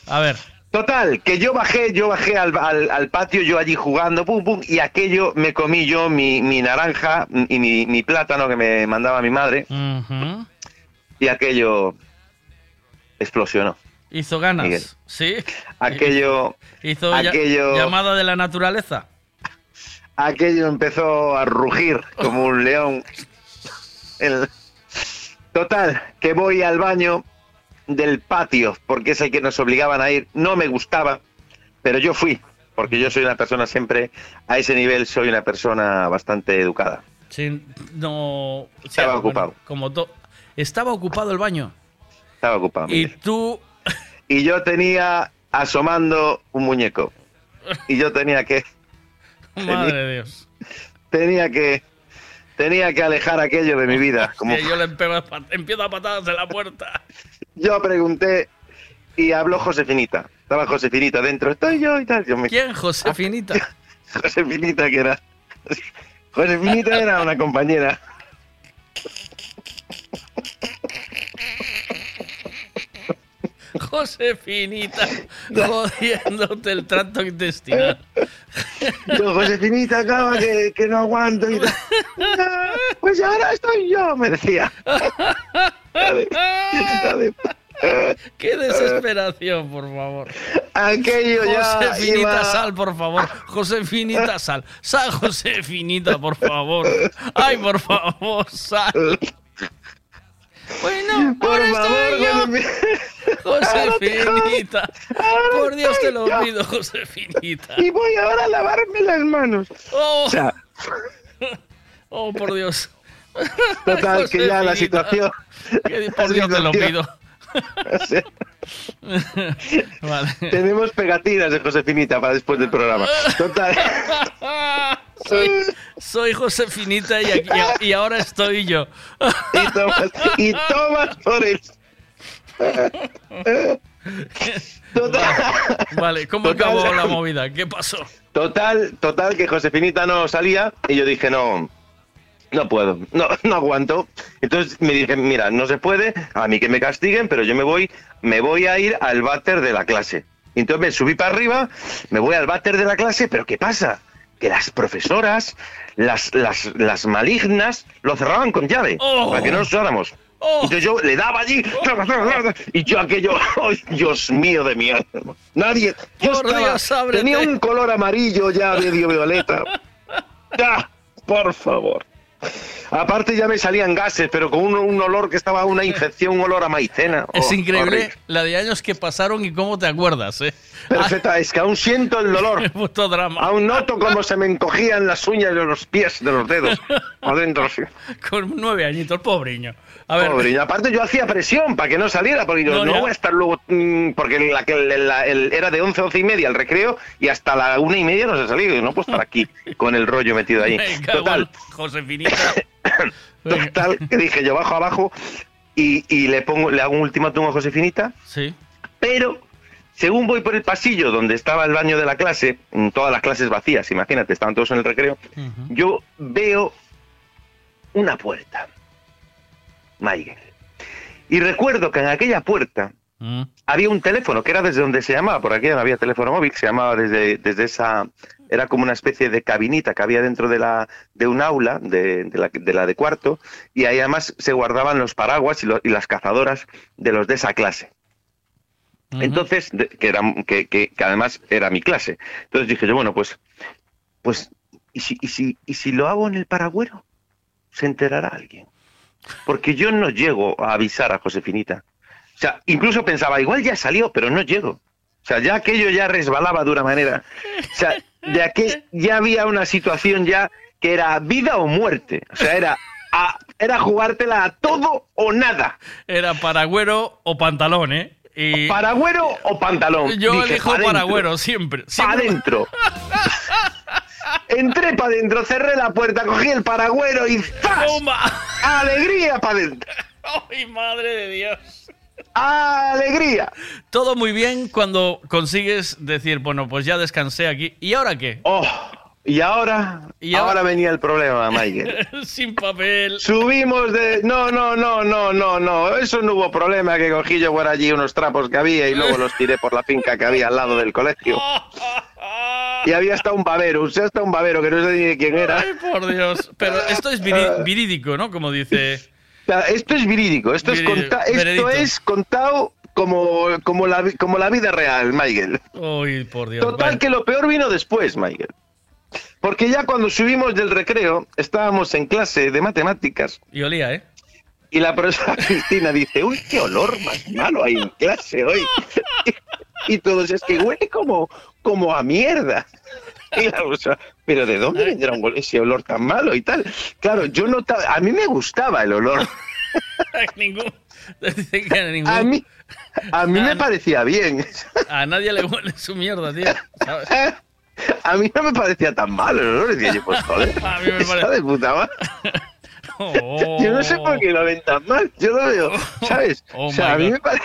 A ver. Total, que yo bajé, yo bajé al, al- al patio, yo allí jugando, pum, pum, y aquello me comí yo mi, mi naranja y mi, mi plátano que me mandaba mi madre, y aquello explosionó. Hizo ganas. Miguel. Sí. Aquello, [LAUGHS] Hizo aquello- llamada de la naturaleza. aquello empezó a rugir como un león. El- Total, que voy al baño del patio, porque es el que nos obligaban a ir. No me gustaba, pero yo fui, porque yo soy una persona siempre, a ese nivel soy una persona bastante educada. Sí, no. o sea, Estaba ocupado. como Estaba ocupado el baño. Estaba ocupado. Y tú. Y yo tenía asomando un muñeco. Y yo tenía que, [LAUGHS] Madre de Dios. tenía que, tenía que alejar aquello de mi vida. Como yo le empiezo a, pat- empiezo a patadas en la puerta. Yo pregunté y habló Josefinita. Estaba Josefinita dentro. Estoy yo y tal. Yo me- ¿Quién? Josefinita. [LAUGHS] Josefinita que era. Josefinita era una compañera. Josefinita. Jodiéndote el tracto intestinal. Yo, Josefinita, acaba que, que no aguanto y tal. [LAUGHS] Pues ahora estoy yo, me decía. [LAUGHS] [LAUGHS] Qué desesperación, por favor. Aquello ya Josefinita, iba- sal, por favor. Josefinita, [LAUGHS] sal. Sal, Josefinita, por favor. Ay, por favor, sal. Bueno, Por ahora favor, estoy yo. Josefi- Josefinita. Ahora Por Dios te lo pido, Josefinita. Y voy ahora a lavarme las manos. Oh, O sea, oh, por Dios. total, que ya la situación. Por Dios te lo pido. [LAUGHS] Vale. tenemos pegatinas de Josefinita para después del programa. Total. [LAUGHS] Soy, soy Josefinita y, aquí- y ahora estoy yo. [LAUGHS] Y tomas, y tomas por el. Vale, ¿cómo Total. acabó la movida? ¿Qué pasó? Total, total, que Josefinita no salía y yo dije, no, no puedo, no, [LAUGHS] no aguanto. Entonces me dije, mira, no se puede, a mí que me castiguen, pero yo me voy, me voy a ir al váter de la clase. Entonces me subí para arriba, me voy al váter de la clase, pero ¿qué pasa? Que las profesoras, las, las, las malignas, lo cerraban con llave, Oh. para que no nos usáramos. Entonces yo le daba allí, y yo aquello, [LAUGHS] ¡ay, Dios mío de! Nadie, yo estaba- Dios, ábrete. tenía un color amarillo ya medio violeta. [LAUGHS] Ya, por favor. Aparte ya me salían gases, pero con un, un olor que estaba una infección, un olor a maicena. [LAUGHS] Es Oh, increíble horrible. la de años que pasaron y cómo te acuerdas, ¿eh? Perfecta, es que aún siento el dolor. [LAUGHS] Puto drama. Aún noto cómo se me encogían las uñas de los pies, de los dedos. [LAUGHS] Adentro, sí. Con nueve añitos, pobreño. A ver, Pobre, y aparte yo hacía presión para que no saliera, porque yo No, voy a estar luego, mm, porque la, que- la- el- era de 11, 11 y media el recreo, y hasta la una y media no se salía, y no puedo estar aquí con el rollo metido ahí. Total. [COUGHS] total, que dije yo bajo abajo y, y le pongo, le hago un ultimátum a Josefinita, Sí. pero según voy por el pasillo donde estaba el baño de la clase, mm, todas las clases vacías, imagínate, estaban todos en el recreo, yo veo una puerta, Miguel. Y recuerdo que en aquella puerta Mm. había un teléfono, que era desde donde se llamaba, por aquí no había teléfono móvil, se llamaba desde, desde esa, era como una especie de cabinita que había dentro de, la, de un aula, de, de la, de la de cuarto, y ahí además se guardaban los paraguas y, lo- y las cazadoras de los de esa clase. Entonces, de- que, era, que, que- que además era mi clase. Entonces dije yo, bueno, pues, pues ¿y, si, y, si, ¿y si lo hago en el paragüero? ¿Se enterará alguien? Porque yo no llego a avisar a Josefinita. O sea, incluso pensaba, igual ya salió, pero no llego. O sea, ya aquello ya resbalaba de una manera. O sea, de aquel ya había una situación ya que era vida o muerte. O sea, era, a- era jugártela a todo o nada. Era paragüero o pantalón, ¿eh? Y Paragüero o pantalón. yo Dije, elijo "Pa' dentro". paragüero siempre. Pa' adentro. Entré para adentro, cerré la puerta, cogí el paragüero y ¡zas! ¡Alegría para adentro! [LAUGHS] ¡Ay, madre de Dios! ¡Alegría! Todo muy bien cuando consigues decir, bueno, pues ya descansé aquí. ¿Y ahora qué? Oh, y ahora, Y ahora- ahora venía el problema, Michael. [LAUGHS] Sin papel. Subimos de. No, no, no, no, no, no. Eso no hubo problema. Que cogí yo por allí unos trapos que había y luego los tiré por la finca que había al lado del colegio. [LAUGHS] Y había hasta un babero, sea, hasta un babero que no sé ni de quién era. Ay, por Dios. Pero esto es virídico, [LAUGHS] ¿no? Como dice. Sea, esto es verídico, esto, es, Verídico, conta- esto es contado como, como, la, vi- como la vida real, Michael. Uy, por Dios. Total, Bueno, que lo peor vino después, Michael. Porque ya cuando subimos del recreo, estábamos en clase de matemáticas Y olía, ¿eh? y la profesora [LAUGHS] Cristina dice, uy, qué olor más malo hay en clase hoy. [LAUGHS] y todos, es que huele como, como a mierda. [LAUGHS] Y la profesora, pero ¿de dónde [LAUGHS] vendrá un- ese olor tan malo y tal? Claro, yo notaba, a mí me gustaba el olor. [LAUGHS] ningún. A ningún. A mí, a mí me parecía bien. A nadie le huele su mierda, tío. ¿sabes? [LAUGHS] A mí no me parecía tan malo el olor. Decía yo, pues joder, A mí me parece- de puta madre. Yo no sé por qué lo ven tan mal. Yo lo veo, ¿sabes? Oh o sea, a mí me parece.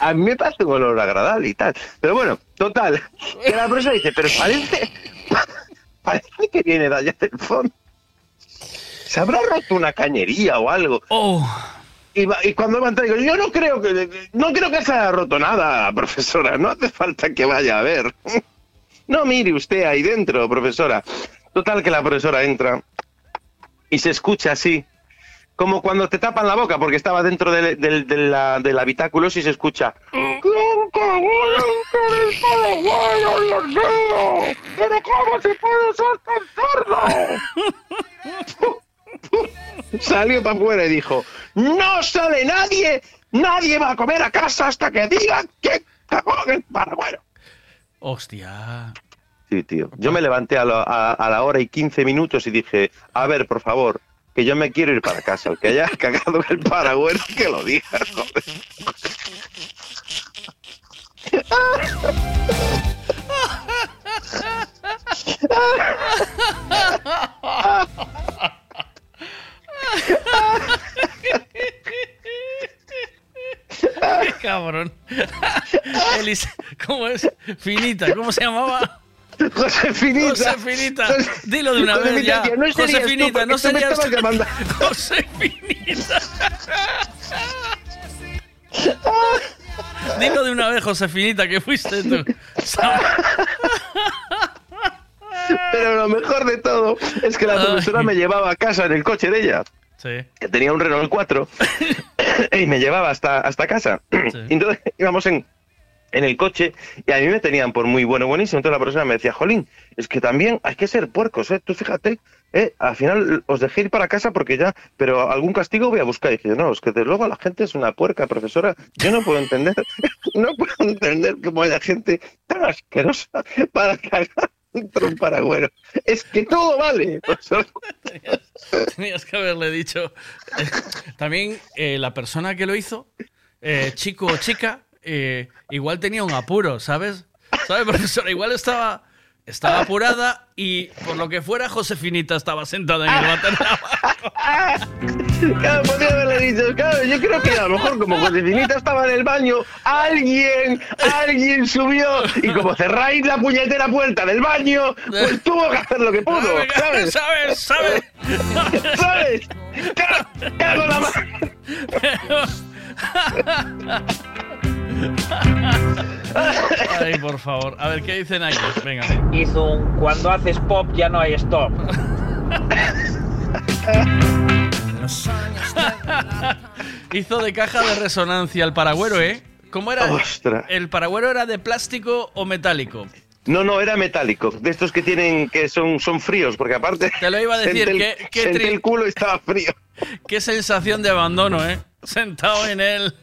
A mí me parece un olor agradable y tal. Pero bueno, total. [LAUGHS] Que la profesora dice, pero parece. [LAUGHS] Parece que viene de allá del fondo. ¿Se habrá roto una cañería o algo? Oh. Y, va- y cuando va a entrar, digo, yo no creo que no creo que se haya roto nada, profesora. No hace falta que vaya a ver. [LAUGHS] No mire usted ahí dentro, profesora. Total que la profesora entra y se escucha así, como cuando te tapan la boca porque estaba dentro del, del, de la- del habitáculo y se escucha. ¿Pero cómo se puede ser tan cerdo? Salió para afuera y dijo, no sale nadie, nadie va a comer a casa hasta que digan que cagó en el paragüero. Hostia. Sí, tío. Yo me levanté a, la- a- a la hora y 15 minutos y dije, a ver, por favor, que yo me quiero ir para casa. El que haya [LAUGHS] cagado el paragüero, que lo diga, cabrón. Elis, ¿cómo es? Finita, ¿cómo se llamaba? [LAUGHS] José Finita. José Finita. José- Dilo de una vez ya. No serías José tú, Finita, porque no tú me llamando. [LAUGHS] José Finita. [LAUGHS] Dilo de una vez, José Finita, que fuiste tú. Pero lo mejor de todo es que la profesora me llevaba a casa en el coche de ella. Sí. que tenía un Renault 4 y me llevaba hasta, hasta casa. Y entonces íbamos en, en el coche y a mí me tenían por muy bueno, buenísimo. Entonces la persona me decía, Jolín, es que también hay que ser puercos, ¿eh? Tú fíjate, ¿eh? Al final os dejé ir para casa porque ya, pero algún castigo voy a buscar. Y dije, no, es que desde luego la gente es una puerca, profesora. Yo no puedo entender, [LAUGHS] no puedo entender cómo haya gente tan asquerosa para cagar un paragüero. Es que todo vale, [LAUGHS] profesor. Tenías que haberle dicho. [LAUGHS] También eh, la persona que lo hizo, eh, chico o chica, eh, igual tenía un apuro, ¿sabes? ¿Sabes, [LAUGHS] profesora? Igual estaba, estaba apurada y por lo que fuera, Josefinita estaba sentada en el váter. [LAUGHS] Claro, podría haberle dicho, claro, yo creo que a lo mejor como Josefinita estaba en el baño, alguien, alguien subió y como cerráis la puñetera puerta del baño, pues tuvo que hacer lo que pudo, ¿sabes? ¿Sabes? ¿Sabes? [LAUGHS] ¿Sabes? Ca- Cago la mano. [LAUGHS] Ay, por favor. A ver, ¿qué dicen aquí? Venga. Hizo un cuando haces pop ya no hay stop. [LAUGHS] Hizo de caja de resonancia el paragüero, ¿eh? ¿Cómo era? Ostras. ¿El paragüero era de plástico o metálico? No, no, era metálico, de estos que tienen, que son, son fríos, porque aparte... Te lo iba a decir, senté el- que- que senté tri- el culo y estaba frío. [LAUGHS] Qué sensación de abandono, ¿eh? Sentado en él.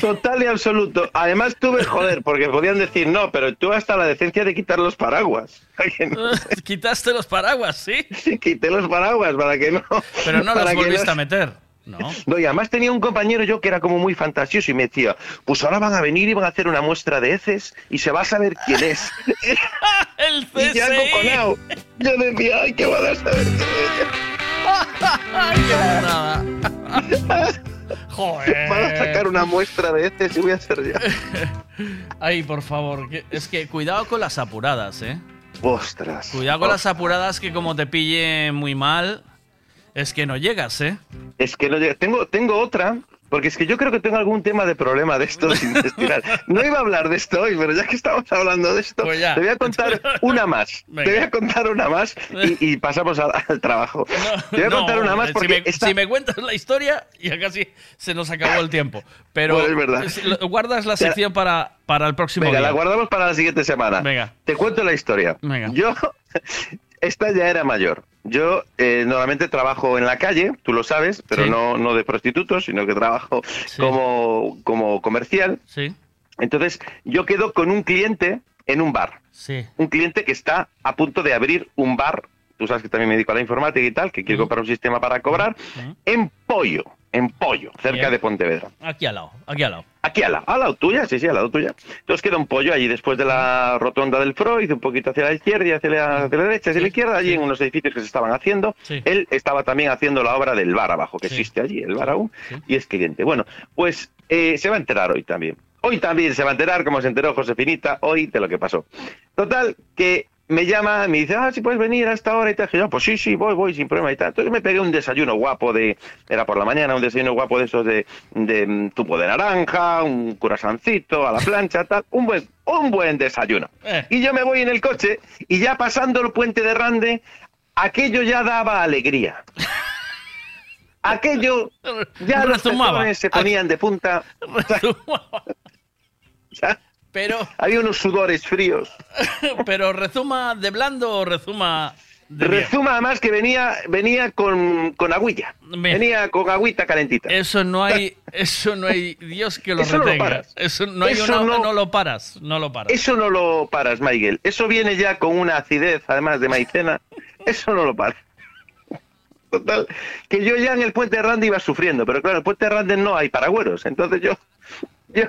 Total y absoluto. Además tuve, joder, porque podían decir no, pero tuve hasta la decencia de quitar los paraguas. [LAUGHS] [LAUGHS] Quitaste los paraguas, ¿sí? Quité los paraguas para que no... Pero no los volviste no- a meter. No. No, y además tenía un compañero yo que era como muy fantasioso y me decía, pues ahora van a venir y van a hacer una muestra de heces y se va a saber quién es. [LAUGHS] El y ya CSI. Yo decía, ay, que van a saber quién qué es. Joder. Van a sacar una muestra de heces y voy a hacer ya. [LAUGHS] Ay, por favor. Es que cuidado con las apuradas, ¿eh? Ostras. Cuidado con las apuradas que como te pille muy mal, es que no llegas, ¿eh? Es que no llega. Tengo, tengo otra, porque es que yo creo que tengo algún tema de problema de esto intestinal. [LAUGHS] No iba a hablar de esto hoy, pero ya que estamos hablando de esto, Pues te voy a contar [LAUGHS] una más. Venga. Te voy a contar una más y, y pasamos al, al trabajo. te voy a No, contar una más si porque me, esta- si me cuentas la historia, ya casi se nos acabó el tiempo. Pero Bueno, es verdad. guardas la sección para, para el próximo Venga, día. la guardamos para la siguiente semana. Venga. Te cuento la historia. Venga. Yo, [LAUGHS] esta ya era mayor. Yo eh, normalmente trabajo en la calle, tú lo sabes, pero Sí. no, no de prostitutos, sino que trabajo como, como comercial. Sí. Entonces, yo quedo con un cliente en un bar. Sí. Un cliente que está a punto de abrir un bar. Tú sabes que también me dedico a la informática y tal, que quiere comprar un sistema para cobrar. En Pollo, en Pollo, cerca Bien. de Pontevedra. Aquí al lado, aquí al lado. Aquí al lado, al lado tuya, sí, sí, al lado tuya. Entonces queda un pollo allí después de la rotonda del Freud, un poquito hacia la izquierda y hacia la, hacia la derecha, hacia la izquierda, allí en unos edificios que se estaban haciendo. Sí. Él estaba también haciendo la obra del bar abajo, que existe allí, el bar aún, y es cliente. Bueno, pues eh, se va a enterar hoy también. Hoy también se va a enterar, como se enteró Josefinita, hoy de lo que pasó. Total, que me llama, me dice, ah, si puedes venir a esta hora y tal. Y yo, pues sí, sí, voy, voy, sin problema y tal. Entonces me pegué un desayuno guapo de, era por la mañana, un desayuno guapo de esos de, de mm, zumo de naranja, un curasancito a la plancha, tal. Un buen, un buen desayuno. Eh. Y yo me voy en el coche y ya pasando el puente de Rande, aquello ya daba alegría. [LAUGHS] Aquello, ya los pezones se ponían de punta. Pero, Había unos sudores fríos. [LAUGHS] pero rezuma de blando o rezuma de? Rezuma además que venía, venía con, con agüilla. Venía con agüita calentita. Eso no hay, eso no hay Dios que lo Eso no lo. Eso no hay Eso una- no- no lo paras, no lo paras. Eso no lo paras, Miguel. Eso viene ya con una acidez, además de maicena. [LAUGHS] Eso no lo paras. Total, que yo ya en el puente de Rande iba sufriendo, pero claro, en el puente de Rande no hay paragüeros, entonces yo, yo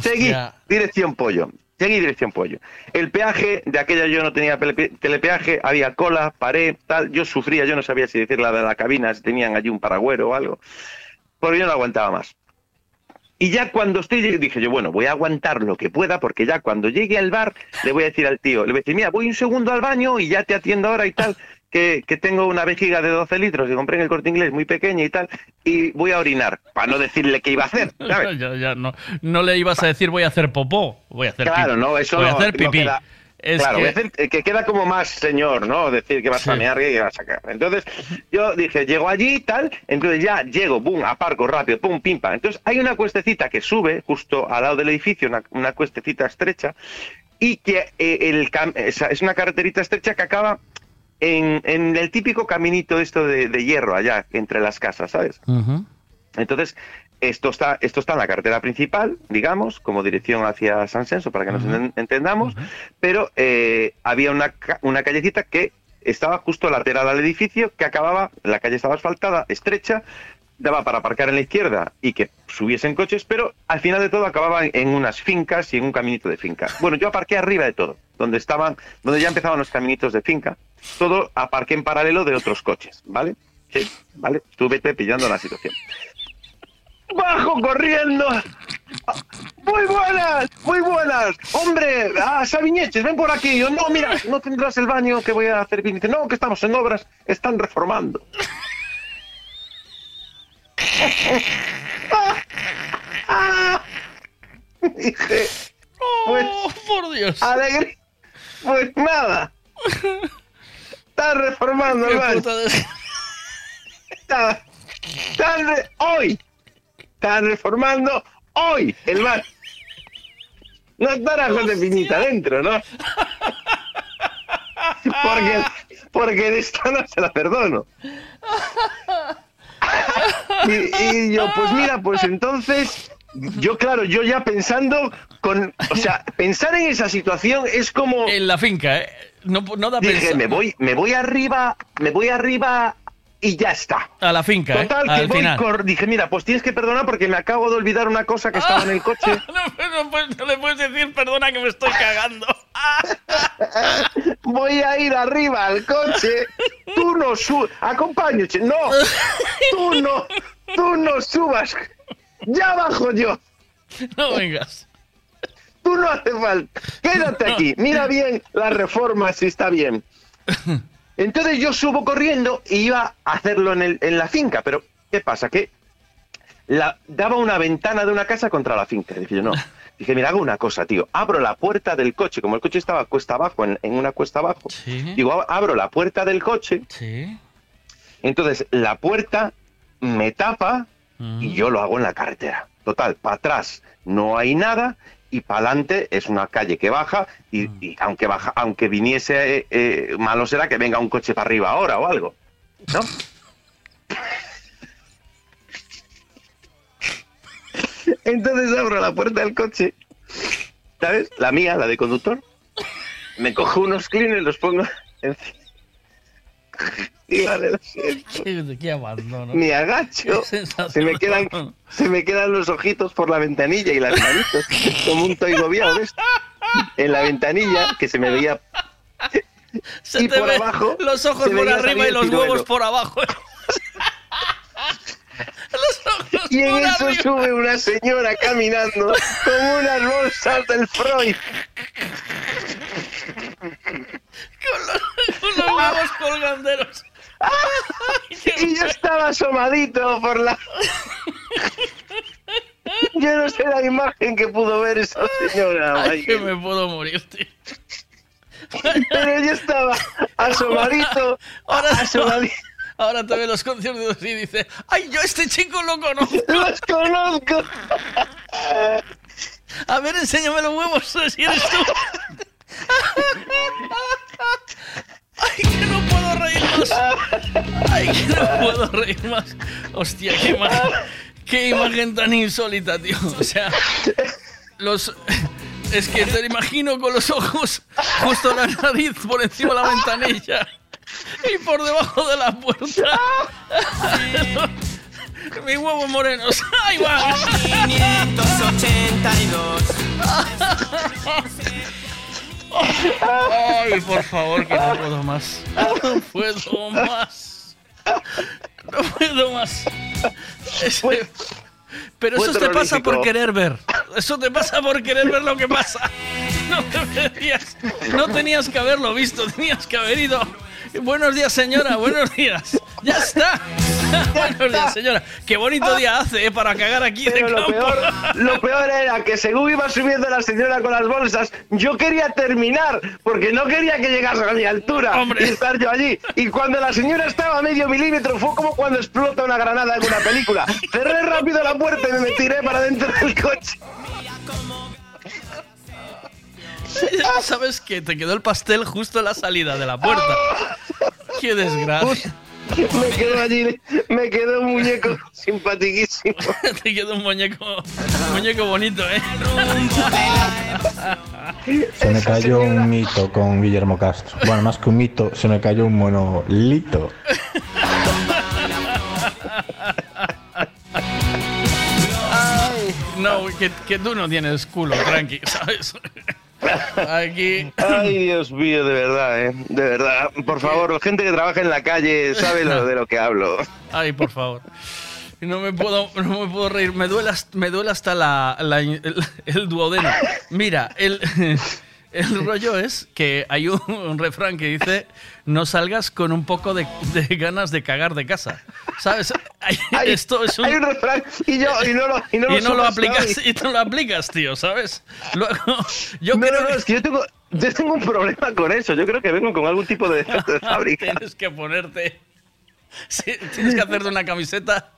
seguí dirección pollo, seguí dirección pollo. El peaje, de aquella yo no tenía telepeaje, había cola, paré, tal, yo sufría, yo no sabía si decir la de la cabina, si tenían allí un paragüero o algo, porque yo no aguantaba más. Y ya cuando estoy, dije yo, bueno, voy a aguantar lo que pueda, porque ya cuando llegue al bar, le voy a decir al tío, le voy a decir, mira, voy un segundo al baño y ya te atiendo ahora y tal, que, que tengo una vejiga de 12 litros que compré en el corte inglés muy pequeña y tal, y voy a orinar, para no decirle qué iba a hacer, [LAUGHS] ¿sabes? Ya, ya, no, no le ibas a decir voy a hacer popó, voy a hacer Claro, pipí. no, eso voy a no- hacer no pipí. queda- Es claro, que- voy a hacer- eh, que queda como más señor, ¿no? Decir que vas a mear y que vas a sacar. Entonces, yo dije, llego allí y tal, entonces ya llego, boom, aparco rápido, pum, pim, pam. Entonces, hay una cuestecita que sube justo al lado del edificio, una, una cuestecita estrecha, y que eh, el esa- es una carreterita estrecha que acaba en, en el típico caminito esto de, de hierro allá, entre las casas, ¿sabes? Entonces, esto está, esto está en la carretera principal, digamos, como dirección hacia San Senso, para que nos enten- entendamos, pero eh, había una, una callecita que estaba justo lateral al edificio, que acababa, la calle estaba asfaltada, estrecha, daba para aparcar en la izquierda y que subiesen coches, pero al final de todo acababa en, unas fincas y en un caminito de fincas. Bueno, yo aparqué arriba de todo, donde estaban, donde ya empezaban los caminitos de finca, todo aparqué en paralelo de otros coches, ¿vale? Sí, ¿vale? Estuve pillando la situación. ¡Bajo corriendo! ¡Muy buenas! ¡Muy buenas! ¡Hombre! ¡Ah, Sabiñeches, ven por aquí! Yo, no, mira, no tendrás el baño que voy a hacer. Dice, no, que estamos en obras, están reformando. Ah, Dije, pues, por Dios. alegría. Pues nada. Están reformando Está- están re- hoy. Están reformando hoy el bar. No estará José Piñita dentro, ¿no? Porque, porque de esta no se la perdono. Y, y yo, pues mira, pues entonces, yo claro, yo ya pensando con, o sea, pensar en esa situación es como... En la finca, ¿eh? No, no da Dije, pensar. me voy, me voy arriba, me voy arriba y ya está. A la finca, ¿eh? Total, que Al voy final. cor- dije, mira, pues tienes que perdonar porque me acabo de olvidar una cosa que estaba en el coche. [LAUGHS] No le puedes decir perdona que me estoy cagando. [LAUGHS] Voy a ir arriba al coche. Tú no subas. Acompáñate. No. Tú no. Tú no subas. Ya bajo yo. [LAUGHS] No vengas. Tú no hace falta. Quédate aquí. Mira bien la reforma si está bien. Entonces yo subo corriendo y iba a hacerlo en, el- en la finca, pero ¿qué pasa? Que la, daba una ventana de una casa contra la finca. Dije yo, no. Dije, mira, hago una cosa, tío. Abro la puerta del coche, como el coche estaba cuesta abajo, en, en una cuesta abajo. Digo, ab- abro la puerta del coche. Sí. Entonces la puerta me tapa y yo lo hago en la carretera. Total, para atrás no hay nada y para adelante es una calle que baja y, y aunque baja, aunque viniese eh, eh, malo será que venga un coche para arriba ahora o algo, ¿no? [LAUGHS] Entonces abro la puerta del coche, ¿sabes? La mía, la de conductor. Me cojo unos cleaners, los pongo [LAUGHS] encima. Me agacho, se me quedan, se me quedan los ojitos por la ventanilla y las manitos, como un toy gobiado esto, en la ventanilla que se me veía Se y te por abajo los ojos por arriba y los huevos por abajo. [LAUGHS] [LAUGHS] Y en eso arriba. sube una señora caminando con unas bolsas del Freud. Con los huevos colganderos. [LAUGHS] Y yo estaba asomadito por la... Yo no sé la imagen que pudo ver esa señora. Ay, que me puedo morir, tío. Pero yo estaba asomadito, Ahora, asomadito. Ahora te ve los conciertos y dice, ay, yo a este chico lo conozco. [LAUGHS] Los conozco. A ver, enséñame los huevos, [LAUGHS] si eres tú. Ay, que no puedo reír más. Ay, que no puedo reír más. Hostia, qué imagen, qué imagen tan insólita, tío. O sea, los... Es que te lo imagino con los ojos justo la nariz por encima de la ventanilla. [LAUGHS] y por debajo de la puerta. [LAUGHS] Mi huevo moreno. [LAUGHS] Ahí va. 582. Ay, por favor, que no puedo más. No puedo más. No puedo más. Ese- Pero eso te pasa por querer ver. Eso te pasa por querer ver lo que pasa. No deberías. No tenías que haberlo visto. Tenías que haber ido. [LAUGHS] Buenos días, señora. Buenos días. Ya está. [LAUGHS] Buenos días, señora. Qué bonito día hace eh, para cagar aquí de Pero lo campo. peor, lo peor era que según iba subiendo la señora con las bolsas, yo quería terminar, porque no quería que llegase a mi altura y estar yo allí. Y cuando la señora estaba a medio milímetro, fue como cuando explota una granada en una película. Cerré rápido la puerta y me tiré para dentro del coche. ¿Sabes que Te quedó el pastel justo en la salida de la puerta. Qué desgracia. Me quedó allí, me quedó un muñeco simpatiquísimo. [LAUGHS] Te quedó un muñeco, un muñeco bonito, ¿eh? Se me cayó un mito con Guillermo Castro. Bueno, más que un mito, se me cayó un monolito. Ay, no, que, que tú no tienes culo, tranqui, ¿sabes? Aquí. Ay, Dios mío, de verdad, ¿eh? De verdad. Por favor, gente que trabaja en la calle sabe lo de lo que hablo. Ay, por favor. No me puedo, no me puedo reír. Me duele, hasta- me duele hasta la, la- el, el duodeno. Mira, el, [LAUGHS] el rollo es que hay un, un refrán que dice: No salgas con un poco de, de ganas de cagar de casa. ¿Sabes? Hay- Hay- [LAUGHS] esto es un. hay un refrán y yo- y no lo- y no lo supe aplicas, y no lo aplicas, tío, ¿sabes? Luego, [LAUGHS] yo No, creo no, no, que- es que yo tengo, yo tengo un problema con eso. Yo creo que vengo con algún tipo de, [LAUGHS] de fábrica. Tienes que ponerte. Sí, tienes que hacerte una camiseta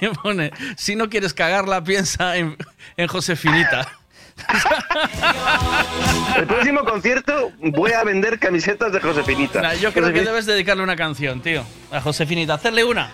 que pone: Si no quieres cagarla, piensa en, en Josefinita. [LAUGHS] El próximo concierto voy a vender camisetas de Josefinita. Nah, yo creo que debes dedicarle una canción, tío. A Josefinita. Hacerle una.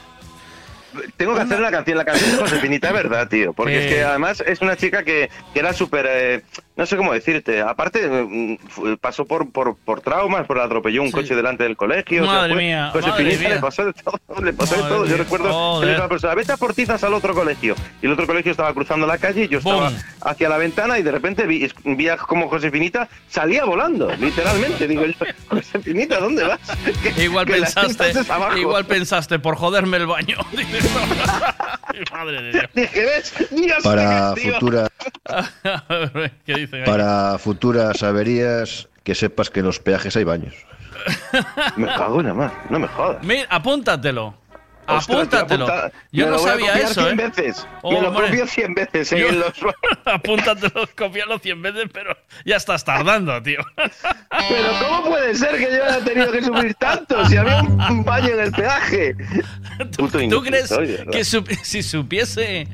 Tengo que hacer la canción, la canción de Josefinita, verdad, tío. Porque es que además es una chica que, que era súper. eh, no sé cómo decirte. Aparte, mm, pasó por, por, por traumas, por atropelló un coche delante del colegio. o sea, Madre fue- mía, Josefinita madre mía. [LAUGHS] le pasó de todo. Le pasó de todo. Yo recuerdo que le dijo a la persona, vete a Portizas al otro colegio. Y el otro colegio estaba cruzando la calle y yo estaba Bum. hacia la ventana y de repente vi, vi a como Josefinita salía volando, literalmente. Digo yo, Josefinita, ¿dónde vas? [LAUGHS] Que- Igual que pensaste, igual pensaste por joderme el baño. [LAUGHS] Madre de Dios. Dije, ¿ves? Dios Para futura, Para futuras averías, que sepas que en los peajes hay baños. Me cago en la mar, no me jodas. Mira, apúntatelo. Apúntatelo. te voy a apuntar. Yo Me no sabía eso, 100 ¿eh? veces. Oh, me lo copio 100 veces. ¿eh? Yo- los- [LAUGHS] Apúntatelo, copiarlo 100 veces, pero ya estás tardando, tío. [LAUGHS] Pero ¿cómo puede ser que yo haya tenido que sufrir tanto si había un baño en el peaje? ¿Tú inútil crees que si supiese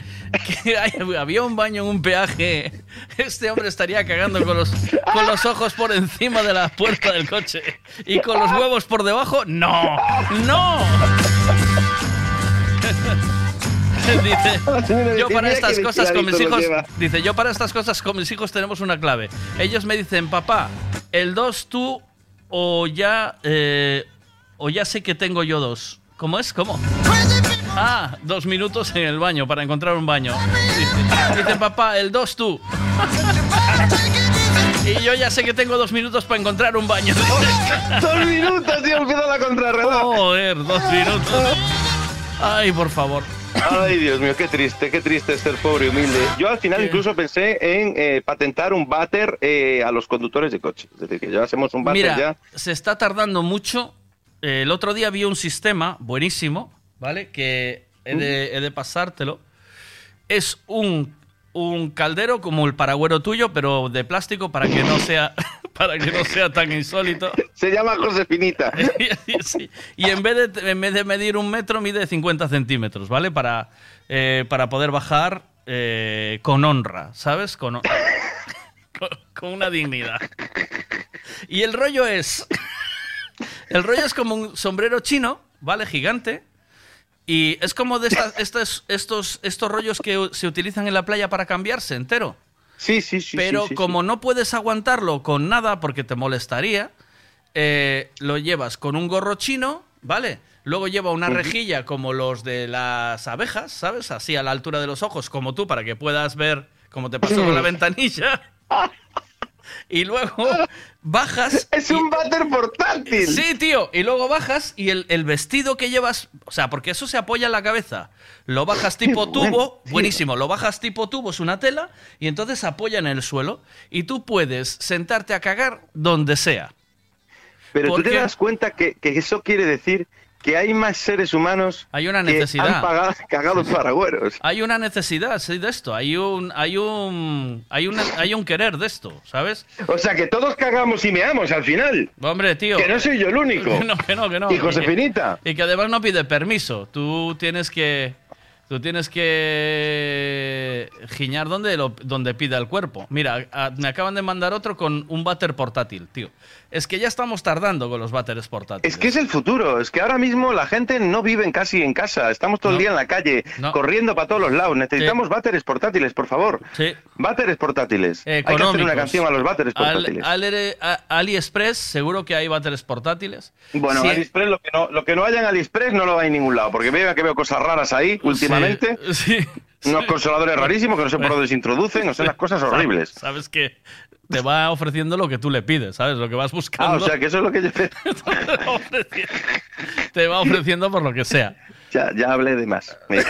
que hay- había un baño en un peaje, este hombre estaría cagando con los, con los ojos por encima de la puerta del coche y con los huevos por debajo? ¡No! ¡No! [LAUGHS] Dice, [LAUGHS] yo para estas cosas con mis hijos, dice, yo para estas cosas con mis hijos tenemos una clave. Ellos me dicen, papá, el 2 tú o ya, eh, o ya sé que tengo yo dos. ¿Cómo es? ¿Cómo? Ah, dos minutos en el baño para encontrar un baño. Dice, dice, papá, el 2 tú. [LAUGHS] Y yo ya sé que tengo dos minutos para encontrar un baño. Dos minutos, tío, empieza la contrarreloj. Joder, dos minutos. Ay, por favor. Ay, Dios mío, qué triste, qué triste ser pobre y humilde. Yo al final incluso pensé en eh, patentar un váter eh, a los conductores de coche. Es decir, que ya hacemos un váter Mira, ya. se está tardando mucho. Eh, el otro día vi un sistema buenísimo, ¿vale? Que he de, he de pasártelo. Es un, un caldero como el paragüero tuyo, pero de plástico para que no sea, para que no sea tan insólito. Se llama Josefinita. [LAUGHS] Sí. Y en vez, de, en vez de medir un metro, mide 50 centímetros, ¿vale? Para, eh, para poder bajar eh, con honra, ¿sabes? Con, [LAUGHS] con, con una dignidad. Y el rollo es... El rollo es como un sombrero chino, ¿vale? Gigante. Y es como de estas- estos, estos rollos que se utilizan en la playa para cambiarse entero. Sí, sí, sí. Pero sí, sí, como no puedes aguantarlo con nada porque te molestaría, eh, lo llevas con un gorro chino, ¿vale? Luego lleva una rejilla como los de las abejas, ¿sabes? Así a la altura de los ojos, como tú, para que puedas ver cómo te pasó con la ventanilla. [LAUGHS] Y luego [LAUGHS] bajas. Es un váter portátil. Sí, tío. Y luego bajas y el, el vestido que llevas. O sea, porque eso se apoya en la cabeza. Lo bajas [LAUGHS] tipo Qué tubo. Buenísimo. Lo bajas tipo tubo, es una tela. Y entonces apoya en el suelo. Y tú puedes sentarte a cagar donde sea. Pero tú ¿Por te das cuenta que, que eso quiere decir que hay más seres humanos Hay una que necesidad. han pagado, [LAUGHS] cagado paragüeros. Hay una necesidad, sí, de esto. Hay un, hay un, hay un, hay un querer de esto, ¿sabes? O sea, que todos cagamos y meamos al final. Hombre, tío. Que no soy yo el único. Que [LAUGHS] no, que no, que no. Y Josefinita. Y que además no pide permiso. Tú tienes que. Tú tienes que giñar donde, lo, donde pida el cuerpo. Mira, a- me acaban de mandar otro con un váter portátil, tío. Es que ya estamos tardando con los váteres portátiles. Es que es el futuro, es que ahora mismo la gente no vive casi en casa, estamos todo el día en la calle, No. corriendo para todos los lados. Necesitamos váteres portátiles, por favor. Sí. Váteres portátiles. Hay que hacer una Económicos. canción a los váteres Al- portátiles. al- AliExpress, seguro que hay váteres portátiles. Bueno, Sí. AliExpress, lo que, no, lo que no haya en AliExpress no lo hay en ningún lado, porque veo que veo cosas raras ahí últimamente. Sí. Unos consoladores rarísimos que no sé por dónde se introducen, o sea, unas cosas horribles. Sabes que te va ofreciendo lo que tú le pides, ¿sabes? Lo que vas Ah, buscando. o sea, que eso es lo que yo... [LAUGHS] te va ofreciendo por lo que sea. ya, ya hablé de más. [LAUGHS]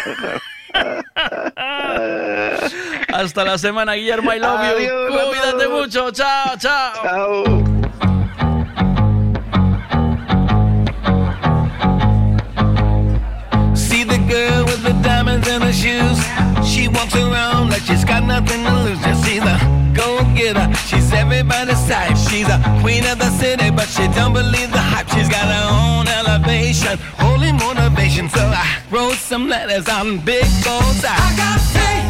Hasta la semana, Guillermo. I love you. Cuídate todos. mucho. Chao, chao. Chao. See the girl with the diamonds in her shoes. She walks around like she's got nothing to lose. Just see the go getter. She's everybody's type. She's a queen of the city, but she don't believe the hype. She's got her own elevation, holy motivation. So I wrote some letters on big goals. I got faith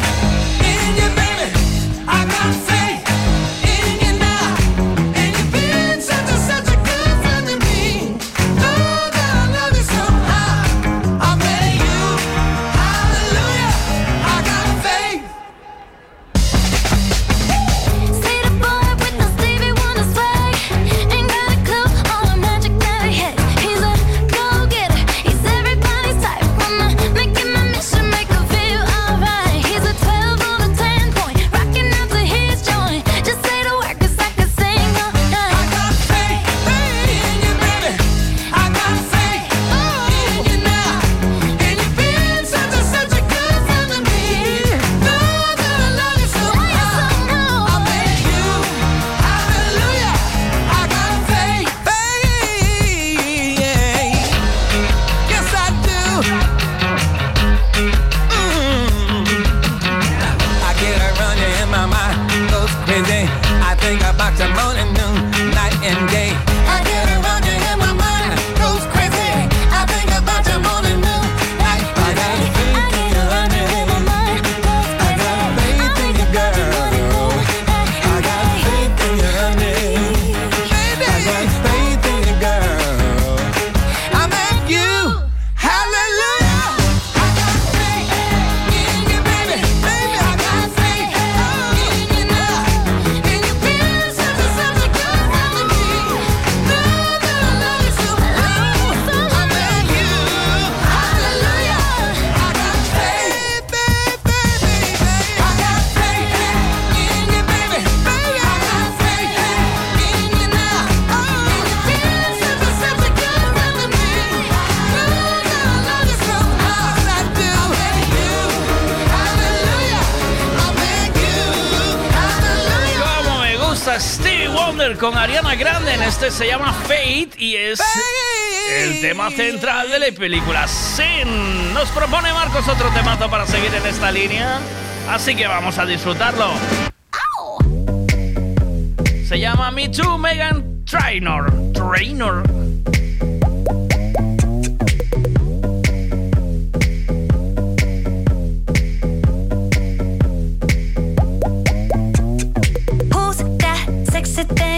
in you, baby. I got con Ariana Grande en este se llama Fate y es el tema central de la película Sin. Nos propone Marcos otro temazo para seguir en esta línea, así que vamos a disfrutarlo. Se llama Me Too Megan Trainor. Trainor. Who's that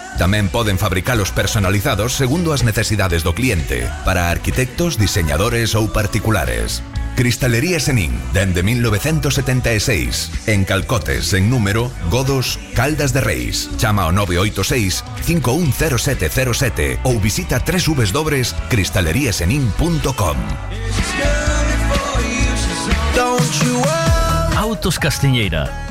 Tamén poden fabricalos personalizados segundo as necesidades do cliente, para arquitectos, diseñadores ou particulares. Cristalería Senín, dende 1976. En Calcotes, en número, Godos, Caldas de Reis. Chama ao 986-510707 ou visita www.cristaleriasenin.com Autos Castiñeira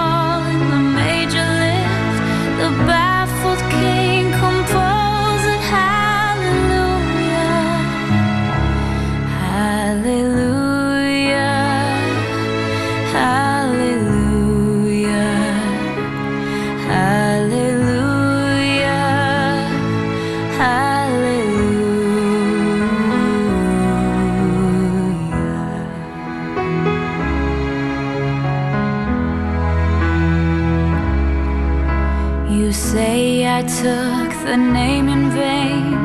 took the name in vain.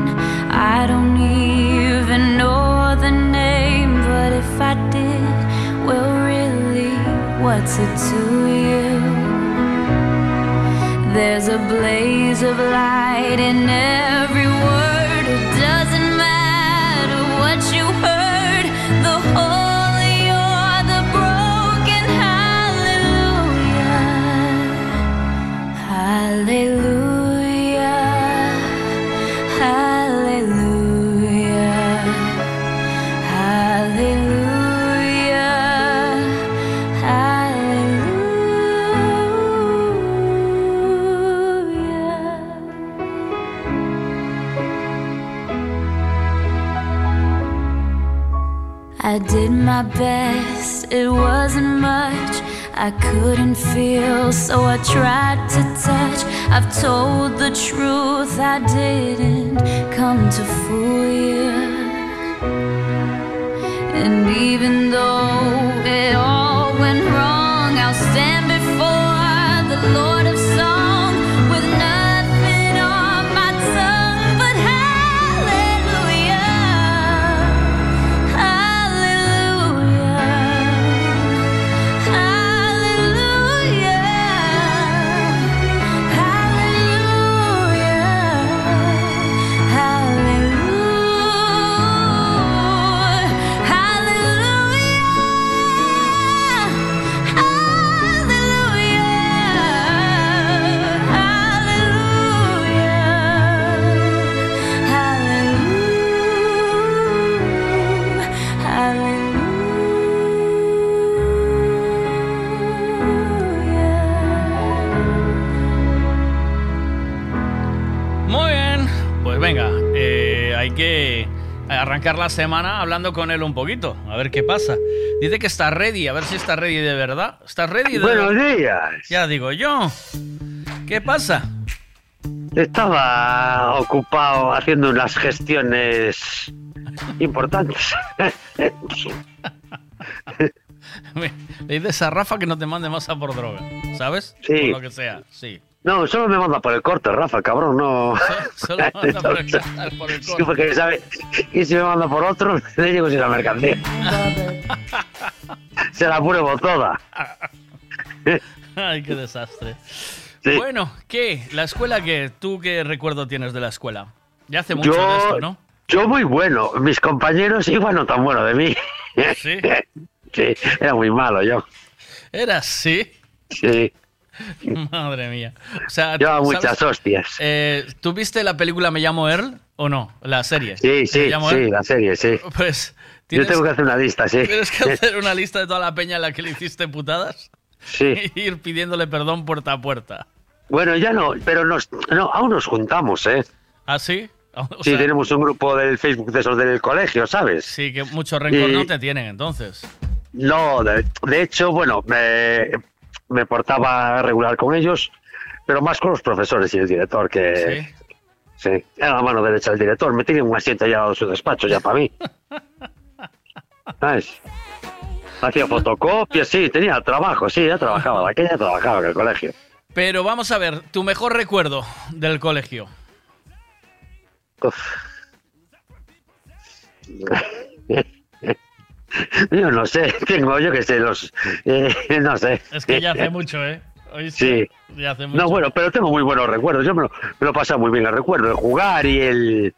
I don't even know the name, but if I did, well, really, what's it to you? There's a blaze of light in every I did my best, it wasn't much. I couldn't feel, so I tried to touch. I've told the truth, I didn't come to fool you. And even though it all arrancar la semana hablando con él un poquito, a ver qué pasa. Dice que está ready, a ver si está ready de verdad. ¿Estás ready de Buenos días. Ya digo yo. ¿Qué pasa? Estaba ocupado haciendo unas gestiones importantes. [LAUGHS] Le dices a Rafa que no te mande más a por droga, ¿sabes? Sí. Por lo que sea, sí. No, solo me manda por el corte, Rafa, cabrón, no. Solo manda por el, por el Sí, corte. porque sabe, y si me manda por otro, [LAUGHS] le llego sin la mercancía. [LAUGHS] Se la pruebo toda. Ay, qué desastre. Sí. Bueno, ¿qué? ¿La escuela qué? ¿Tú qué recuerdo tienes de la escuela? Ya hace mucho Yo- de esto, ¿no? Yo muy bueno, mis compañeros igual no tan bueno de mí. Sí. [LAUGHS] Sí, era muy malo yo. ¿Era así? Sí, [LAUGHS] Madre mía. O sea, ¿sabes? muchas hostias. Eh, ¿Tú viste la película Me llamo Earl o no? La serie. Sí, ¿Me sí, sí, la serie, sí. Pues Yo tengo que hacer una lista, sí. tienes que hacer una lista de toda la peña a la que le hiciste putadas Sí. [LAUGHS] ir pidiéndole perdón puerta a puerta. Bueno, ya no, pero nos, no, aún nos juntamos, ¿eh? ¿Ah, sí? [LAUGHS] O sí, sea, tenemos un grupo del Facebook de esos del colegio, ¿sabes? Sí, que mucho rencor Y- no te tienen entonces. No, de, de hecho, bueno, me, me portaba regular con ellos, pero más con los profesores y el director, que sí, era la mano derecha del director. Me tiene un asiento ya en su despacho, ya para mí. [LAUGHS] ¿Sabes? Hacía fotocopias, sí, tenía trabajo, sí, ya trabajaba, de aquella trabajaba en el colegio. Pero vamos a ver, tu mejor recuerdo del colegio. [LAUGHS] Yo no sé, [LAUGHS] tengo yo que sé, los. eh, [LAUGHS] no sé. Es que ya hace mucho, ¿eh? ¿Oíste? Sí. Ya hace mucho. No, bueno, pero tengo muy buenos recuerdos. Yo me lo, me lo pasaba muy bien el recuerdo, el jugar y el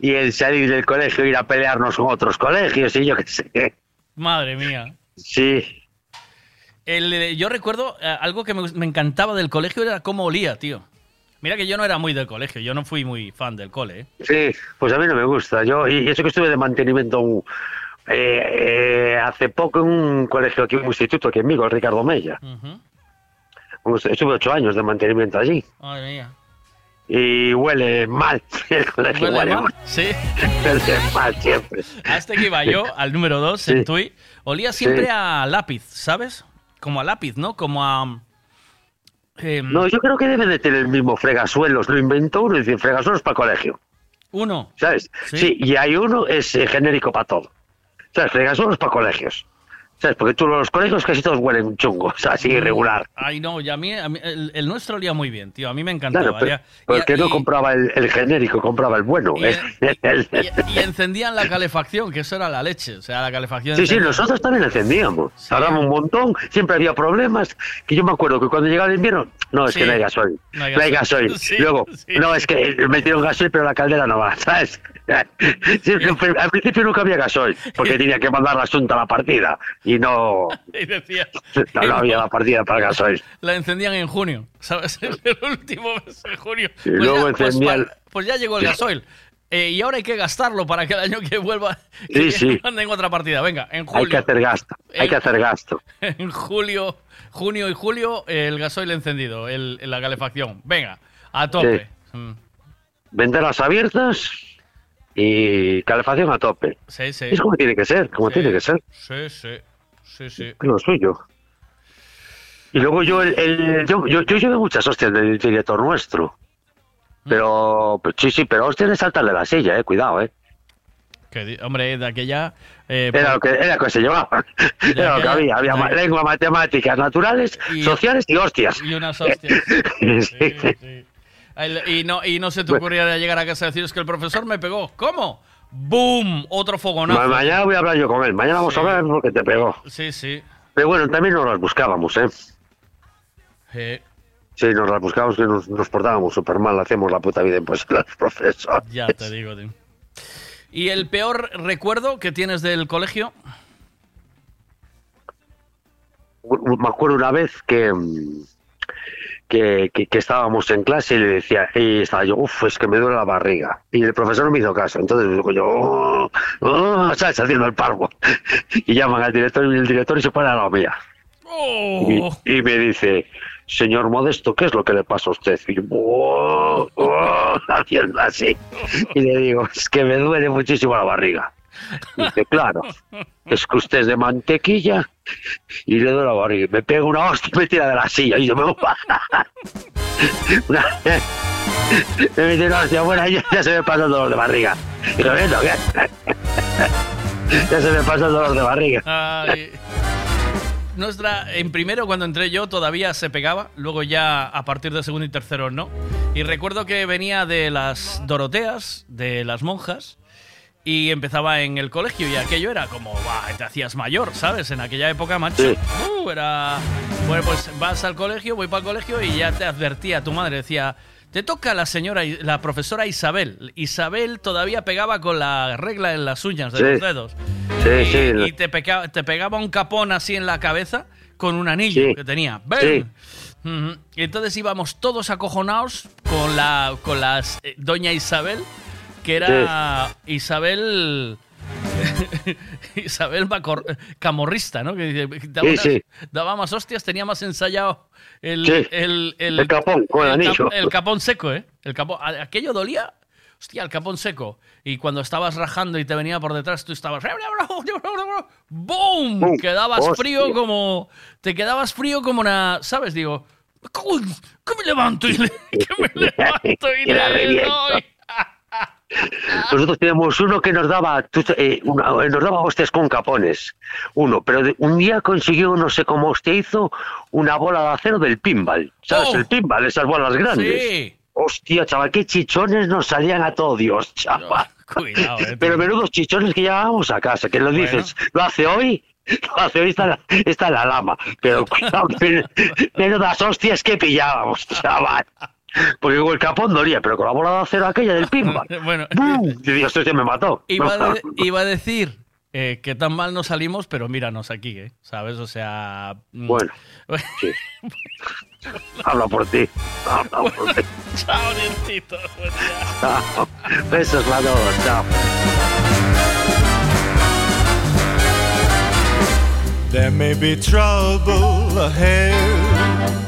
y el salir del colegio ir a pelearnos con otros colegios y yo qué sé. Madre mía. Sí, El, eh, yo recuerdo eh, algo que me, me encantaba del colegio era cómo olía, tío. Mira que yo no era muy del colegio, yo no fui muy fan del cole. ¿eh? sí, pues a mí no me gusta. Yo, y eso que estuve de mantenimiento un- eh, eh, hace poco en un colegio aquí, un instituto aquí en Vigo, el Ricardo Mella. Estuve ocho años de mantenimiento allí. Madre mía. Y huele mal. [LAUGHS] El colegio ¿Huele huele, mal? mal. Sí. [LAUGHS] Huele mal siempre. Hasta que iba yo, al número 2, en. Tui, olía siempre Sí. a lápiz, ¿sabes? Como a lápiz, ¿no? Como a... em, No, yo creo que debe de tener el mismo fregasuelos. Lo inventó uno y dice fregasuelos para colegio. Uno. ¿Sabes? Sí. Sí, y hay uno es eh, genérico para todo. ¿Sabes? Fregasuelos para colegios. ¿Sabes? Porque tú los colegios casi todos huelen chungo, [LAUGHS] o sea, así irregular. Ay, no, y a mí, a mí- el, el nuestro olía muy bien, tío. A mí me encantaba. Claro, pero, porque no compraba el, el genérico, compraba el bueno. Y- ¿eh? El- y- y encendían la calefacción, que eso era la leche. O sea, la calefacción. Sí, sí, encendida. nosotros también encendíamos. Tardamos un montón, siempre había problemas. Que yo me acuerdo que cuando llegaba el invierno, no, es Sí. que no hay gasoil. No hay No hay gasoil. gasoil. [LAUGHS] Sí, Luego, sí. no, es que metieron gasoil, pero la caldera no va, [LAUGHS] ¿sabes? [LAUGHS] Sí, al principio nunca había gasoil, porque tenía que mandar la asunta a la partida. Y no, [LAUGHS] Y decía, no, no había la partida para el gasoil. la encendían en junio, ¿sabes? [LAUGHS] El último mes de junio. Y luego ya, pues, encendían- pa- pues ya llegó el gasoil. Eh, y ahora hay que gastarlo para que el año que vuelva Sí, que sí. manden otra partida. Venga, en Hay que julio. hacer gasto, hay que hacer gasto. En julio, junio y julio, el gasoil encendido, el, la calefacción. Venga, a tope. Mm, Ventanas abiertas y calefacción a tope. Sí, sí. Es como tiene que ser, como Sí. tiene que ser. Sí, sí. Sí, lo suyo. Y luego yo, el, el- yo, yo, yo llevé muchas hostias del director nuestro. Pero, pues, sí, sí, pero hostias de saltarle la silla, eh, cuidado, eh. Que hombre, de aquella. eh, Era lo que, era lo que se llevaba. [LAUGHS] Era lo que había. Había lengua, matemáticas, naturales, Y- sociales y hostias. Y unas hostias. [LAUGHS] Sí, sí. El- Y no, y no se te ocurriera llegar a casa y decir, es que el profesor me pegó. ¿Cómo? ¡Boom! Otro fogonazo. Ma- mañana voy a hablar yo con él. Mañana vamos Sí. a hablar porque te pegó. Sí, sí. Pero bueno, también nos las buscábamos, ¿eh? Eh, Sí, nos las buscábamos que nos, nos portábamos súper mal. Hacemos la puta vida pues [LAUGHS] los profesores. ya te digo, tío. ¿Y el peor recuerdo que tienes del colegio? me acuerdo una vez que, mm, que, que- que estábamos en clase y le decía, y estaba yo, uff, es que me duele la barriga. Y el profesor no me hizo caso. Entonces digo yo, oh, oh, ¿sabes? Haciendo el parvo. [LAUGHS] Y llaman al director y el director y se pone a la mía. Oh. Y, y me dice, señor Modesto, ¿qué es lo que le pasa a usted? Y yo, "Oh, oh", [LAUGHS] haciendo así. Y le digo, es que me duele muchísimo la barriga. Dice, claro, es que usted es de mantequilla y le doy la barriga. Me pega una hostia y me tira de la silla y yo me voy Una- [LAUGHS] Me mete una hostia ya, se me pasa el dolor de barriga. Y lo vendo, ¿qué? [LAUGHS] Ya se me pasa el dolor de barriga. Nuestra, en primero, cuando entré yo, todavía se pegaba. Luego ya a partir de segundo y tercero no. Y recuerdo que venía de las Doroteas, de las monjas, y empezaba en el colegio. Y aquello era como, "Buah, te hacías mayor, ¿sabes? En aquella época, macho. Sí. Uh, era. Bueno, pues vas al colegio, voy para el colegio y ya te advertía tu madre. Decía. Te toca la señora, la profesora Isabel. Isabel todavía pegaba con la regla en las uñas de Sí. los dedos. Sí, y, sí. y te, pegaba un capón así en la cabeza con un anillo Sí. que tenía. ¡Ven! Y entonces íbamos todos acojonados con la con las eh, doña Isabel, que era Isabel [LAUGHS] Isabel Bacor- Camorrista, ¿no? Que daba, Sí, sí. daba más hostias, tenía más ensayado el, Sí. el, El capón con el anillo. el capón seco, ¿eh? El capón, aquello dolía. Hostia, el capón seco. Y cuando estabas rajando y te venía por detrás, tú estabas. ¡Boom! ¡Bum! Quedabas Hostia. frío como. Te quedabas frío como una. ¿Sabes? Digo. "Coño, Que me levanto y le, [LAUGHS] que me [LAUGHS] levanto y le doy". Nosotros teníamos uno que nos daba, eh, una- eh, nos daba hostias con capones. Uno, pero de- un día consiguió, no sé cómo hostia hizo, una bola de acero del pinball. ¿Sabes? Oh. El pinball, esas bolas grandes. Sí. Hostia, chaval, qué chichones nos salían a todo Dios, chaval. Cuidado, eh. Pero menudos chichones que llevábamos a casa, que lo Bueno. dices, lo hace hoy, lo hace hoy, está la, está la lama. Pero cuidado, [LAUGHS] menudas hostias que pillábamos, chaval. Porque con el capón dolía, pero con la bola de acero aquella del pinball. [LAUGHS] bueno, ¡bum! Y digo, esto se me mató. Iba a, de- iba a decir eh, que tan mal no salimos, pero míranos aquí, ¿eh? ¿Sabes? O sea. mm. Bueno, sí. [LAUGHS] Habla por ti. Habla por ti. [LAUGHS] Chao, día. Chao. Besos, la dos. Chao. There may be trouble ahead.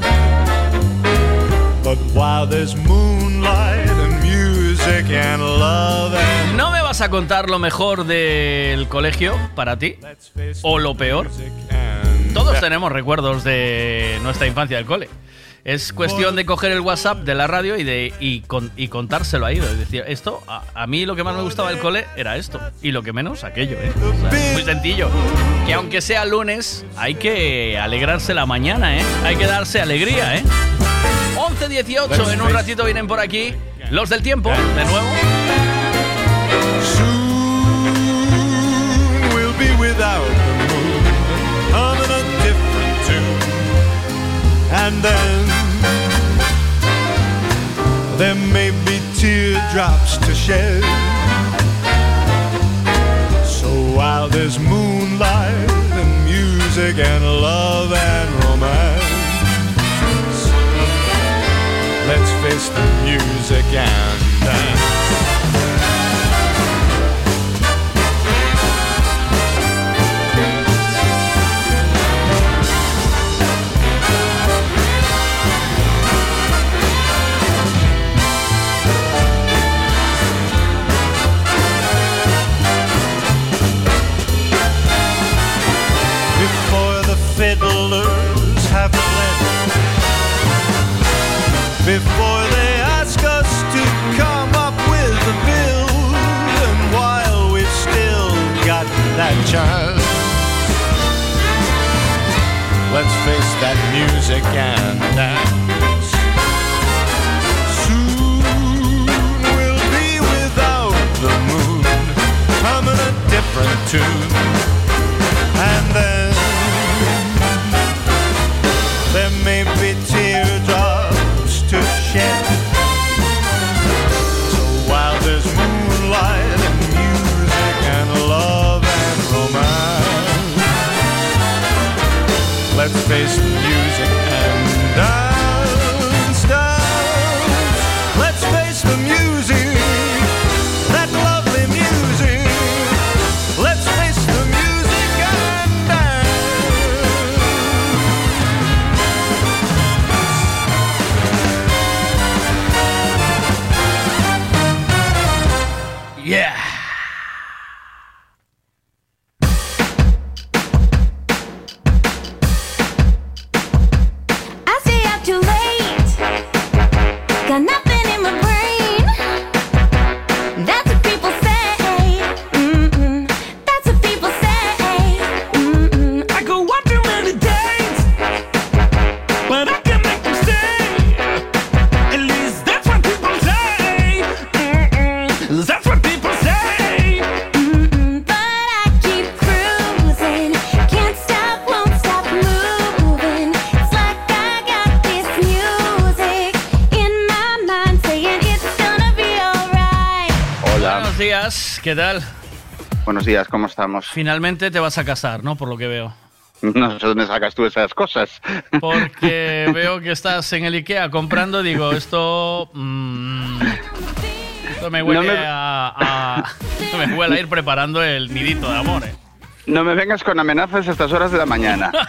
¿No me vas a contar lo mejor del colegio para ti? ¿O lo peor? Todos tenemos recuerdos de nuestra infancia del cole. Es cuestión de coger el WhatsApp de la radio y de y, con- y contárselo ahí. Es decir, esto, a, a mí lo que más me gustaba del cole era esto. Y lo que menos, aquello, ¿eh? O sea, muy sencillo. Que aunque sea lunes, hay que alegrarse la mañana, ¿eh? Hay que darse alegría, ¿eh? 11.18, en un ratito vienen por aquí los del tiempo, de nuevo. we'll be without the moon, humming a different tune. And then there may be teardrops to shed. So while there's moonlight and music and love and let's face the music and dance. Chance, let's face that music and dance. Soon we'll be without the moon, humming a different tune. And then let's face ¿qué tal? Buenos días, ¿cómo estamos? Finalmente te vas a casar, ¿no? Por lo que veo. No sé dónde sacas tú esas cosas. Porque [LAUGHS] veo que estás en el IKEA comprando, digo, esto. mm, esto me huele No me- a, a- [LAUGHS] Me huele a ir preparando el nidito de amor, ¿eh? No me vengas con amenazas a estas horas de la mañana. [LAUGHS]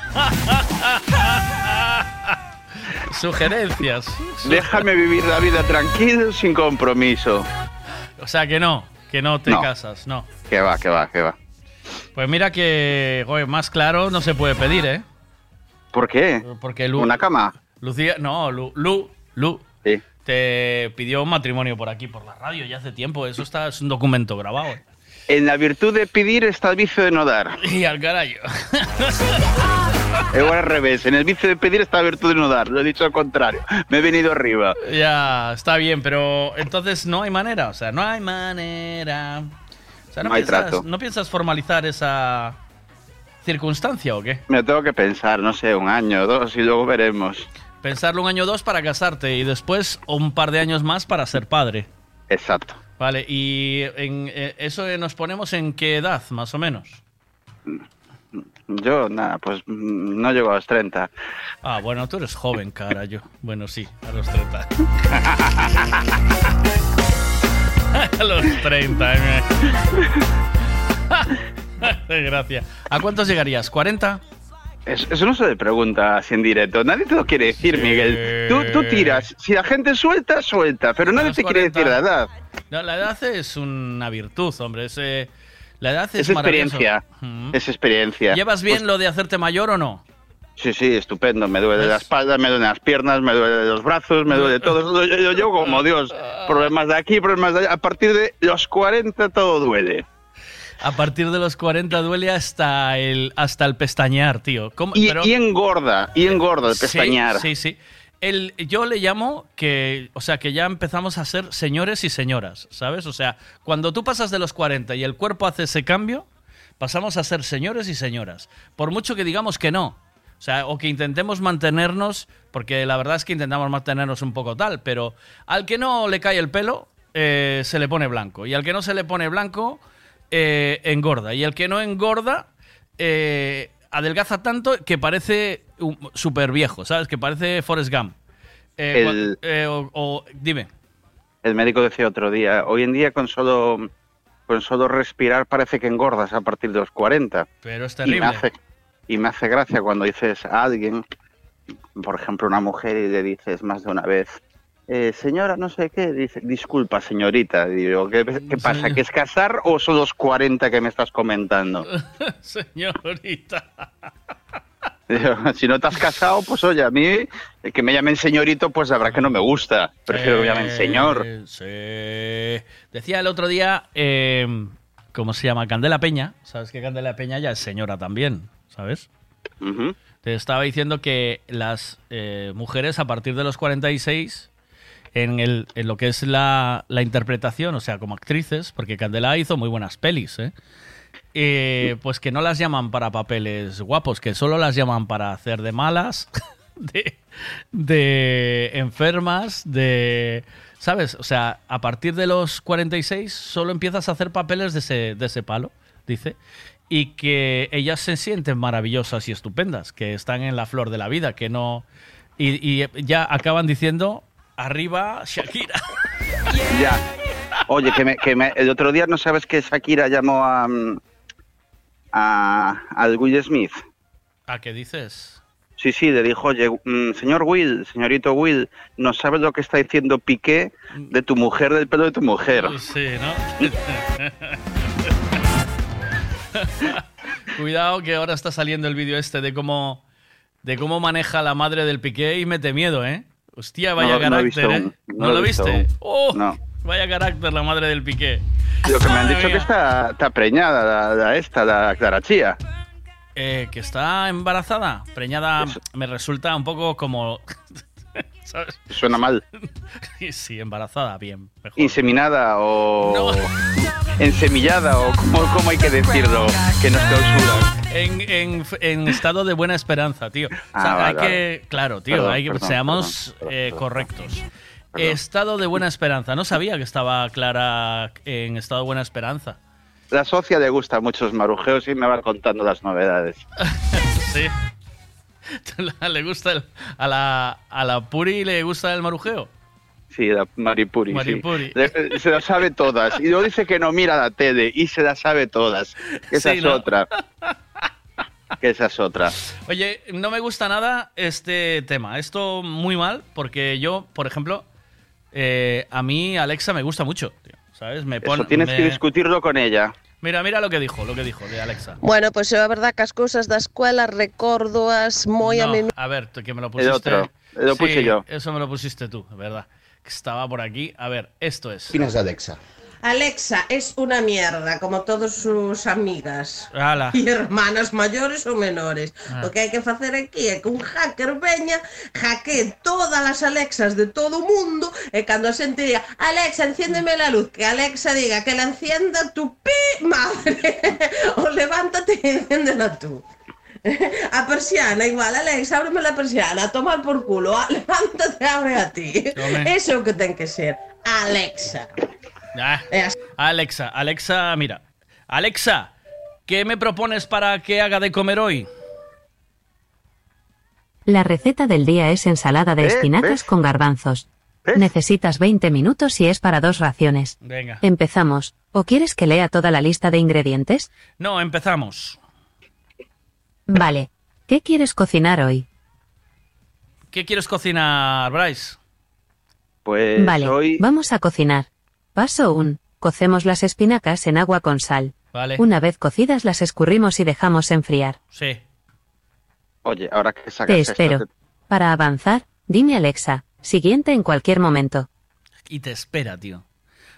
Sugerencias. Déjame vivir la vida tranquilo, sin compromiso. O sea que no, que no te No. casas, no. Que va, que va, que va. Pues mira que, joder, más claro no se puede pedir, ¿eh? ¿Por qué? Porque Lu, ¿Una cama? Lucía, no, Lu, Lu, Lu, te pidió un matrimonio por aquí, por la radio, ya hace tiempo. Eso está, es un documento grabado. ¿eh? En la virtud de pedir está el vicio de no dar. [LAUGHS] Y al carajo. [LAUGHS] [LAUGHS] Igual al revés. En el vicio de pedir está virtud de no dar. Lo he dicho al contrario. Me he venido arriba. Ya, está bien, pero entonces no hay manera, o sea, no hay manera. O sea, no, No hay piensas, trato. ¿no piensas formalizar esa circunstancia o qué? Me tengo que pensar, no sé, un año o dos y luego veremos. Pensarlo un año o dos para casarte y después un par de años más para ser padre. Exacto. Vale, y en, eh, eso nos ponemos en qué edad, más o menos. Yo, nada, pues mm, no llego a los 30. Ah, bueno, tú eres joven, cara, yo. Bueno, sí, a los 30. [LAUGHS] a los 30, eh. [LAUGHS] Gracias. ¿A cuántos llegarías? ¿40? Es- Eso no se le pregunta así en directo. Nadie te lo quiere decir, Miguel. Tú, tú tiras. Si la gente suelta, suelta. Pero nadie te quiere 40. decir la edad. No, la edad es una virtud, hombre. Es, eh, la edad es, Es experiencia. Mm. Es experiencia. ¿Llevas bien Pues, lo de hacerte mayor o no? sí, sí, estupendo. Me duele la espalda, me duelen las piernas, me duele los brazos, me duele todo. Yo, yo, yo como Dios. Problemas de aquí, problemas de allá. A partir de los 40 todo duele. A partir de los 40 duele hasta el, hasta el pestañear, tío. ¿Cómo- Y, pero- y engorda, y engorda el Sí, pestañear. Sí, sí. El, yo le llamo que, o sea, que ya empezamos a ser señores y señoras, ¿sabes? O sea, cuando tú pasas de los 40 y el cuerpo hace ese cambio, pasamos a ser señores y señoras. Por mucho que digamos que no. O sea, o que intentemos mantenernos, porque la verdad es que intentamos mantenernos un poco tal, pero al que no le cae el pelo, eh, se le pone blanco. Y al que no se le pone blanco, eh, engorda. Y el que no engorda, eh, adelgaza tanto que parece súper viejo, ¿sabes? Que parece Forrest Gump. Eh, El- eh, o, o- dime. El médico decía otro día, hoy en día con solo, con solo respirar parece que engordas a partir de los 40. Pero es Y terrible. me, hace, y me hace gracia cuando dices a alguien, por ejemplo una mujer, y le dices más de una vez, eh, señora, no sé qué, dice, disculpa señorita, digo, ¿qué, qué pasa? ¿Que es casar o son los 40 que me estás comentando? [LAUGHS] Señorita. [LAUGHS] Si no te has casado, pues oye, a mí eh, que me llamen señorito, pues la verdad que no me gusta. Prefiero que me llamen señor. Eh, sí. Decía el otro día, eh, ¿cómo se llama? Candela Peña. ¿Sabes que Candela Peña ya es señora también? ¿Sabes? Te estaba diciendo que las eh, mujeres a partir de los 46, en, el, en lo que es la, la interpretación, o sea, como actrices, porque Candela hizo muy buenas pelis, ¿eh? Eh, pues que no las llaman para papeles guapos, que solo las llaman para hacer de malas, [LAUGHS] de, enfermas, de... ¿Sabes? O sea, a partir de los 46 solo empiezas a hacer papeles de ese, de ese palo, dice. Y que ellas se sienten maravillosas y estupendas, que están en la flor de la vida, que no... Y, ya acaban diciendo, arriba Shakira. Ya. Oye, que, me, que me- el otro día no sabes que Shakira llamó a, mm, a al Will Smith. ¿A qué dices? Sí, sí, le dijo, oye, mm, señor Will, señorito Will, ¿no sabes lo que está diciendo Piqué de tu mujer, del pelo de tu mujer? Sí, ¿no? [LAUGHS] Cuidado que ahora está saliendo el vídeo este de cómo de cómo maneja la madre del Piqué y mete miedo, ¿eh? Hostia, vaya No, carácter, visto ¿eh? ¿No, no lo viste? ¡Oh! No. Vaya carácter la madre del Piqué. Lo que me han dicho que está, está preñada, la, la esta, la Clara Chía. Eh, que está embarazada, preñada, me resulta un poco como... [LAUGHS] ¿Sabes? Suena mal. Sí, embarazada, bien. mejor. Inseminada o ensemillada o como, cómo hay que decirlo, que nos clausuran. En, en- en estado de buena esperanza, tío. O sea, Ah, hay vale, que, vale. claro, tío, Perdón, hay que, perdón, seamos perdón, eh, correctos. Estado de buena esperanza. No sabía que estaba Clara en estado de buena esperanza. La socia le gusta mucho los marujeos y me va contando las novedades. [LAUGHS] Sí. [LAUGHS] ¿Le gusta el- a, la, a la Puri le gusta el marujeo? Sí, la Maripuri. sí. Maripuri. Eh, Se las sabe todas. Y luego dice que no mira la tele y se las sabe todas. Esa Sí, es ¿no? otra. Que esa es otra. Oye, no me gusta nada este tema. Esto muy mal, porque yo, por ejemplo, eh, a mí Alexa me gusta mucho, tío, ¿sabes? Me Eso tienes me- que discutirlo con ella. Mira, mira lo que dijo, lo que dijo de Alexa. Bueno, pois eu a verdad que as cousas da escuela recórdoas moi a No, menudo. a ver, que me lo pusiste. otro, lo puse Sí, yo. Eso me lo pusiste tú, ¿verdad? Que estaba por aquí. A ver, esto es. opinas de Alexa? Alexa es una mierda, como todas sus amigas. Ala. Y hermanas mayores ou menores. Ah. O que hai que facer aquí é que un hacker veña, hackee todas as Alexas de todo o mundo e cando a xente diga Alexa, enciéndeme la luz, que Alexa diga que la encienda tu pi madre [LAUGHS] o levántate e enciéndela tú. [LAUGHS] A persiana, igual, Alexa, ábreme la persiana, a tomar por culo, [LAUGHS] levántate, abre a ti. Tome. Eso que ten que ser. Alexa. Ah. Alexa, Alexa, mira. Alexa, ¿qué me propones para que haga de comer hoy? La receta del día es ensalada de ¿Eh? espinacas con garbanzos. Necesitas 20 minutos y es para dos raciones. Venga. Empezamos. ¿O quieres que lea toda la lista de ingredientes? No, empezamos. Vale. ¿Qué quieres cocinar hoy? ¿Qué quieres cocinar, Bryce? Pues vale, hoy vamos a cocinar. Paso 1. Cocemos las espinacas en agua con sal. Vale. Una vez cocidas las escurrimos y dejamos enfriar. Sí. Oye, ahora que sacas Te esto, espero. te- Para avanzar, dime Alexa, siguiente en cualquier momento. Y te espera, tío.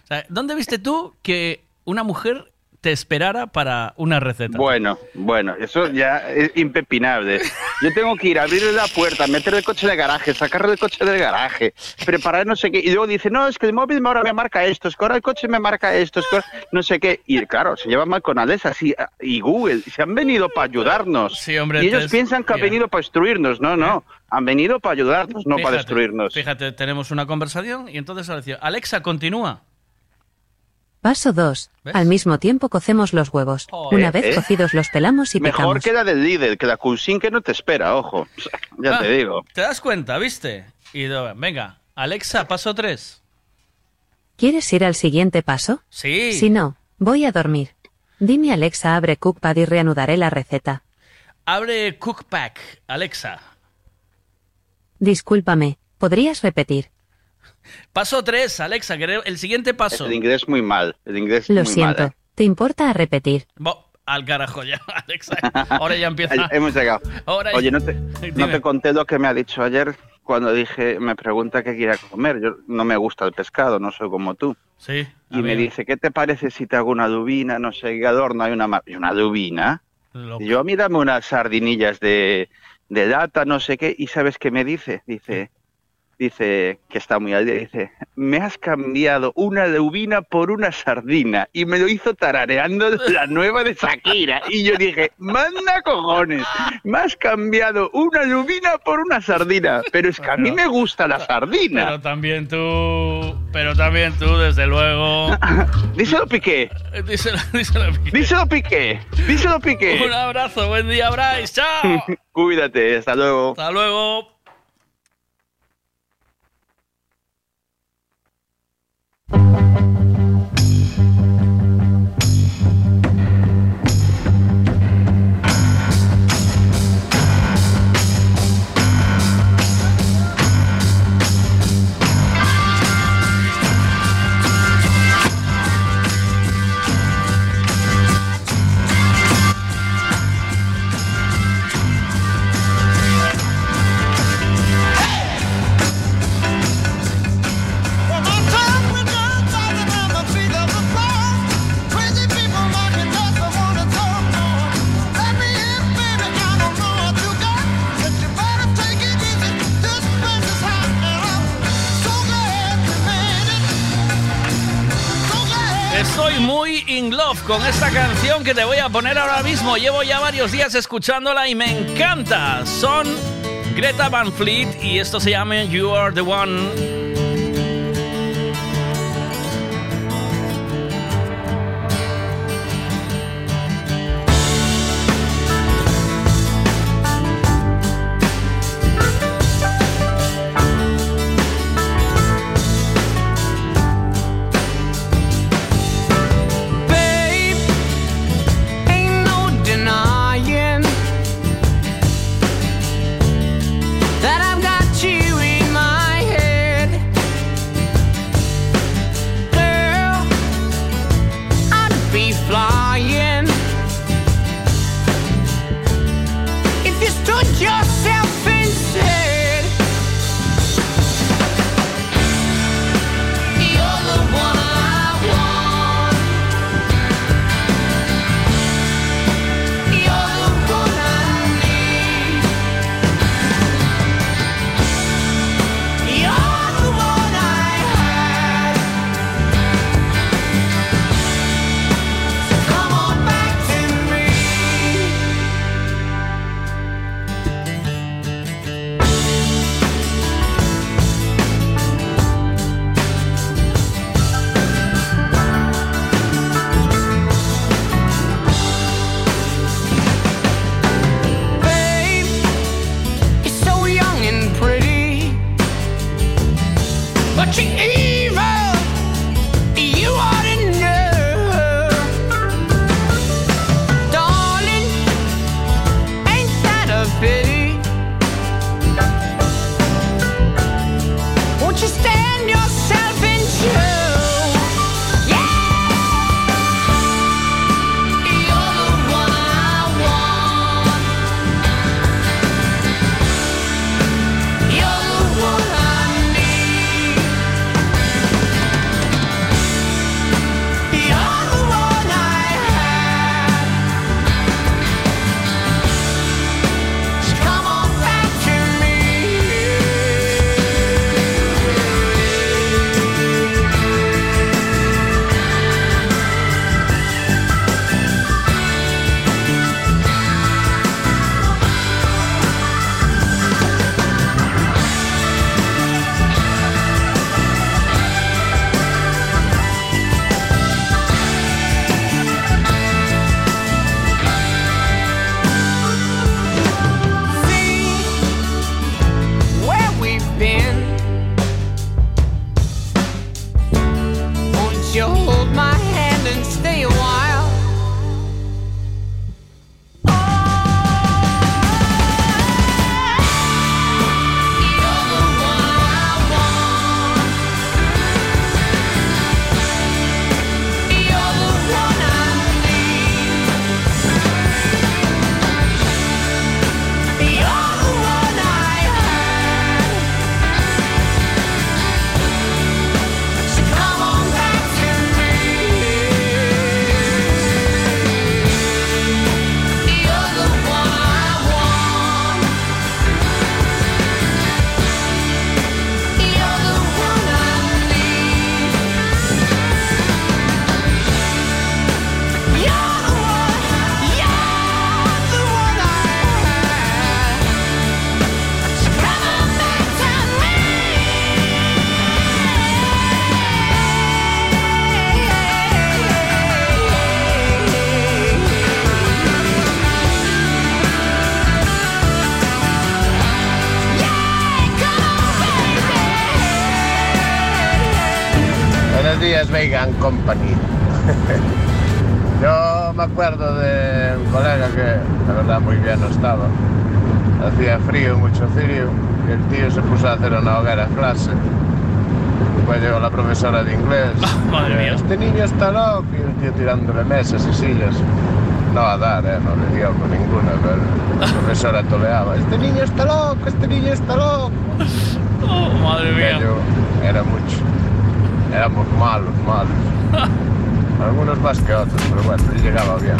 O sea, ¿dónde viste tú que una mujer te esperara para una receta? Bueno, bueno, eso ya es impepinable. Yo tengo que ir a abrirle la puerta, meter el coche en el garaje, sacarle el coche del garaje, preparar no sé qué, y luego dice, no, es que el móvil ahora me marca esto, es que ahora el coche me marca esto, es que ahora no sé qué. Y claro, se lleva mal con Alexa sí, y Google, se han venido para ayudarnos. Sí, hombre, y ellos piensan que han venido para destruirnos, no, no, han venido para ayudarnos, no para destruirnos. Fíjate, tenemos una conversación y entonces Alexa, continúa. Paso 2. ¿Ves? Al mismo tiempo cocemos los huevos. Una vez ¿eh? cocidos los pelamos y Mejor picamos. que la del líder, que la Cousin que no te espera, ojo. [LAUGHS] Ya Ah, te digo. ¿Te das cuenta, viste? Y venga, Alexa, paso 3. ¿Quieres ir al siguiente paso? Sí. Si no, voy a dormir. Dime Alexa abre Cookpad y reanudaré la receta. Abre Cookpack, Alexa. Discúlpame, ¿podrías repetir? Paso 3, Alexa, que el siguiente paso. El inglés muy mal, el inglés Lo muy siento. mal. ¿eh? ¿Te importa a repetir? Bo- al carajo ya, [LAUGHS] Alexa. Ahora ya empieza. [LAUGHS] Hemos llegado. Ahora Oye, ya- no te, [LAUGHS] no Dime. te conté lo que me ha dicho ayer cuando dije, me pregunta qué quiere comer. Yo no me gusta el pescado, no soy como tú. Sí. Y me dice, ¿qué te parece si te hago una dubina? No sé, qué adorno hay una ¿Y una dubina? Y yo, a mí dame unas sardinillas de, de lata, no sé qué. ¿Y sabes qué me dice? Dice, dice, que está muy al día, dice, me has cambiado una lubina por una sardina. Y me lo hizo tarareando la nueva de Shakira. Y yo dije, manda cojones, me has cambiado una lubina por una sardina. Pero es que a mí me gusta la sardina. Pero también tú. Pero también tú, desde luego. [LAUGHS] Díselo, Piqué. Díselo, [LAUGHS] díselo, Piqué. Díselo, Piqué. Díselo, Piqué. Un abrazo, buen día, Bryce. Chao. [LAUGHS] Cuídate, hasta luego. Hasta luego. Love con esta canción que te voy a poner ahora mismo. Llevo ya varios días escuchándola y me encanta. Son Greta Van Fleet y esto se llama You Are the One. And Company. [LAUGHS] Yo me acuerdo de un colega que, la verdad, muy bien no estaba. Hacía frío, mucho frío, y el tío se puso a hacer una hoguera clase. Después llegó la profesora de inglés. [LAUGHS] madre mía. Este niño está loco. Y el tío tirándole mesas y sillas. No a dar, ¿eh? no le dio con ninguna, pero la profesora toleaba. Este niño está loco, este niño está loco. [LAUGHS] Oh, madre mía. Éramos malos, malos. [LAUGHS] Algunos más que otros, pero bueno, llegaba bien.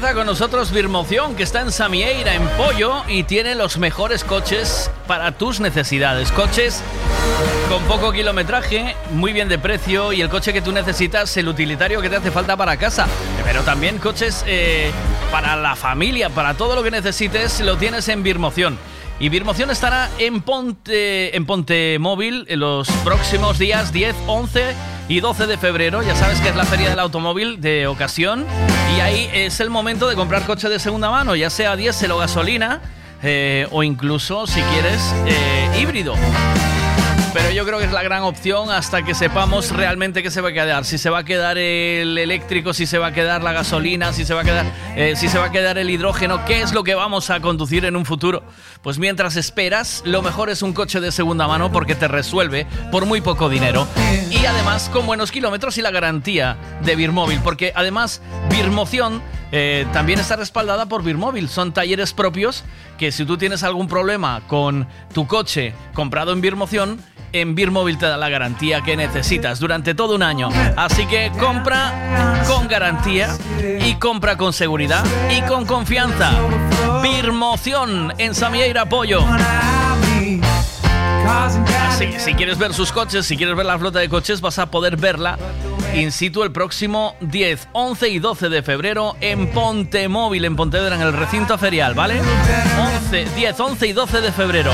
Con nosotros Birmoción, que está en Samieira, en Pollo, y tiene los mejores coches para tus necesidades. Coches con poco kilometraje, muy bien de precio, y el coche que tú necesitas, el utilitario que te hace falta para casa. Pero también coches eh, para la familia, para todo lo que necesites, lo tienes en Birmoción. Y Birmoción estará en Ponte, en Ponte Móvil en los próximos días 10, 11 y 12 de febrero. Ya sabes que es la feria del automóvil de ocasión. Y ahí es el momento de comprar coche de segunda mano, ya sea diésel o gasolina, eh, o incluso, si quieres, eh, híbrido. Pero yo creo que es la gran opción hasta que sepamos realmente qué se va a quedar. Si se va a quedar el eléctrico, si se va a quedar la gasolina, si se va a quedar, eh, si se va a quedar el hidrógeno, qué es lo que vamos a conducir en un futuro. Pues mientras esperas, lo mejor es un coche de segunda mano porque te resuelve por muy poco dinero. Y además con buenos kilómetros y la garantía de Birmóvil. Porque además Birmoción eh, también está respaldada por Birmóvil. Son talleres propios que si tú tienes algún problema con tu coche comprado en Birmoción, en Birmóvil te da la garantía que necesitas durante todo un año. Así que compra con garantía y compra con seguridad y con confianza. Birmoción en Samieira Pollo. Si quieres ver sus coches, si quieres ver la flota de coches, vas a poder verla in situ el próximo 10, 11 y 12 de febrero en Ponte Móvil, en Pontevedra, en el recinto ferial, ¿vale? 11, 10, 11 y 12 de febrero.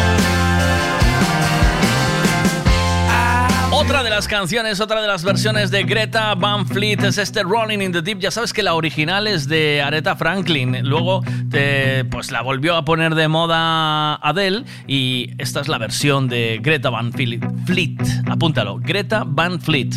Otra de las canciones, otra de las versiones de Greta Van Fleet es este Rolling in the Deep. Ya sabes que la original es de Aretha Franklin. Luego te- pues la volvió a poner de moda Adele y esta es la versión de Greta Van Fleet. Apúntalo, Greta Van Fleet.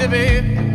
To be.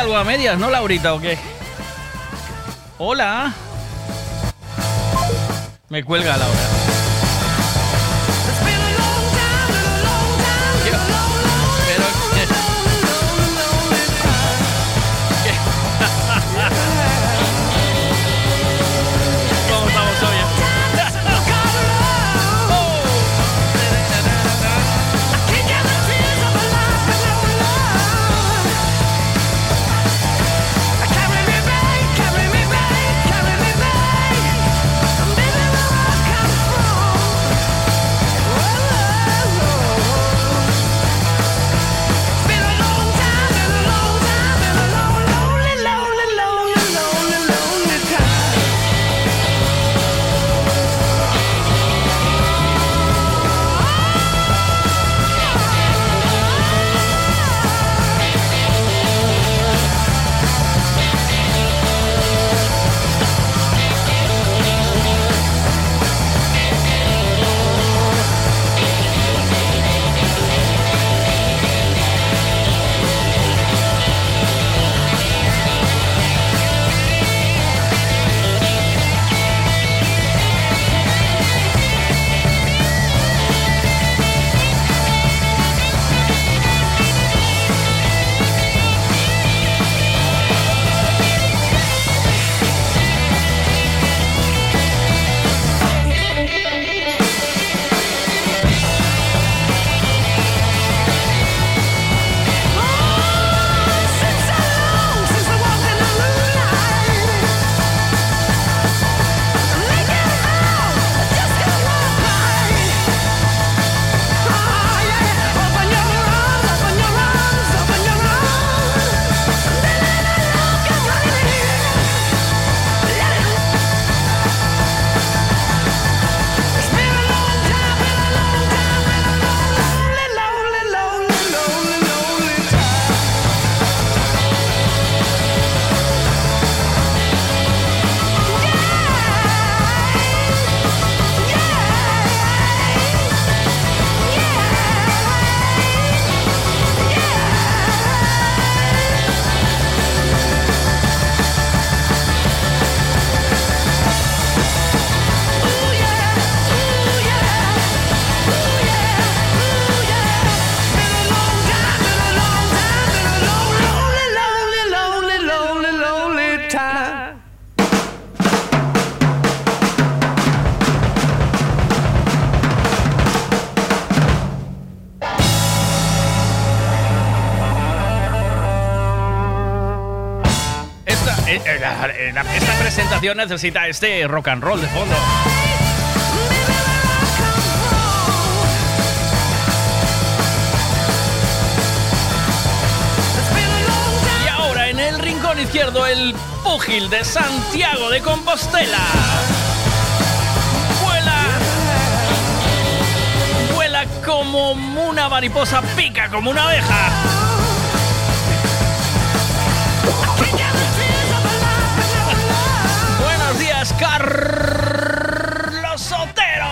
algo a medias, ¿no, Laurita, o qué? Hola. Me cuelga Laura. Necesita este rock and roll de fondo. Y ahora en el rincón izquierdo el púgil de Santiago de Compostela. Vuela. Vuela como una mariposa, pica como una abeja. Carlos Sotero.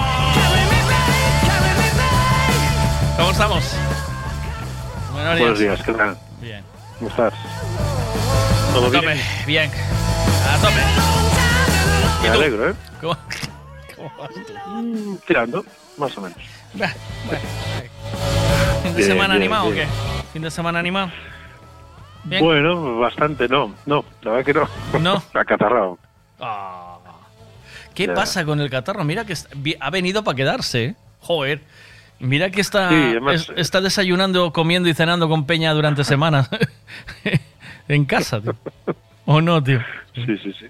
¿Cómo estamos? Buenos Buenos días, ¿qué tal? Bien. ¿Cómo estás? ¿Todo bien? bien. A tope. Me alegro, ¿eh? ¿Cómo, [LAUGHS] cómo vas tú? Mm, Tirando, más o menos. Bueno, ¿Fin de Bien, semana bien, animado bien. o qué? ¿Fin de semana animado? Bueno, bastante, no, no, la verdad que no. No. [LAUGHS] Acatarrado. Ah. ¿Qué Ya. pasa con el catarro? Mira que ha venido para quedarse, ¿eh? Joder. Mira que está, Sí, además- es- está desayunando, comiendo y cenando con Peña durante semanas. [LAUGHS] en casa, tío. ¿O no, tío? Sí, sí, sí.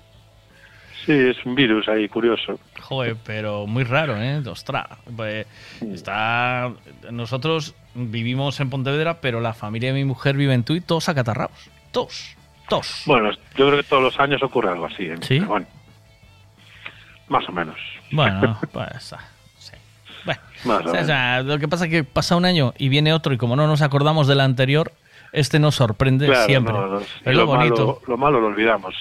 Sí, es un virus ahí curioso. Joder, pero muy raro, ¿eh? Ostras. Pues, está... Nosotros vivimos en Pontevedra, pero la familia de mi mujer vive en Tui, todos acatarrados. Todos. Todos. Bueno, yo creo que todos los años ocurre algo así. ¿eh? ¿Sí? Bueno, más o menos. Bueno, [LAUGHS] pues... ah, sí. Bueno, Más o o sea, menos. lo que pasa es que pasa un año y viene otro y como no nos acordamos del anterior, este nos sorprende Claro, siempre. no, es lo, bonito. Malo, lo malo lo olvidamos.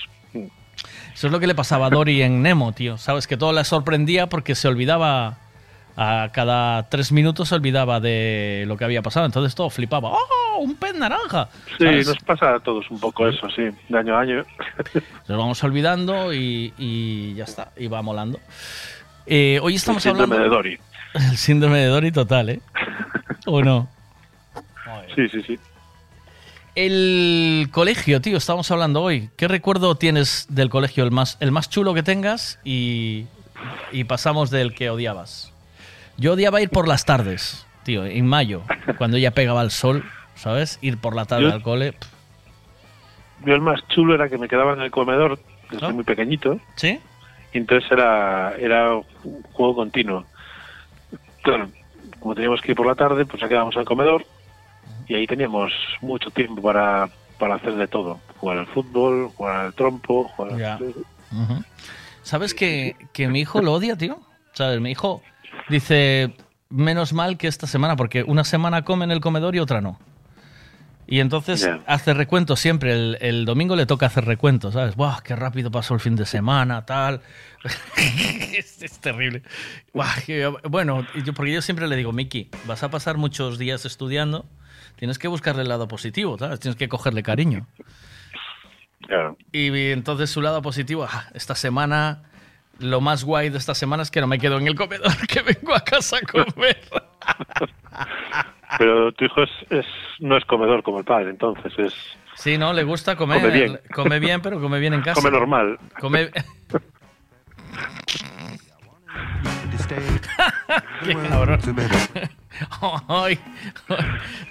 Eso es lo que le pasaba a Dory en Nemo, tío. Sabes que todo la sorprendía porque se olvidaba. A cada tres minutos se olvidaba de lo que había pasado. Entonces todo flipaba. ¡Oh! ¡Un pez naranja! Sí, ¿Sabes? nos pasa a todos un poco eso, sí, de año a año. Nos vamos olvidando y, y ya está. Y va molando. Eh, hoy estamos El síndrome hablando. de Dory. [LAUGHS] El síndrome de Dory total, ¿eh? ¿O no? [LAUGHS] Sí, sí, sí. El colegio, tío, estamos hablando hoy. ¿Qué recuerdo tienes del colegio? El más, el más chulo que tengas y, y pasamos del que odiabas. Yo odiaba ir por las tardes, tío, en mayo, cuando ya pegaba el sol, ¿sabes? Ir por la tarde Yo- al cole. Yo el más chulo era que me quedaba en el comedor desde muy pequeñito. ¿Sí? Y entonces era, era un juego continuo. Claro, como teníamos que ir por la tarde, pues ya quedábamos al comedor y ahí teníamos mucho tiempo para, para hacer de todo. Jugar al fútbol, jugar al trompo, jugar al-. ¿Sabes que, que mi hijo lo odia, tío? ¿Sabes? Mi hijo dice, menos mal que esta semana, porque una semana come en el comedor y otra no. Y entonces hace recuento siempre. El, el domingo le toca hacer recuento, ¿sabes? ¡Buah, qué rápido pasó el fin de semana, tal! [LAUGHS] es, es terrible. Buah, bueno, yo- porque yo siempre le digo, Miki, vas a pasar muchos días estudiando, tienes que buscarle el lado positivo, ¿sabes? Tienes que cogerle cariño. Claro. Y entonces su lado positivo, ah, esta semana, lo más guay de esta semana es que no me quedo en el comedor, [LAUGHS] que vengo a casa a comer. Pero tu hijo es, es, no es comedor como el padre, entonces es... Sí, no, le gusta comer. Come bien. Come bien, pero come bien en casa. Come normal. Come... [LAUGHS] Qué cabrón. Ay,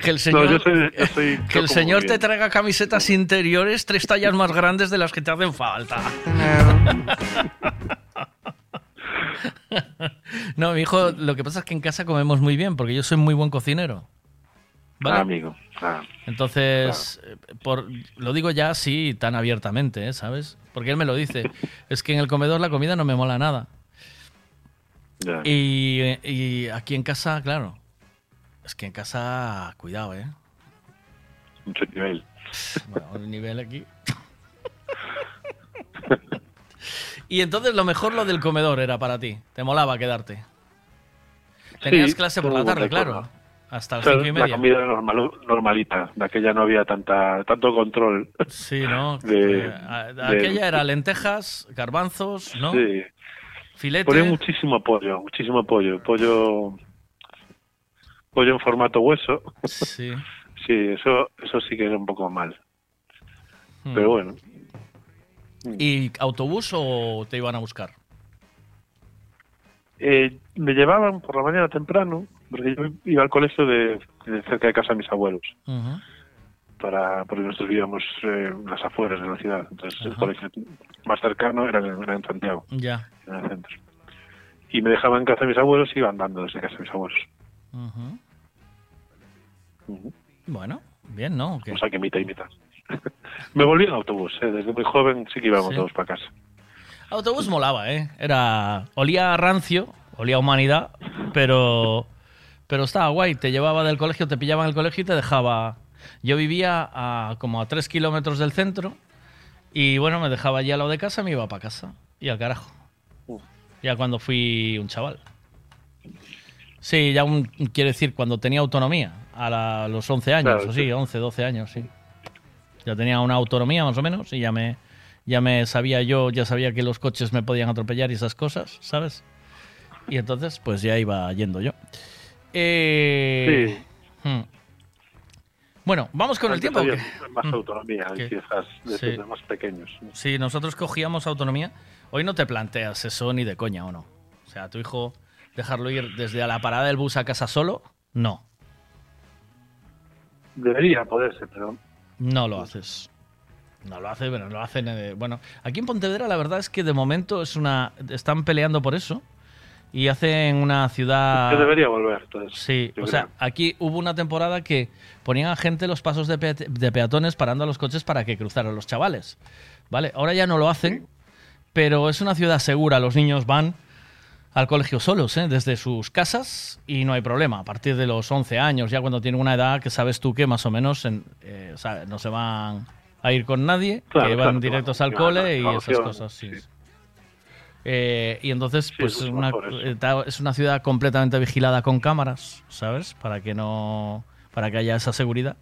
que el señor, yo soy- yo soy- que el señor te traiga camisetas interiores tres tallas más grandes de las que te hacen falta. [LAUGHS] [LAUGHS] No, mi hijo, lo que pasa es que en casa comemos muy bien, porque yo soy muy buen cocinero. ¿Vale? Ah, amigo. Ah. Entonces, por, lo digo ya así, tan abiertamente, ¿eh? ¿sabes? Porque él me lo dice. Es que en el comedor la comida no me mola nada. Y, y aquí en casa, claro. Es que en casa, cuidado, ¿eh? Mucho nivel. Bueno, el nivel aquí. [LAUGHS] y entonces lo mejor lo del comedor era para ti. Te molaba quedarte. Tenías Sí, clase por la tarde, claro. Hasta las cinco y La media. comida era normal, normalita, de aquella no había tanta, tanto control. Sí, ¿no? [LAUGHS] De- Eh, a- de- aquella era lentejas, garbanzos, ¿no? Sí. Filete. Ponía muchísimo pollo, muchísimo pollo. Pollo pollo en formato hueso. Sí. [LAUGHS] Sí, eso, eso sí que era un poco mal. Hmm. Pero bueno, ¿Y autobús o te iban a buscar? eh, me llevaban por la mañana temprano, porque yo iba al colegio de, de cerca de casa de mis abuelos. Para porque nosotros vivíamos eh, en las afueras de la ciudad. Entonces el colegio más cercano era en, era en Santiago, Ya. en el centro. Y me dejaban en casa de mis abuelos y iba andando desde casa de mis abuelos. Bueno, bien, ¿no? O sea que mitad y mitad. [LAUGHS] me volví en autobús, eh, desde muy joven sí que iba en Sí. autobús para casa. Autobús molaba, ¿eh? Era. Olía rancio, olía humanidad, pero. Pero estaba guay. Te llevaba del colegio, te pillaba en el colegio y te dejaba. Yo vivía a como a tres kilómetros del centro y bueno, me dejaba allí a lo de casa y me iba para casa. Y al carajo. Ya cuando fui un chaval. Sí, ya un, quiero decir, cuando tenía autonomía, a la- los 11 años, Claro, o sí, sí. 11, 12 años, sí. Ya tenía una autonomía más o menos y ya me, ya me sabía yo, ya sabía que los coches me podían atropellar y esas cosas, ¿sabes? Y entonces, pues ya iba yendo yo. Eh, hmm. Bueno, vamos con el tiempo. más Mm. autonomía quizás desde Sí. más pequeños. Sí, nosotros cogíamos autonomía. Hoy no te planteas eso ni de coña, ¿o no? O sea, tu hijo, dejarlo ir desde a la parada del bus a casa solo, no, Debería poderse, pero no lo haces. No lo hace, pero no lo hacen. eh, bueno, aquí en Pontevedra la verdad es que de momento es una, están peleando por eso y hacen una ciudad. yo debería volver. Entonces, Sí, o sea, aquí hubo una temporada que ponían a gente los pasos de peatones parando a los coches para que cruzaran los chavales. ¿Vale? Ahora ya no lo hacen, pero es una ciudad segura. Los niños van al colegio solos, ¿eh? desde sus casas y no hay problema. A partir de los 11 años, ya cuando tienen una edad que sabes tú que más o menos en- eh, sabe, no se van a ir con nadie, Claro, que van claro, directos claro, al cole y esas cosas. Sí. Eh, y entonces, pues es una, eh, es una ciudad completamente vigilada con cámaras, ¿sabes? Para que no, para que haya esa seguridad.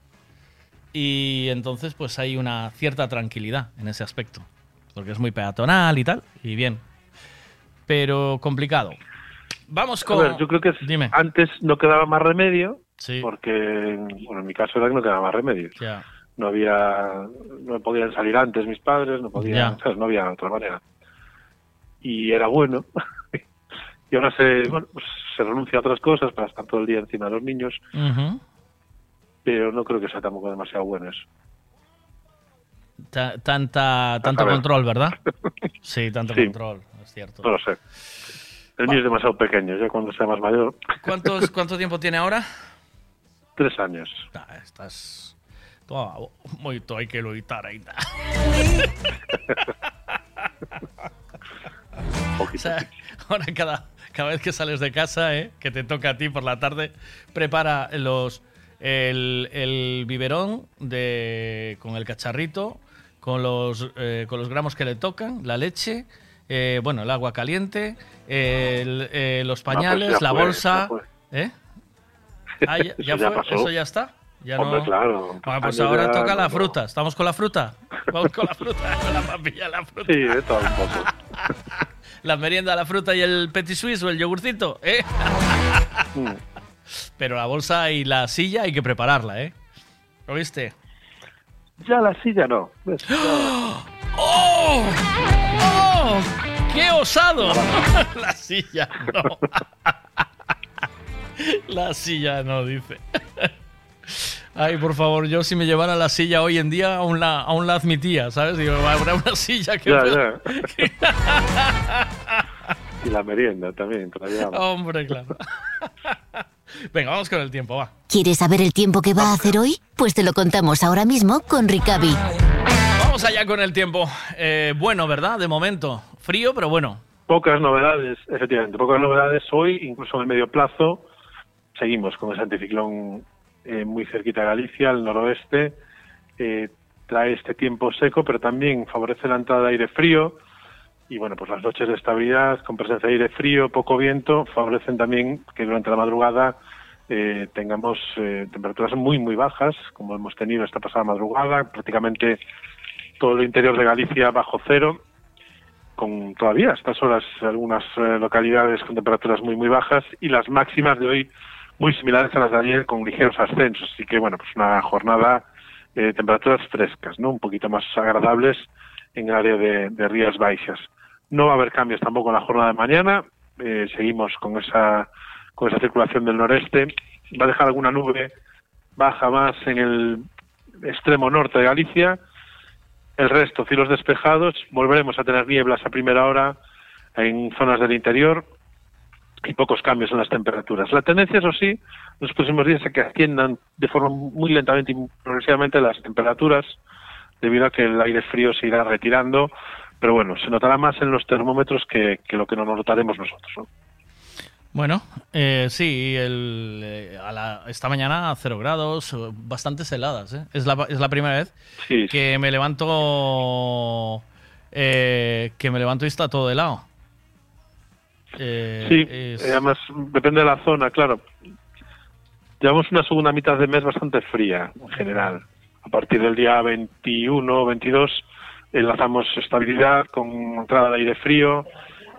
Y entonces, pues hay una cierta tranquilidad en ese aspecto, porque es muy peatonal y tal, y bien. Pero complicado. Vamos A con. ver, yo creo que es- antes no quedaba más remedio, porque bueno, en mi caso era que no quedaba más remedio. Ya. No había, no podían salir antes mis padres, no podían, no había otra manera. Y era bueno. [LAUGHS] y ahora se, bueno, pues se renuncia a otras cosas para estar todo el día encima de los niños, pero no creo que sea tampoco demasiado bueno eso. Ta- tanta, tanto control, ¿verdad? [LAUGHS] Sí, tanto Sí. control, es cierto. No lo sé. El niño es demasiado pequeño, ya cuando sea más mayor, ¿Cuántos, [LAUGHS] ¿Cuánto tiempo tiene ahora? tres años. Ah, estás. Toda, moito hay que loitar ainda. [LAUGHS] o sea, ahora cada, cada vez que sales de casa, ¿eh? que te toca a ti por la tarde, prepara los el, el biberón de, con el cacharrito, con los, eh, con los gramos que le tocan, la leche, eh, bueno, el agua caliente, el- eh, los pues pañales, la fue, bolsa. ¿Eh? [LAUGHS] Ah, ya, Eso ya ya fue, eso ya está. Ya Hombre, no... claro. Bueno, pues ahora toca no- la fruta. ¿Estamos con la fruta? [LAUGHS] Vamos con la fruta, con la papilla, la fruta. Sí, de todo un poco. [LAUGHS] La merienda, la fruta y el petit suisse o el yogurcito, ¿eh? Mm. Pero la bolsa y la silla hay que prepararla, ¿eh? ¿Lo viste? Ya la silla no. ¡Oh! ¡Qué osado! [LAUGHS] La silla no. [LAUGHS] La silla no, dice. [LAUGHS] Ay, por favor, yo si me llevara la silla hoy en día, aún la, aún la admitía, ¿sabes? Digo, habrá una silla que... Ya, pueda- Y la merienda también, te la llevamos. Hombre, claro. Venga, vamos con el tiempo, va. ¿Quieres saber el tiempo que va a hacer hoy? Pues te lo contamos ahora mismo con Ricavi. Allá con el tiempo. Eh, bueno, ¿verdad? De momento. Frío, pero bueno. Pocas novedades, efectivamente, pocas novedades hoy, incluso en el medio plazo. Seguimos con ese anticiclón eh, muy cerquita de Galicia, al noroeste. Eh, trae este tiempo seco, pero también favorece la entrada de aire frío. Y bueno, pues las noches de estabilidad con presencia de aire frío, poco viento, favorecen también que durante la madrugada eh, tengamos eh, temperaturas muy, muy bajas, como hemos tenido esta pasada madrugada, prácticamente todo el interior de Galicia bajo cero, con todavía a estas horas algunas eh, localidades con temperaturas muy, muy bajas y las máximas de hoy muy similares a las de ayer con ligeros ascensos. Así que, bueno, pues una jornada de temperaturas frescas, ¿no? Un poquito más agradables en el área de, de Rías Baixas. No va a haber cambios tampoco en la jornada de mañana. Eh, seguimos con esa, con esa circulación del noreste. Va a dejar alguna nube baja más en el, extremo norte de Galicia. El resto, cielos despejados. Volveremos a tener nieblas a primera hora en zonas del interior y pocos cambios en las temperaturas. La tendencia, eso sí, los próximos días a que asciendan de forma muy lentamente y progresivamente las temperaturas, debido a que el aire frío se irá retirando. Pero bueno, se notará más en los termómetros que, lo que no nos notaremos nosotros. ¿no? Bueno, eh, sí, el, eh, a la- esta mañana a cero grados, eh, bastantes heladas. ¿eh? Es, la, es la primera vez que me levanto eh, que me levanto y está todo helado. Sí, es- eh, además depende de la zona, claro. Llevamos una segunda mitad de mes bastante fría en general. A partir del día 21 22 enlazamos estabilidad con entrada de aire frío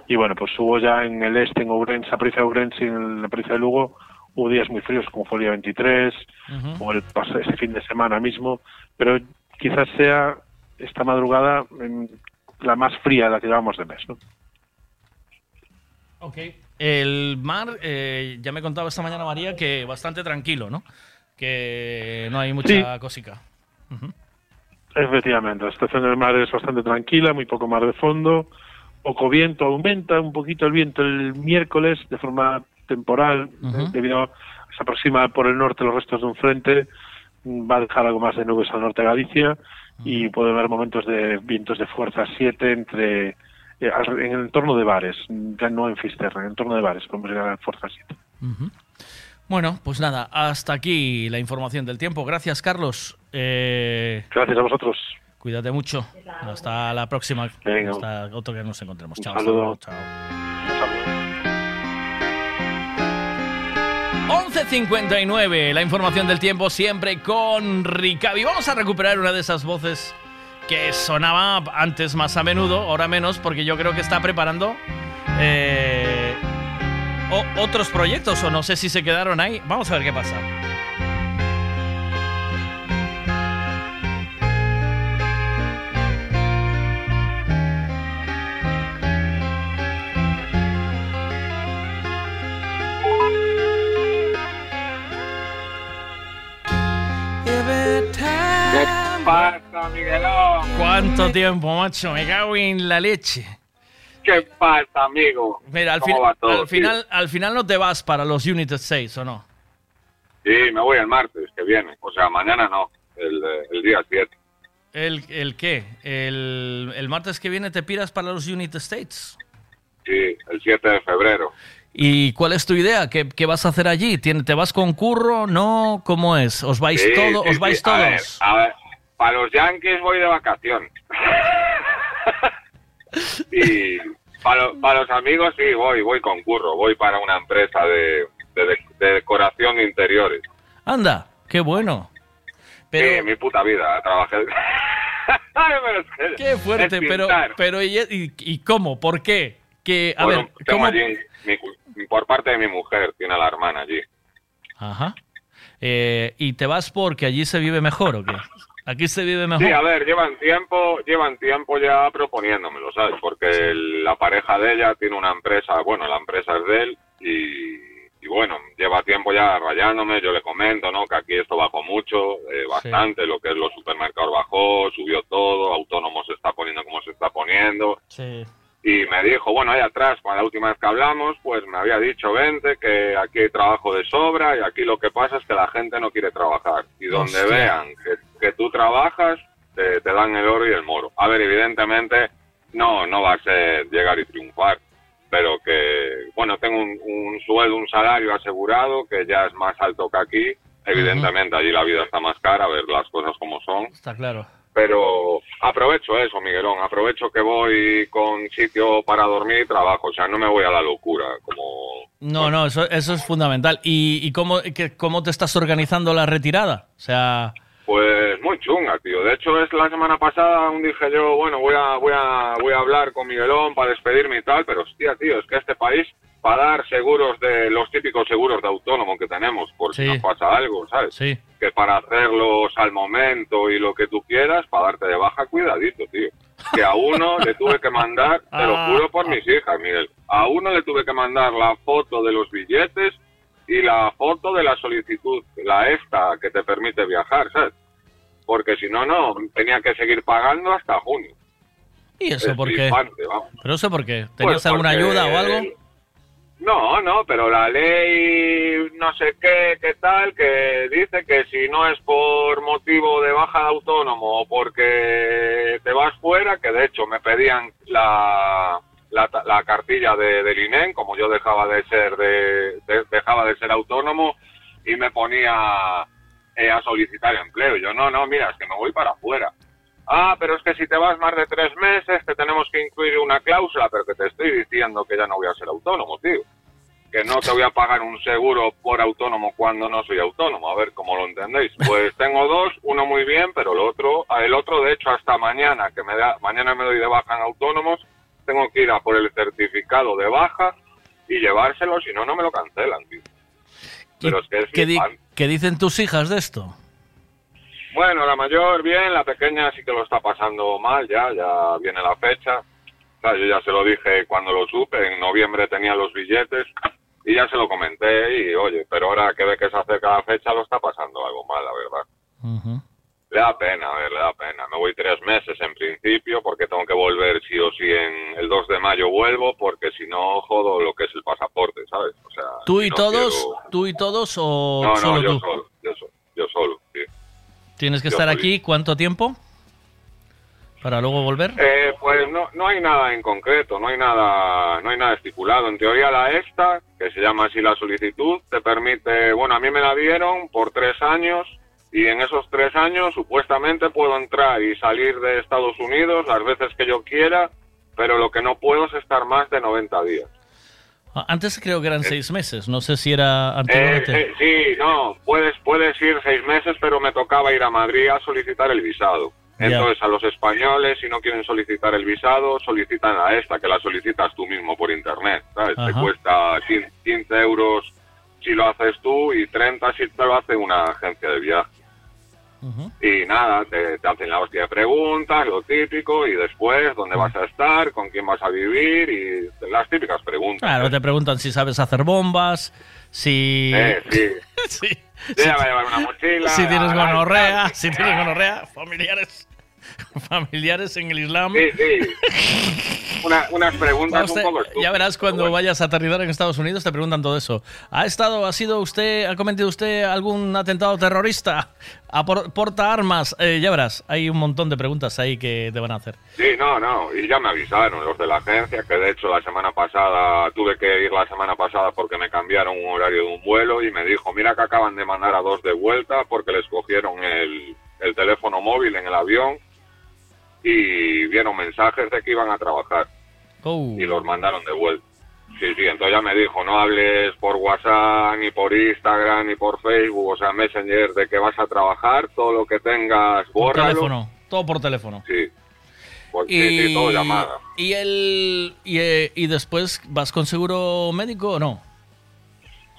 y bueno, pues hubo ya en el este, en Ourense, la provincia de Ourense y en la provincia de Lugo, hubo días muy fríos como fue el día 23 o el este fin de semana mismo, pero quizás sea esta madrugada mm, la más fría de la que llevamos de mes, ¿no? Ok. El mar, eh, ya me contaba esta mañana María que bastante tranquilo, ¿no? Que no hay mucha Sí. cosica. Efectivamente, la situación del mar es bastante tranquila, muy poco mar de fondo, poco viento, aumenta un poquito el viento el miércoles de forma temporal, Ujú. eh, debido a que se aproxima por el norte los restos de un frente, mm, va a dejar algo más de nubes al norte de Galicia y puede haber momentos de vientos de fuerza 7 entre eh, en el entorno de bares, ya no en Fisterra, en el entorno de bares podemos llegar a fuerza 7. Ujú. Bueno, pues nada, hasta aquí la información del tiempo. Gracias, Carlos. Eh, Gracias a vosotros. Cuídate mucho. Hasta la próxima. Venga. Hasta otro que nos encontremos. Chao. saludo. luego, Chao. 11.59, la información del tiempo siempre con Ricavi. Vamos a recuperar una de esas voces que sonaba antes más a menudo, ahora menos, porque yo creo que está preparando eh, otros proyectos o no sé si se quedaron ahí. Vamos a ver qué pasa. Pasa, Miguelón? ¿Cuánto tiempo, macho? Me cago en la leche. ¿Qué pasa, amigo? Mira, al, ¿Cómo fin- va todo, al tío? final, al final no te vas para los United 6, ¿o no? Sí, me voy el martes que viene. O sea, mañana no, el, el día 7. ¿El, el qué? El, el martes que viene te piras para los United States? Sí, el 7 de febrero. ¿Y cuál es tu idea? ¿Qué, qué vas a hacer allí? ¿Tien- ¿Te vas con curro? ¿No? ¿Cómo es? ¿Os vais, Sí, todo, sí, ¿os vais sí. A ver, todos? A ver, para los Yankees voy de vacaciones. [LAUGHS] y para, lo- para los amigos sí, voy, voy con curro. Voy para una empresa de, de, de- de decoración de interiores. Anda, qué bueno. Sí, mi puta vida, trabajé... [LAUGHS] Pero Qué fuerte, pero, pero ¿y, y- y cómo? ¿Por qué? Que, a Bueno, ver, tengo ¿cómo? allí, mi por parte de mi mujer, tiene a la hermana allí. Ajá. Eh, ¿Y te vas porque allí se vive mejor o qué? ¿Aquí se vive mejor? Sí, a ver, llevan tiempo, llevan tiempo ya proponiéndomelo, ¿sabes? Porque el- la pareja de ella tiene una empresa, bueno, la empresa es de él y, y bueno, lleva tiempo ya rayándome, yo le comento, ¿no? Que aquí esto bajó mucho, eh, bastante, lo que es los supermercados bajó, subió todo, autónomo se está poniendo como se está poniendo. Sí. Y me dijo, bueno, ahí atrás, cuando la última vez que hablamos, pues me había dicho, vente, que aquí hay trabajo de sobra y aquí lo que pasa es que la gente no quiere trabajar. Y donde Hostia. vean que, que tú trabajas, te, te dan el oro y el moro. A ver, evidentemente, no, no va a ser llegar y triunfar, pero que, bueno, tengo un, un sueldo, un salario asegurado que ya es más alto que aquí. Evidentemente, allí la vida está más cara, a ver las cosas como son Está claro. Pero aprovecho eso, Miguelón, aprovecho que voy con sitio para dormir y trabajo, o sea, no me voy a la locura, como... No, no, eso, eso es fundamental. ¿Y, y cómo, cómo te estás organizando la retirada? O sea, Pues muy chunga, tío. De hecho, es la semana pasada, un dije yo, bueno, voy a, voy a, voy a hablar con Miguelón para despedirme y tal, pero hostia, tío, es que este país, para dar seguros de los típicos seguros de autónomo que tenemos, por si nos pasa algo, ¿sabes? Sí. Que para hacerlos al momento y lo que tú quieras, para darte de baja, cuidadito, tío. Que a uno le tuve que mandar, te lo juro por mis hijas, Miguel, a uno le tuve que mandar la foto de los billetes y la foto de la solicitud, la esta que te permite viajar, ¿sabes? porque si no, no, tenía que seguir pagando hasta junio. ¿Y eso Es por qué? ¿Pero eso por qué? ¿Tenías Pues alguna ayuda o algo? No, no, pero la ley no sé qué, qué tal, que dice que si no es por motivo de baja de autónomo o porque te vas fuera, que de hecho me pedían la, la, la cartilla de, del INEM, como yo dejaba de ser de, de- dejaba de ser autónomo y me ponía eh, a solicitar empleo. Yo no, no, mira, es que me voy para afuera. Ah, pero es que si te vas más de tres meses te tenemos que incluir una cláusula, pero que te estoy diciendo que ya no voy a ser autónomo, tío. Que no te voy a pagar un seguro por autónomo cuando no soy autónomo. A ver cómo lo entendéis. Pues [LAUGHS] tengo dos, uno muy bien, pero el otro, el otro de hecho hasta mañana, que me da, mañana me doy de baja en autónomos, tengo que ir a por el certificado de baja y llevárselo, si no, no me lo cancelan, tío. Pero es que es ¿Qué, di- flipante. qué dicen tus hijas de esto? Bueno, la mayor bien, la pequeña sí que lo está pasando mal, ya, ya viene la fecha. O sea, yo ya se lo dije cuando lo supe, en noviembre tenía los billetes y ya se lo comenté y oye, pero ahora que ve que se acerca la fecha lo está pasando algo mal, la verdad. Le da pena, a ver, le da pena. Me voy tres meses en principio porque tengo que volver sí o sí en el 2 de mayo vuelvo porque si no jodo lo que es el pasaporte, ¿sabes? O sea, ¿Tú y no todos? quiero- ¿Tú y todos o No, no, solo yo tú? solo, yo solo, yo solo, sí. ¿Tienes que yo estar aquí cuánto tiempo? ¿Para luego volver? Eh, pues no, no hay nada en concreto, no hay nada, no hay nada estipulado. En teoría la esta, que se llama así la solicitud, te permite, bueno, a mí me la dieron por tres años y en esos tres años supuestamente puedo entrar y salir de Estados Unidos las veces que yo quiera, pero lo que no puedo es estar más de 90 días. Ah, Antes creo que eran seis meses, no sé si era Eh, antiguamente. eh, sí, no, puedes, puedes ir seis meses, pero me tocaba ir a Madrid a solicitar el visado. Entonces, a los españoles, si no quieren solicitar el visado, solicitan a esta, que la solicitas tú mismo por internet, ¿sabes? Te cuesta 15 15 euros si lo haces tú y 30 si te lo hace una agencia de viaje. Y nada, te, te hacen la hostia de preguntas, lo típico, y después dónde vas a estar, con quién vas a vivir, y las típicas preguntas. Claro, te preguntan si sabes hacer bombas, si... Eh, sí. [LAUGHS] Sí. Ya voy a llevar una mochila. si tienes gonorrea, si tienes gonorrea, familiares, [LAUGHS] familiares en el Islam. Sí, sí. [LAUGHS] Una- unas preguntas usted- un poco estúpidas. ya verás cuando vayas a aterrizar en Estados Unidos te preguntan todo eso. ¿Ha estado, ha sido usted, ha cometido usted algún atentado terrorista? ¿Apor- ¿Porta armas? Eh, ya verás, hay un montón de preguntas ahí que te van a hacer. Sí, no, no, y ya me avisaron los de la agencia, que de hecho la semana pasada, tuve que ir la semana pasada porque me cambiaron un horario de un vuelo y me dijo, mira que acaban de mandar a dos de vuelta porque les cogieron el, el teléfono móvil en el avión y vieron mensajes de que iban a trabajar Oh. y los mandaron de vuelta. Sí, sí, entonces ya me dijo, no hables por WhatsApp, ni por Instagram, ni por Facebook, o sea, Messenger, de que vas a trabajar, todo lo que tengas, Por bórralo. teléfono, todo por teléfono. Sí. Por, sí, sí, todo llamada. y el y, eh, y después vas con seguro médico o no?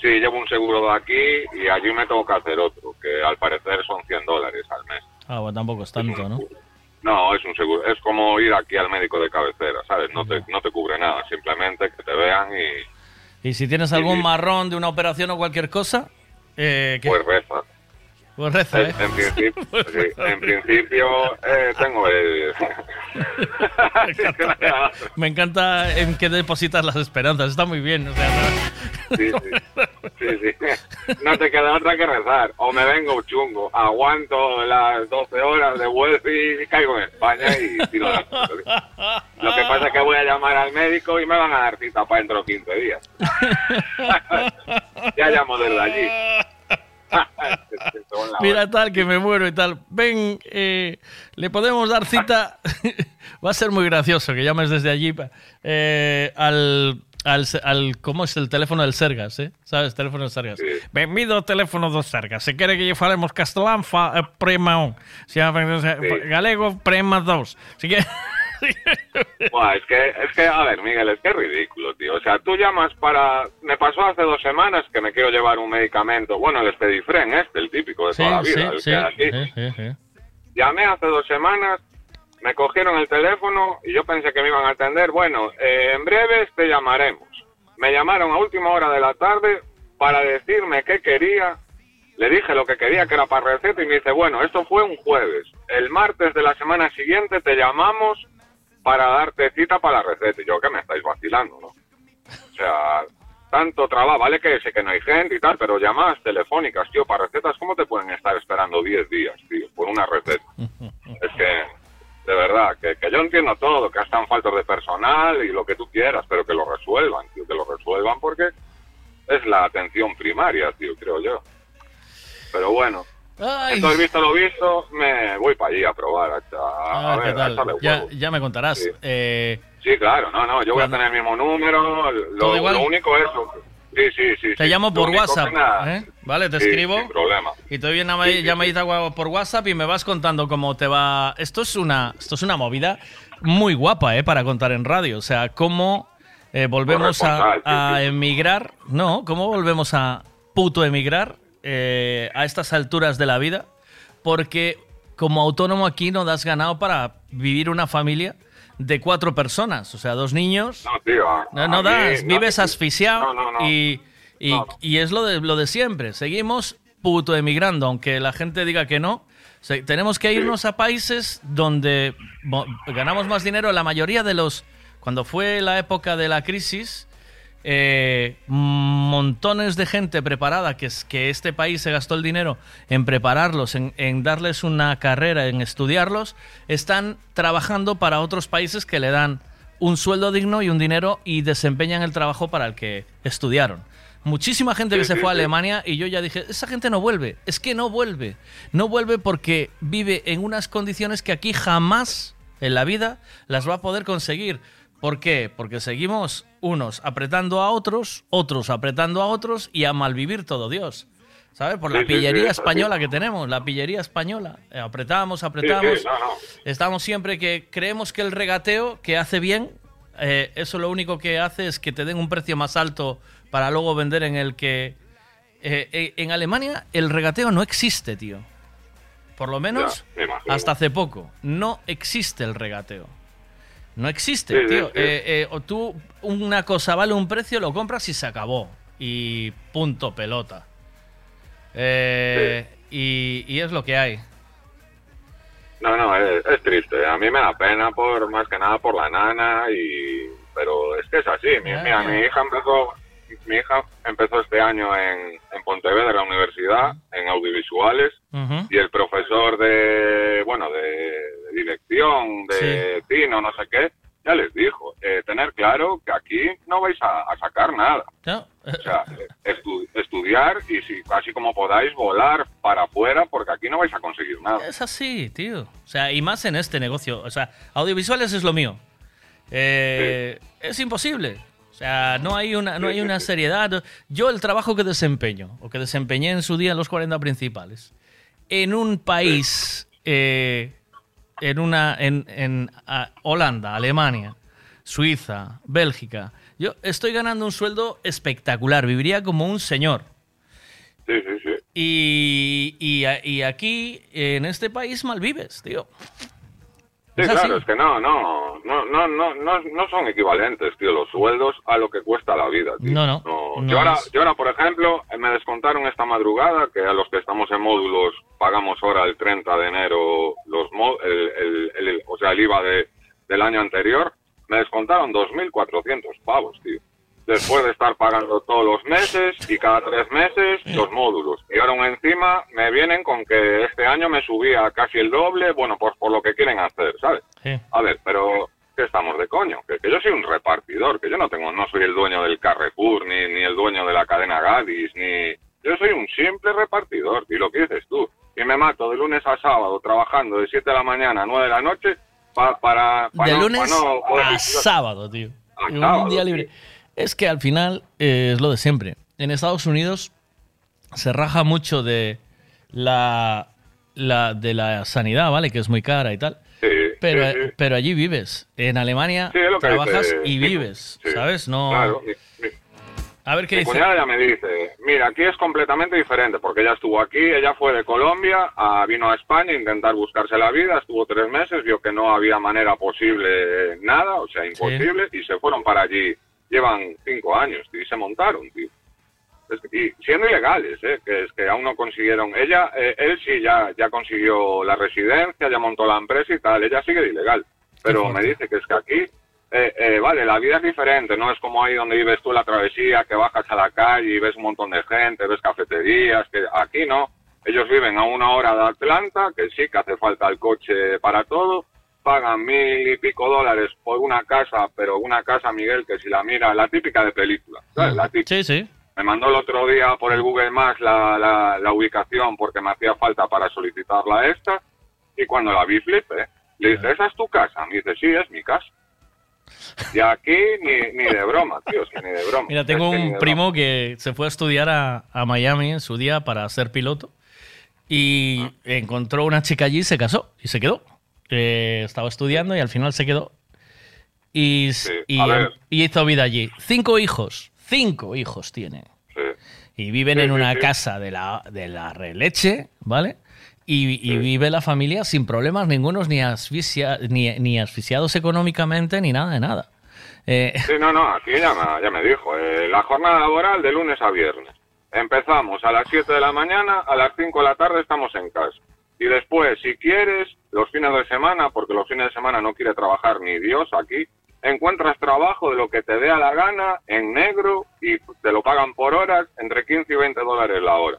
Sí, llevo un seguro de aquí y allí me tengo que hacer otro, que al parecer son 100 dólares al mes. Ah, bueno, tampoco es tanto, ¿no? No, es un seguro, es como ir aquí al médico de cabecera, ¿sabes? No te, no te cubre nada, simplemente que te vean y Y si tienes algún marrón de una operación o cualquier cosa, eh, pues reza. ¿Eh? en principio, [LAUGHS] sí, en principio eh, tengo el... [LAUGHS] Me encanta en qué depositas las esperanzas, está muy bien. o sea, no- sí. Sí, sí. No te queda otra que rezar. O me vengo chungo, aguanto las 12 horas de vuelta y caigo en España y tiro la [LAUGHS] Lo que pasa es que voy a llamar al médico y me van a dar cita para dentro de 15 días. ya llamo desde allí. [LAUGHS] Mira tal que me muero y tal. Ven, eh, le podemos dar cita. [LAUGHS] Va a ser muy gracioso que llames desde allí eh, al, al, al- ¿Cómo es el teléfono del Sergas? Eh? ¿Sabes? Teléfono del Sergas. Bienvenido ao teléfono do Sergas. Se quere que falemos castelán, fa, eh, prema 1. Se llama galego, prema 2. Si que... [LAUGHS] Buah, es que, es que, a ver, Miguel, es que es ridículo, tío. O sea, tú llamas para... Me pasó hace dos semanas que me quiero llevar un medicamento. Bueno, el Spedifren este, el típico de Sí, toda la sí, vida. el sí, que aquí. sí, sí. Llamé hace dos semanas, me cogieron el teléfono y yo pensé que me iban a atender. Bueno, eh, en breves te llamaremos. Me llamaron a última hora de la tarde para decirme que quería Le dije lo que quería, que era para receta, y me dice, bueno, esto fue un jueves. El martes de la semana siguiente te llamamos para darte cita para la receta. Y yo, que me estáis vacilando, ¿no? O sea, tanto trabajo, vale que sé que no hay gente y tal, pero llamadas telefónicas, tío, para recetas, ¿cómo te pueden estar esperando 10 días, tío, por una receta? Es que, de verdad, que, que yo entiendo todo, que están faltos de personal y lo que tú quieras, pero que lo resuelvan, tío, que lo resuelvan porque es la atención primaria, tío, creo yo. Pero bueno, Ay. entonces visto lo visto, me voy para allí a probar, a, a- a Ya, me contarás. Sí. Eh, Sí, claro, no, no, yo voy a tener el mismo número, ¿Todo lo, único es... Sí, sí, sí. te sí, llamo por WhatsApp, ¿eh? ¿vale? Te Sí, escribo sin problema. y te doy una llamadita por WhatsApp y me vas contando cómo te va. Esto es una, esto es una movida muy guapa, ¿eh? Para contar en radio. O sea, cómo eh, volvemos a emigrar, no, cómo volvemos a puto emigrar eh, a estas alturas de la vida, porque como autónomo aquí no das ganado para vivir una familia de cuatro personas, o sea, dos niños. No, tío, a- No, no a mí- das, vives asfixiado no, y, y, y es lo de, lo de siempre. Seguimos puto emigrando, aunque la gente diga que no. Se- tenemos que irnos a países donde mo- ganamos más dinero. La mayoría de los... Cuando fue la época de la crisis, eh, montones de gente preparada, que, es, que este país se gastó el dinero en prepararlos, en, en darles una carrera, en estudiarlos, están trabajando para otros países que le dan un sueldo digno y un dinero y desempeñan el trabajo para el que estudiaron. Muchísima gente que se fue a. Alemania y yo ya dije, esa gente no vuelve, es que no vuelve, no vuelve porque vive en unas condiciones que aquí jamás en la vida las va a poder conseguir. ¿Por qué? Porque seguimos unos apretando a otros, otros apretando a otros y a malvivir todo Dios. ¿Sabes? Por la sí, pillería española que tenemos, la pillería española. Eh, apretamos, apretamos. no, no. Estamos siempre que creemos que el regateo que hace bien, eh, eso lo único que hace es que te den un precio más alto para luego vender en el que... eh, en Alemania el regateo no existe, tío. Por lo menos Ya, hasta hace poco. No existe el regateo. No existe, Sí, tío. sí. Eh, eh, o tú, una cosa vale un precio, lo compras y se acabó. Y punto, pelota. Eh, y, y es lo que hay. No, no, es, es triste. A mí me da pena por más que nada por la nana y pero es que es así. Mi, mira, mi hija empezó mi hija empezó este año en, en Pontevedra, en la universidad, en audiovisuales y el profesor de bueno de, de dirección de cine o no sé qué ya les dijo eh, tener claro que aquí no vais a, a sacar nada. O sea, estu- estudiar y si así como podáis volar para afuera porque aquí no vais a conseguir nada. Es así, tío. O sea, y más en este negocio. O sea, audiovisuales es lo mío. Eh, Es imposible. O sea, no hay una, no hay una seriedad. Yo el trabajo que desempeño, o que desempeñé en su día en los 40 principales, en un país, eh, en una, en, en Holanda, Alemania, Suiza, Bélgica, yo estoy ganando un sueldo espectacular. Viviría como un señor. Sí, sí, sí. Y, y, y aquí, en este país, mal vives, tío. Sí, Es claro, es que no, no, no, no, no, no, son equivalentes, tío, los sueldos a lo que cuesta la vida, tío. No, no. No, no yo, ahora, yo ahora, por ejemplo, me descontaron esta madrugada que a los que estamos en módulos pagamos ahora el 30 de enero los mo- el, el- el- o sea, el IVA de, del año anterior, me descontaron 2.400 pavos, tío. Después de estar pagando todos los meses y cada tres meses los módulos. Y ahora encima me vienen con que este año me subía casi el doble, bueno, pues por lo que quieren hacer, ¿sabes? Sí. A ver, pero que estamos de coño, que, que yo soy un repartidor, que yo no tengo, no soy el dueño del Carrefour, ni, ni el dueño de la cadena Gadis, ni... Yo soy un simple repartidor, y lo que dices tú. Y me mato de lunes a sábado trabajando de 7 de la mañana a 9 de la noche pa- para... pa de no- lunes pa no poder a sábado, tío. A sábado, un día libre. Es que al final eh, es lo de siempre. En Estados Unidos se raja mucho de la, la de la sanidad, ¿vale? Que es muy cara y tal. pero, sí, sí. pero allí vives. En Alemania trabajas dice- y vives. ¿sabes? No. Claro, mi- mi- A ver qué Mi dice. cuñada ya me dice, mira, aquí es completamente diferente, porque ella estuvo aquí, ella fue de Colombia, a- vino a España a intentar buscarse la vida, estuvo tres meses, vio que no había manera posible nada, o sea, imposible, y se fueron para allí. Llevan cinco años y se montaron, tío. Es que- y siendo ilegales, ¿eh? que es que aún no consiguieron. Ella, eh, él sí ya, ya consiguió la residencia, ya montó la empresa y tal. Ella sigue de ilegal. Pero me dice que es que aquí, eh, eh, vale, la vida es diferente. No es como ahí donde vives tú la travesía, que bajas a la calle y ves un montón de gente, ves cafeterías. que Aquí no. Ellos viven a una hora de Atlanta, que sí que hace falta el coche para todo. Pagan mil y pico dólares por una casa, pero una casa, Miguel, que si la mira, la típica de película. ¿sabes? La típica. Sí, sí. Me mandó el otro día por el Google Maps la, la, la ubicación porque me hacía falta para solicitarla esta. Y cuando la vi, flipé. Le dice, ¿esa es tu casa? Me dice, sí, es mi casa. Y aquí ni, ni de broma, tío, es que ni de broma. Mira, tengo Es que ni un primo que se fue a estudiar a, a Miami en su día para ser piloto y encontró una chica allí y se casó y se quedó. Eh, estaba estudiando y al final se quedó y, hizo vida allí. Cinco hijos, cinco hijos tiene. Y viven Sí, en una casa de la, de la releche, ¿vale? Y, y vive la familia sin problemas ningunos, ni, asfixia, ni, ni asfixiados económicamente, ni nada de nada. Eh, Sí, no, no, aquí ya me, ya me dijo. eh, la jornada laboral de lunes a viernes. Empezamos a las 7 de la mañana, a las 5 de la tarde estamos en casa. Y después, si quieres, los fines de semana, porque los fines de semana no quiere trabajar ni Dios aquí, encuentras trabajo de lo que te dé a la gana, en negro, y te lo pagan por horas, entre 15 y 20 dólares la hora.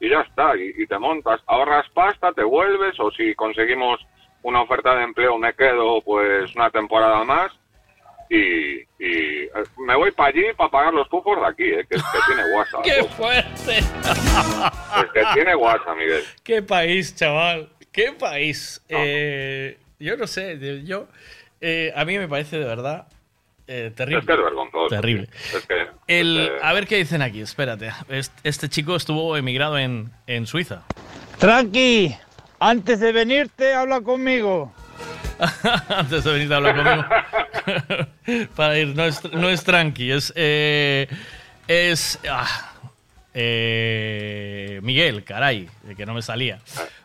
Y ya está, y, y te montas, ahorras pasta, te vuelves, o si conseguimos una oferta de empleo, me quedo pues una temporada más, y, y, me voy para allí para pagar los pufos de aquí, eh, que, que tiene WhatsApp. [LAUGHS] ¡Qué fuerte! Es que tiene WhatsApp, Miguel. [LAUGHS] ¡Qué país, chaval! ¡Qué país! Eh, yo no sé, yo... eh, a mí me parece de verdad eh, terrible. Es que es vergonzoso. Terrible. Es que, El, es que- a ver qué dicen aquí, espérate. Est- Este chico estuvo emigrado en, en Suiza. Tranqui, antes de venirte, habla conmigo. [LAUGHS] Antes de venir a hablar conmigo. [LAUGHS] Para ir, no es, no es tranqui, es. eh, es. ah, eh, Miguel, caray, que no me salía.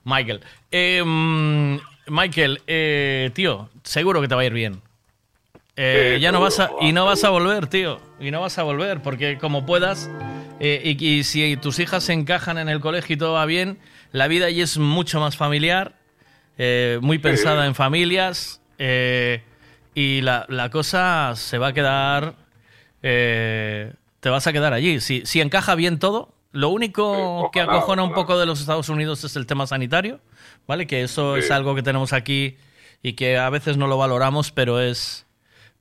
Michael. Eh, mm, Michael, eh, tío, seguro que te va a ir bien. Eh, ya no vas a, y no vas a volver, tío. Y no vas a volver, porque como puedas, eh, y, y si tus hijas se encajan en el colegio y todo va bien, la vida allí es mucho más familiar, eh, muy pensada en familias, eh, y la, la cosa se va a quedar. eh, te vas a quedar allí. Si, si encaja bien todo, lo único que acojona un poco de los Estados Unidos es el tema sanitario, ¿vale? Que eso es algo que tenemos aquí y que a veces no lo valoramos, pero es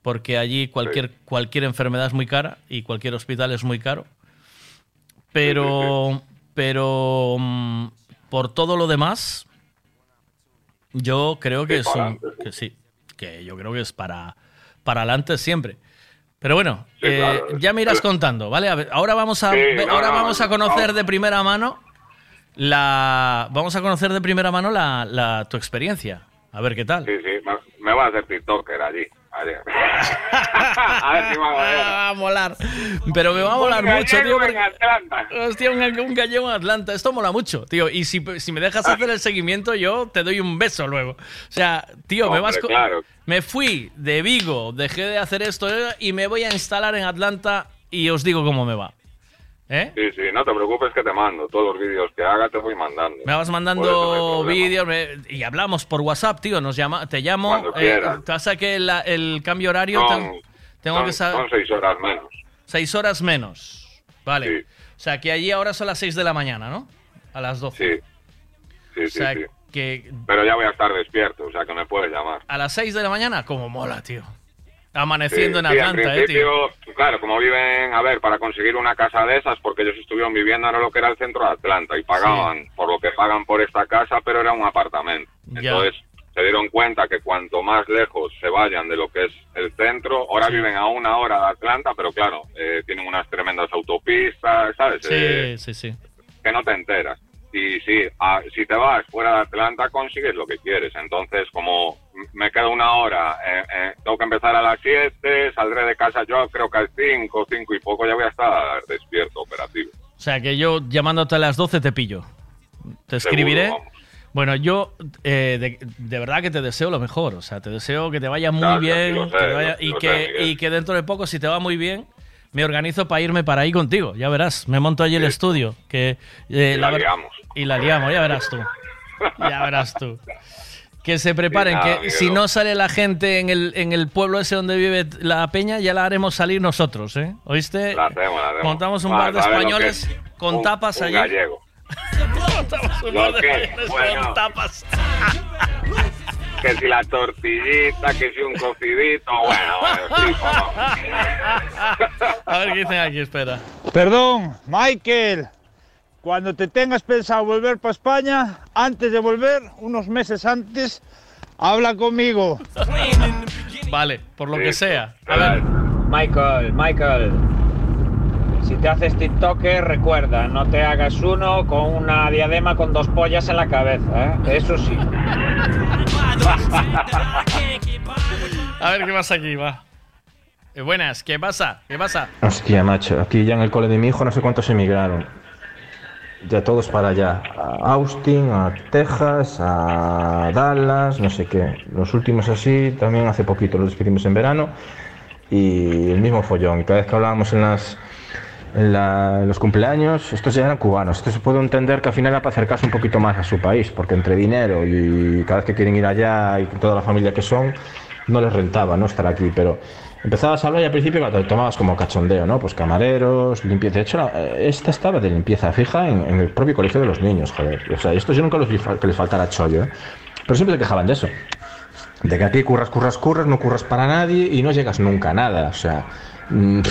porque allí cualquier, cualquier enfermedad es muy cara y cualquier hospital es muy caro. Pero, pero mm, por todo lo demás, yo creo que un- que sí, que yo creo que es para, para adelante siempre. Pero bueno, Sí, eh, claro. ya me irás contando, ¿vale? A ver, ahora vamos a, Sí, ve- no, ahora no, vamos a no. conocer de primera mano la, vamos a conocer de primera mano la, la- tu experiencia. A ver qué tal. Sí, sí, me, me va a hacer TikToker allí. [LAUGHS] a ver si me va a ver. va a molar. Pero me va a molar Un mucho, tío. en Atlanta. Hostia, un, un gallego en Atlanta. Esto mola mucho, tío. Y si, si me dejas hacer el seguimiento, yo te doy un beso luego. O sea, tío, me vas. claro. Me fui de Vigo, dejé de hacer esto eh, y me voy a instalar en Atlanta y os digo cómo me va. ¿Eh? Sí, sí, no te preocupes que te mando. Todos los vídeos que haga te voy mandando. Me vas no mandando vídeos y hablamos por WhatsApp, tío. Nos llama, te llamo. Eh, pasa que la- el cambio horario Son- ten- tengo son, que saber. son seis horas menos. Seis horas menos. Vale. O sea, que allí ahora son las seis de la mañana, ¿no? A las 12. Sí. Sí, o sea, sí. que Pero ya voy a estar despierto, o sea que me puedes llamar. a las 6 de la mañana, como mola, tío. Amaneciendo Sí, en sí, Atlanta, eh, tío. Claro, como viven, a ver, para conseguir una casa de esas, porque ellos estuvieron viviendo en lo que era el centro de Atlanta y pagaban por lo que pagan por esta casa, pero era un apartamento. Ya. Entonces se dieron cuenta que cuanto más lejos se vayan de lo que es el centro, ahora viven a una hora de Atlanta, pero claro, eh, tienen unas tremendas autopistas, ¿sabes? Eh, Sí, sí, sí. que no te enteras. Y sí, a- si te vas fuera de Atlanta consigues lo que quieres. Entonces, como me queda una hora, eh, eh, tengo que empezar a las 7, saldré de casa yo creo que al 5, 5 y poco ya voy a estar despierto, operativo. O sea, que yo llamándote a las 12 te pillo. Te escribiré. Seguro. Bueno, yo eh, de, de verdad que te deseo lo mejor. O sea, te deseo que te vaya muy Gracias, bien. sí lo sé, que te vaya- lo- y, sé, que, y que dentro de poco, si te va muy bien, me organizo para irme para ahí contigo. Ya verás, me monto allí el estudio. Que, eh, la ver- liamos. Y la liamos, ya verás tú. Ya verás tú. Que se preparen, Sí, nada, que si no sale la gente en el, en el pueblo ese donde vive la peña, ya la haremos salir nosotros, ¿eh? ¿Oíste? La hacemos, la hacemos. Montamos un Va, bar de que españoles es con un- tapas un allí. gallego. Montamos un bar de que, españoles bueno. con tapas. Que si la tortillita, que si un cocidito, bueno, bueno, sí, vamos. [LAUGHS] A ver qué dicen aquí, espera. Perdón, Michael. Cuando te tengas pensado volver para España, antes de volver, unos meses antes, habla conmigo. Vale, por lo que sea. A ver. Michael, Michael. Si te haces TikToker, recuerda, no te hagas uno con una diadema con dos pollas en la cabeza, ¿eh? Eso sí. A ver qué pasa aquí, va. Eh, buenas, ¿qué pasa? ¿Qué pasa? Hostia, macho, aquí ya en el cole de mi hijo no sé cuántos emigraron. Ya todos para allá. A Austin, a Texas, a Dallas, no sé qué. Los últimos así, también hace poquito los despedimos en verano. Y el mismo follón. Cada vez que hablábamos en las en, la- los cumpleaños, estos ya eran cubanos. Esto se puede entender que al final era para acercarse un poquito más a su país, porque entre dinero y cada vez que quieren ir allá y toda la familia que son, no les rentaba no estar aquí. Pero empezabas a hablar y al principio te tomabas como cachondeo, ¿no? Pues camareros, limpieza. De hecho, eh, esta estaba de limpieza fija en, el propio colegio de los niños, joder. O sea, estos yo nunca los que les faltara chollo, ¿eh? Pero siempre se quejaban de eso. De que aquí curras, curras, curras, no curras para nadie y no llegas nunca a nada. O sea, mm,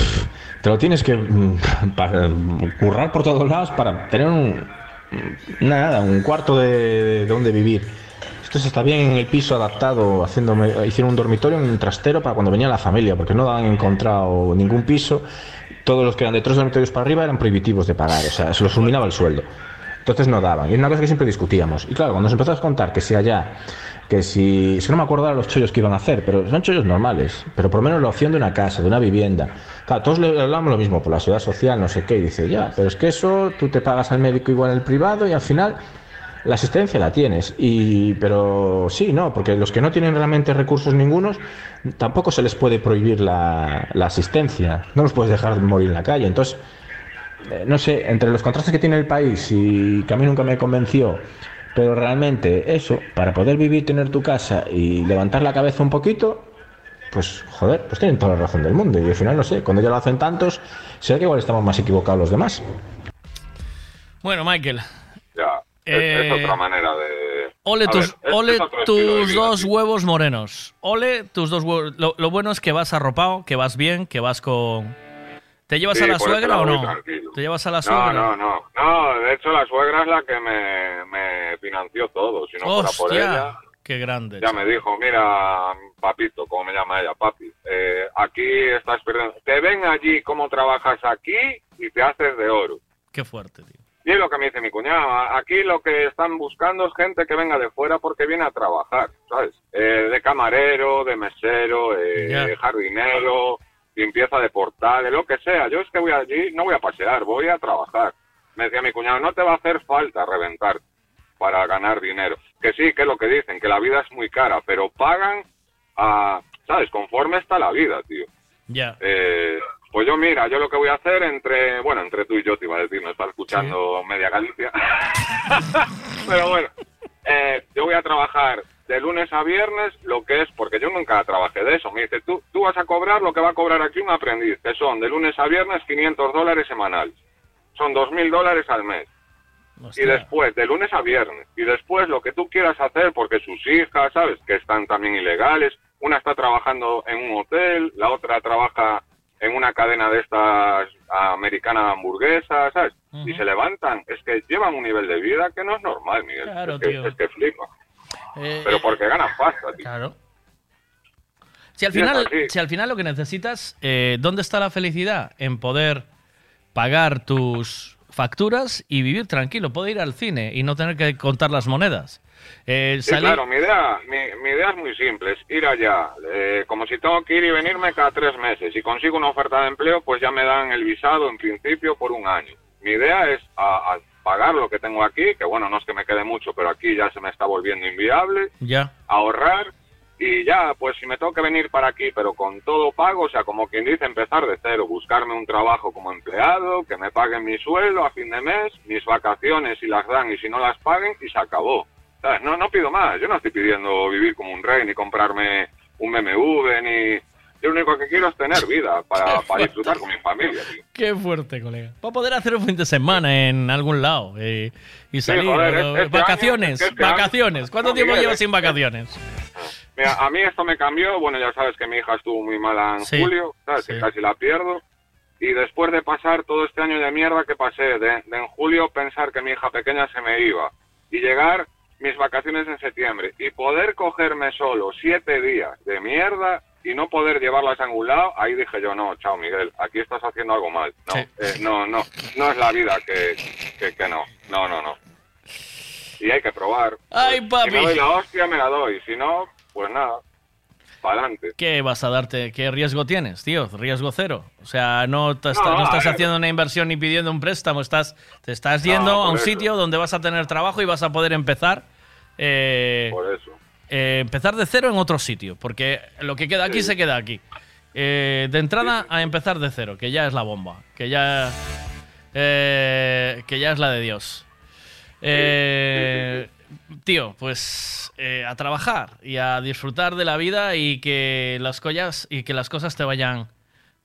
te lo tienes que mm, [LAUGHS] pa- currar por todos lados para tener un, nada, un cuarto de donde vivir. Esto está bien en el piso adaptado, haciéndome, hicieron un dormitorio en un trastero para cuando venía la familia, porque no han encontrado ningún piso. Todos los que eran de tres dormitorios para arriba eran prohibitivos de pagar, o sea, se los fulminaba el sueldo. Entonces no daban. Y es una cosa que siempre discutíamos. Y claro, cuando nos empezó a contar que si allá, que si, si no me acuerdo ahora los chollos que iban a hacer, pero son chollos normales, pero por lo menos la opción de una casa, de una vivienda. Claro, todos le hablamos lo mismo, por la seguridad social, no sé qué, y dice, ya, pero es que eso tú te pagas al médico igual en el privado y al final la asistencia la tienes. Y, pero sí, no, porque los que no tienen realmente recursos ningunos, tampoco se les puede prohibir la, la asistencia. No los puedes dejar morir en la calle. Entonces, eh, no sé, entre los contrastes que tiene el país y que a mí nunca me convenció, pero realmente eso, para poder vivir, tener tu casa y levantar la cabeza un poquito, pues joder, pues tienen toda la razón del mundo. Y al final, no sé, cuando ya lo hacen tantos, será que igual estamos más equivocados los demás. Bueno, Michael. Es, Eh, es otra manera de... Ole tus, ver, ole dos huevos morenos. Ole tus dos huevos. Lo, lo bueno es que vas arropado, que vas bien, que vas con. ¿Te llevas Sí, a la suegra o no? tranquilo. ¿Te llevas a la No, suegra? no, no. No, de hecho la suegra es la que me, me financió todo. Si no fuera por Hostia, ella, qué grande. ya me dijo, mira, papito, como me llama ella, papi, eh, aquí estás perdiendo. Te ven allí cómo trabajas aquí y te haces de oro. Qué fuerte, tío. Y es lo que me dice mi cuñado. Aquí lo que están buscando es gente que venga de fuera porque viene a trabajar, ¿sabes? Eh, de camarero, de mesero, eh, Ya. de jardinero, limpieza de portales, lo que sea. Yo es que voy allí, no voy a pasear, voy a trabajar. Me decía mi cuñado, no te va a hacer falta reventar para ganar dinero. Que sí, que es lo que dicen, que la vida es muy cara, pero pagan a, ¿sabes? Conforme está la vida, tío. Ya. Eh, pues yo, mira, yo lo que voy a hacer entre, bueno, entre tú y yo te iba a decir, me está escuchando media Galicia. [LAUGHS] Pero bueno, eh, yo voy a trabajar de lunes a viernes lo que es, porque yo nunca trabajé de eso. Me dice, tú, tú vas a cobrar lo que va a cobrar aquí un aprendiz, que son de lunes a viernes 500 dólares semanales. Son 2.000 dólares al mes. Y después, de lunes a viernes. Y después lo que tú quieras hacer, porque sus hijas, ¿sabes? Que están también ilegales. Una está trabajando en un hotel, la otra trabaja en una cadena de estas americana de hamburguesas, ¿sabes? Y se levantan. Es que llevan un nivel de vida que no es normal, Miguel. Claro, es, que, tío. es que flipa. Eh, Pero porque ganan pasta, tío. Claro. Si al final, si al final lo que necesitas, eh, ¿dónde está la felicidad? En poder pagar tus facturas y vivir tranquilo, poder ir al cine y no tener que contar las monedas. Eh, Sí, claro, mi idea, mi, mi idea es muy simple, es ir allá, eh, como si tengo que ir y venirme cada tres meses. Si consigo una oferta de empleo, pues ya me dan el visado en principio por un año. Mi idea es a, a pagar lo que tengo aquí, que bueno, no es que me quede mucho, pero aquí ya se me está volviendo inviable, Ya. ahorrar y ya, pues si me tengo que venir para aquí, pero con todo pago, o sea, como quien dice, empezar de cero, buscarme un trabajo como empleado, que me paguen mi sueldo a fin de mes, mis vacaciones si las dan y si no las paguen, y se acabó. ¿Sabes? No, no pido más, yo no estoy pidiendo vivir como un rey, ni comprarme un BMW, ni... Yo lo único que quiero es tener vida para, para disfrutar con mi familia, tío. Qué fuerte, colega. Para poder hacer un fin de semana en algún lado eh, y Sí, salir. joder, eh, este vacaciones, año- este año- vacaciones. ¿Cuánto No, tiempo llevas sin vacaciones? Mira, a mí esto me cambió, bueno, ya sabes que mi hija estuvo muy mala en Sí, julio, ¿sabes? Que casi la pierdo. Y después de pasar todo este año de mierda que pasé, de, de en julio pensar que mi hija pequeña se me iba, y llegar mis vacaciones en septiembre, y poder cogerme solo siete días de mierda y no poder llevarlas a ningún lado, ahí dije yo, no, chao Miguel, aquí estás haciendo algo mal. No, eh, no, no, no es la vida que, que, que no, no, no, no. Y hay que probar. Ay, Si papi. me doy la hostia, me la doy. Si no, pues nada. Para adelante. ¿Qué vas a darte? ¿Qué riesgo tienes, tío? Riesgo cero. O sea, no, te está- No, no a estás haciendo una inversión ni pidiendo un préstamo. Estás, te estás No, yendo a un eso. sitio donde vas a tener trabajo y vas a poder empezar. eh, Por eso. eh, empezar de cero en otro sitio. Porque lo que queda aquí Sí. se queda aquí. Eh, de entrada a empezar de cero, que ya es la bomba. Que ya. que ya es la de Dios. Eh, Tío, pues eh, a trabajar y a disfrutar de la vida y que las cosas y que las cosas te vayan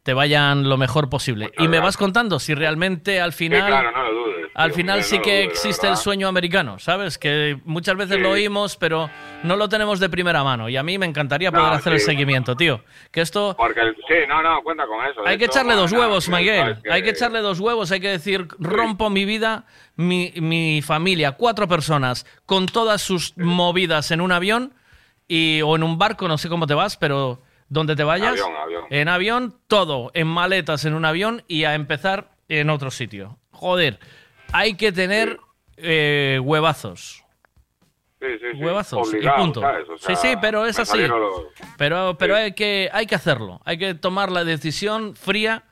te vayan lo mejor posible. Y me vas contando si realmente al Sí, final claro, no lo dudes. Al final sí que existe el sueño americano, ¿sabes? Que muchas veces Sí. lo oímos, pero no lo tenemos de primera mano. Y a mí me encantaría No, poder hacer el seguimiento, tío. Que esto Porque, el- sí, no, no, cuenta con eso. de hay que echarle dos huevos, Miguel, Miguel. sabes que- Hay que echarle dos huevos. Hay que decir, rompo mi vida, mi, mi familia, cuatro personas, con todas sus movidas en un avión y, o en un barco, no sé cómo te vas, pero donde te vayas. Avión, avión. En avión, todo. En maletas en un avión y a empezar en otro sitio. Joder, hay que tener eh, huevazos. Sí, sí, sí. Huevazos Obligado, y punto. ¿sabes? O sea, sí, sí, pero es así. los- Pero, pero hay, que, hay que hacerlo. Hay que tomar la decisión fría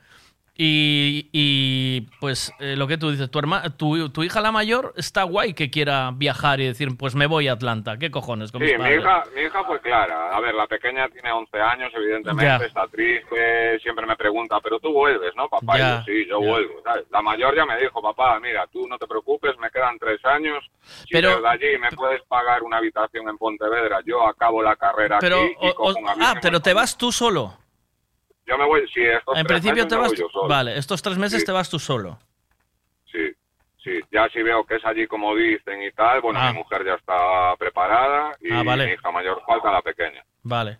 y, y, pues eh, lo que tú dices, tu, herma, tu, tu hija la mayor está guay que quiera viajar y decir, pues me voy a Atlanta. ¿Qué cojones? Con Sí, mis mi hija, mi hija fue clara. A ver, la pequeña tiene 11 años, evidentemente, Ya. está triste, siempre me pregunta, pero tú vuelves, ¿no, papá? Y yo, sí, yo ya. vuelvo. ¿sabes? La mayor ya me dijo, papá, mira, tú no te preocupes, me quedan tres años. Si Pero- desde allí me puedes pagar una habitación en Pontevedra, yo acabo la carrera Pero, aquí y o- cojo o- un avión ah, pero te vas tú solo. Yo me voy, sí, estos En tres principio meses te me vas voy yo solo. Vale, estos tres meses Sí. te vas tú solo. Sí, sí. Ya si veo que es allí como dicen y tal, bueno, Ah. mi mujer ya está preparada y Ah, vale. mi hija mayor falta la pequeña. Vale.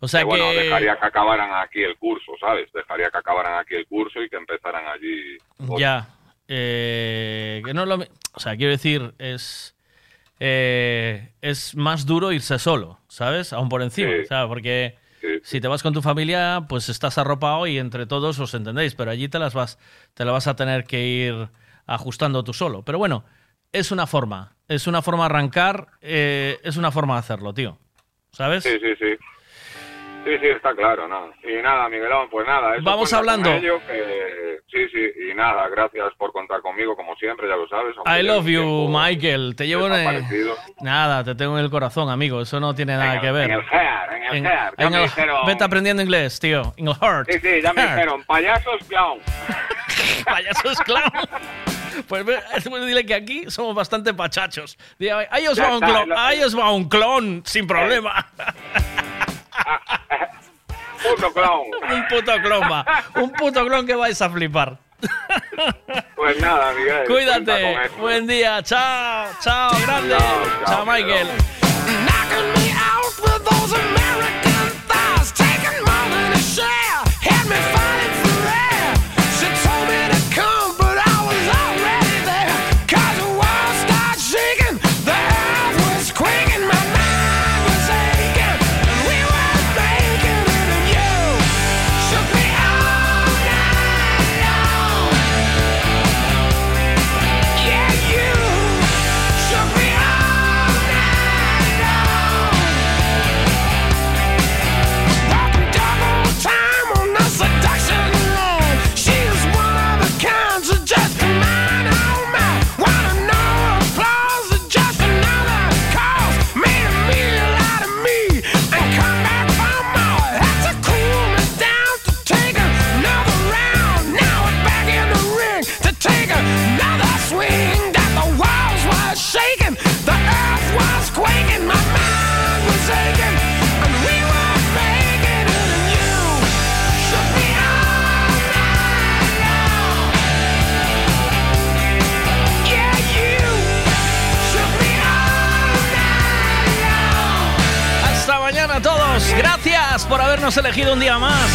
O sea que, bueno, que. dejaría que acabaran aquí el curso, ¿sabes? Dejaría que acabaran aquí el curso y que empezaran allí. otro. Ya. Eh, que no lo O sea, quiero decir, es. eh, es más duro irse solo, ¿sabes? Aún por encima. Sí. O sea, porque si te vas con tu familia, pues estás arropado y entre todos os entendéis. Pero allí te las vas, te la vas a tener que ir ajustando tú solo. Pero bueno, es una forma. Es una forma de arrancar. eh, es una forma de hacerlo, tío. ¿Sabes? Sí, sí, sí. Sí, sí, está claro, ¿no? Y nada, Miguelón, pues nada. eso Vamos hablando. ello, que- Sí, sí, y nada, gracias por contar conmigo, como siempre, ya lo sabes. I love you, Michael. Te llevo en el... Nada, te tengo en el corazón, amigo. Eso no tiene nada En que el- ver. En el hair, en el En- hair. Ya en me el- dijeron- Vete aprendiendo inglés, tío. En el heart. Sí, sí, ya me Heart. dijeron, payasos clown. [LAUGHS] Payasos clown. [LAUGHS] Pues pues dile que aquí somos bastante pachachos. Dile, ahí os Ya va un está, clon, lo- ahí os va un clon, sin problema. [LAUGHS] [LAUGHS] Puto clown. un puto clon va. Un puto clon que vais a flipar. Pues nada, Miguel. Cuídate. Buen día. Chao. Chao, grande. Chao, chao, Chao, Michael. por habernos elegido un día más.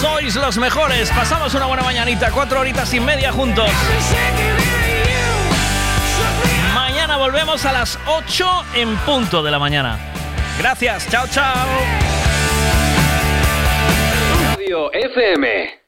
Sois los mejores. Pasamos una buena mañanita, cuatro horitas y media juntos. Mañana volvemos a las 8 en punto de la mañana. Gracias, chao, chao. Radio FM.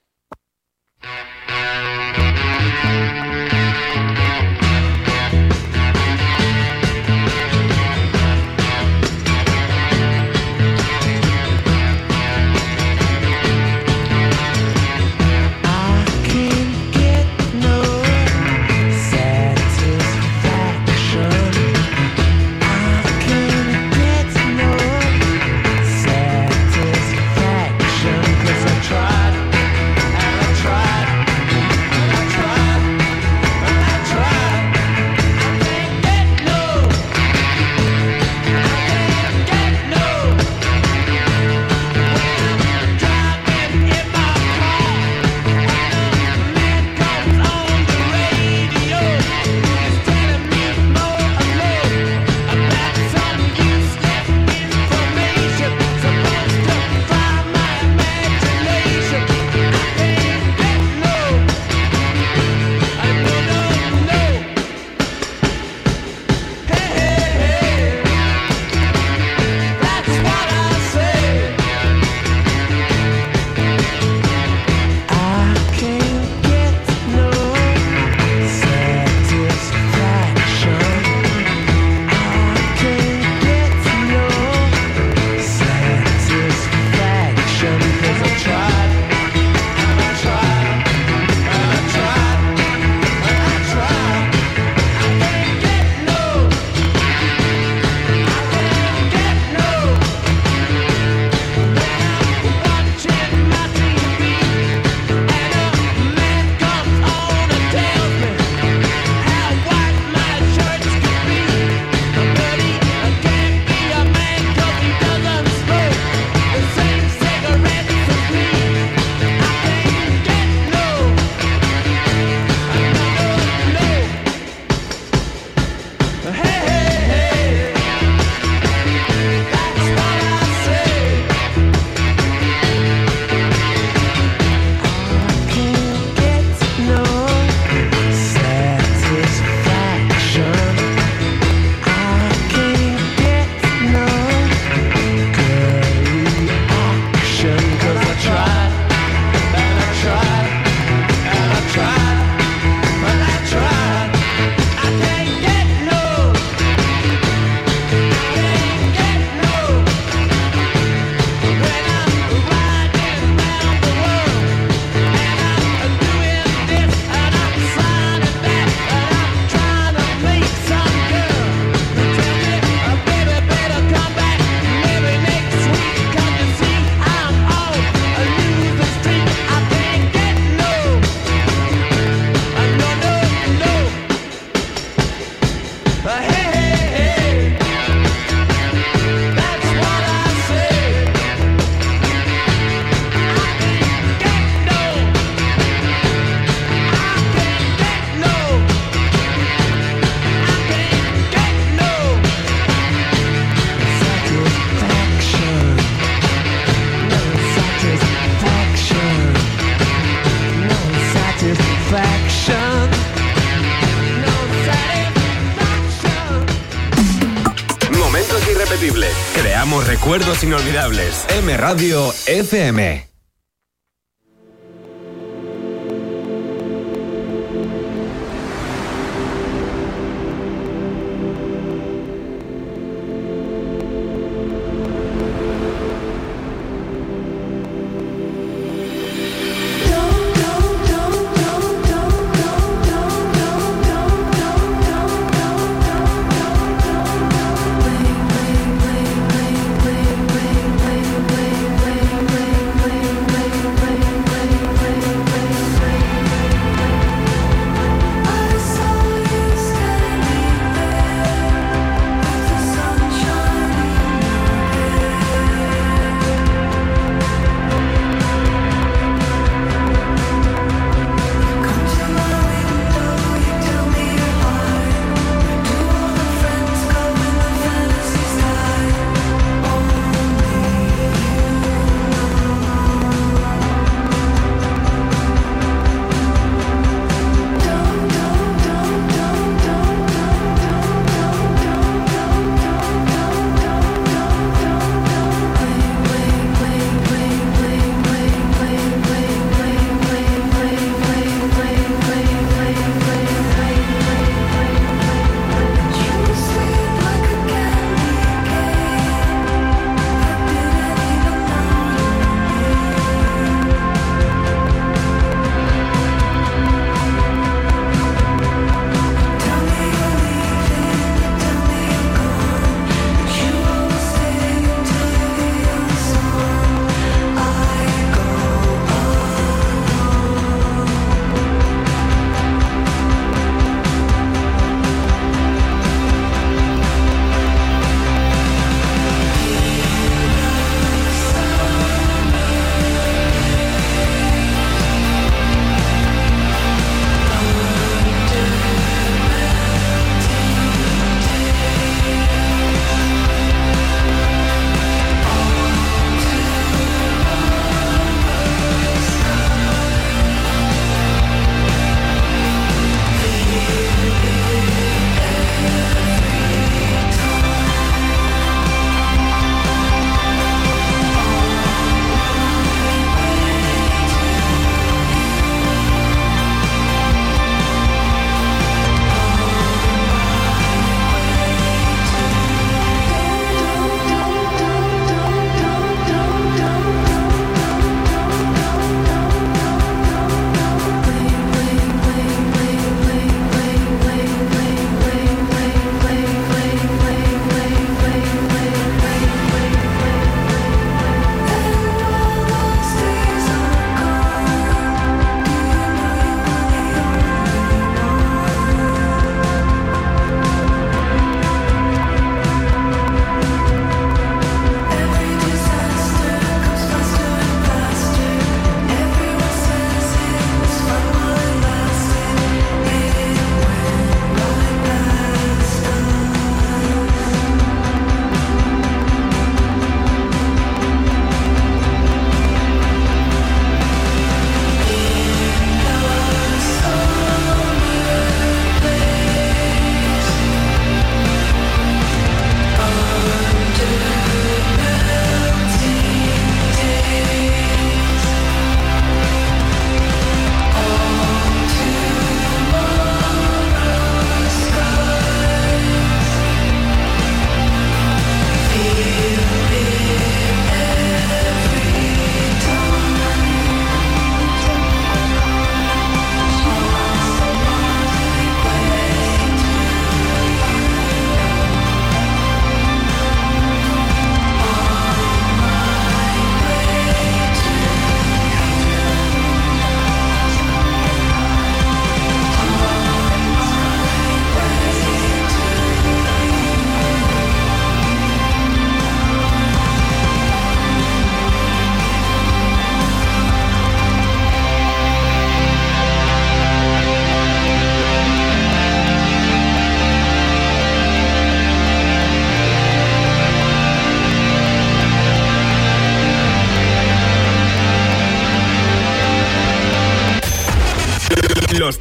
Recuerdos inolvidables. M Radio FM.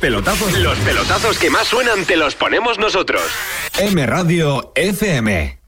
Pelotazos, los pelotazos que más suenan te los ponemos nosotros. M Radio FM.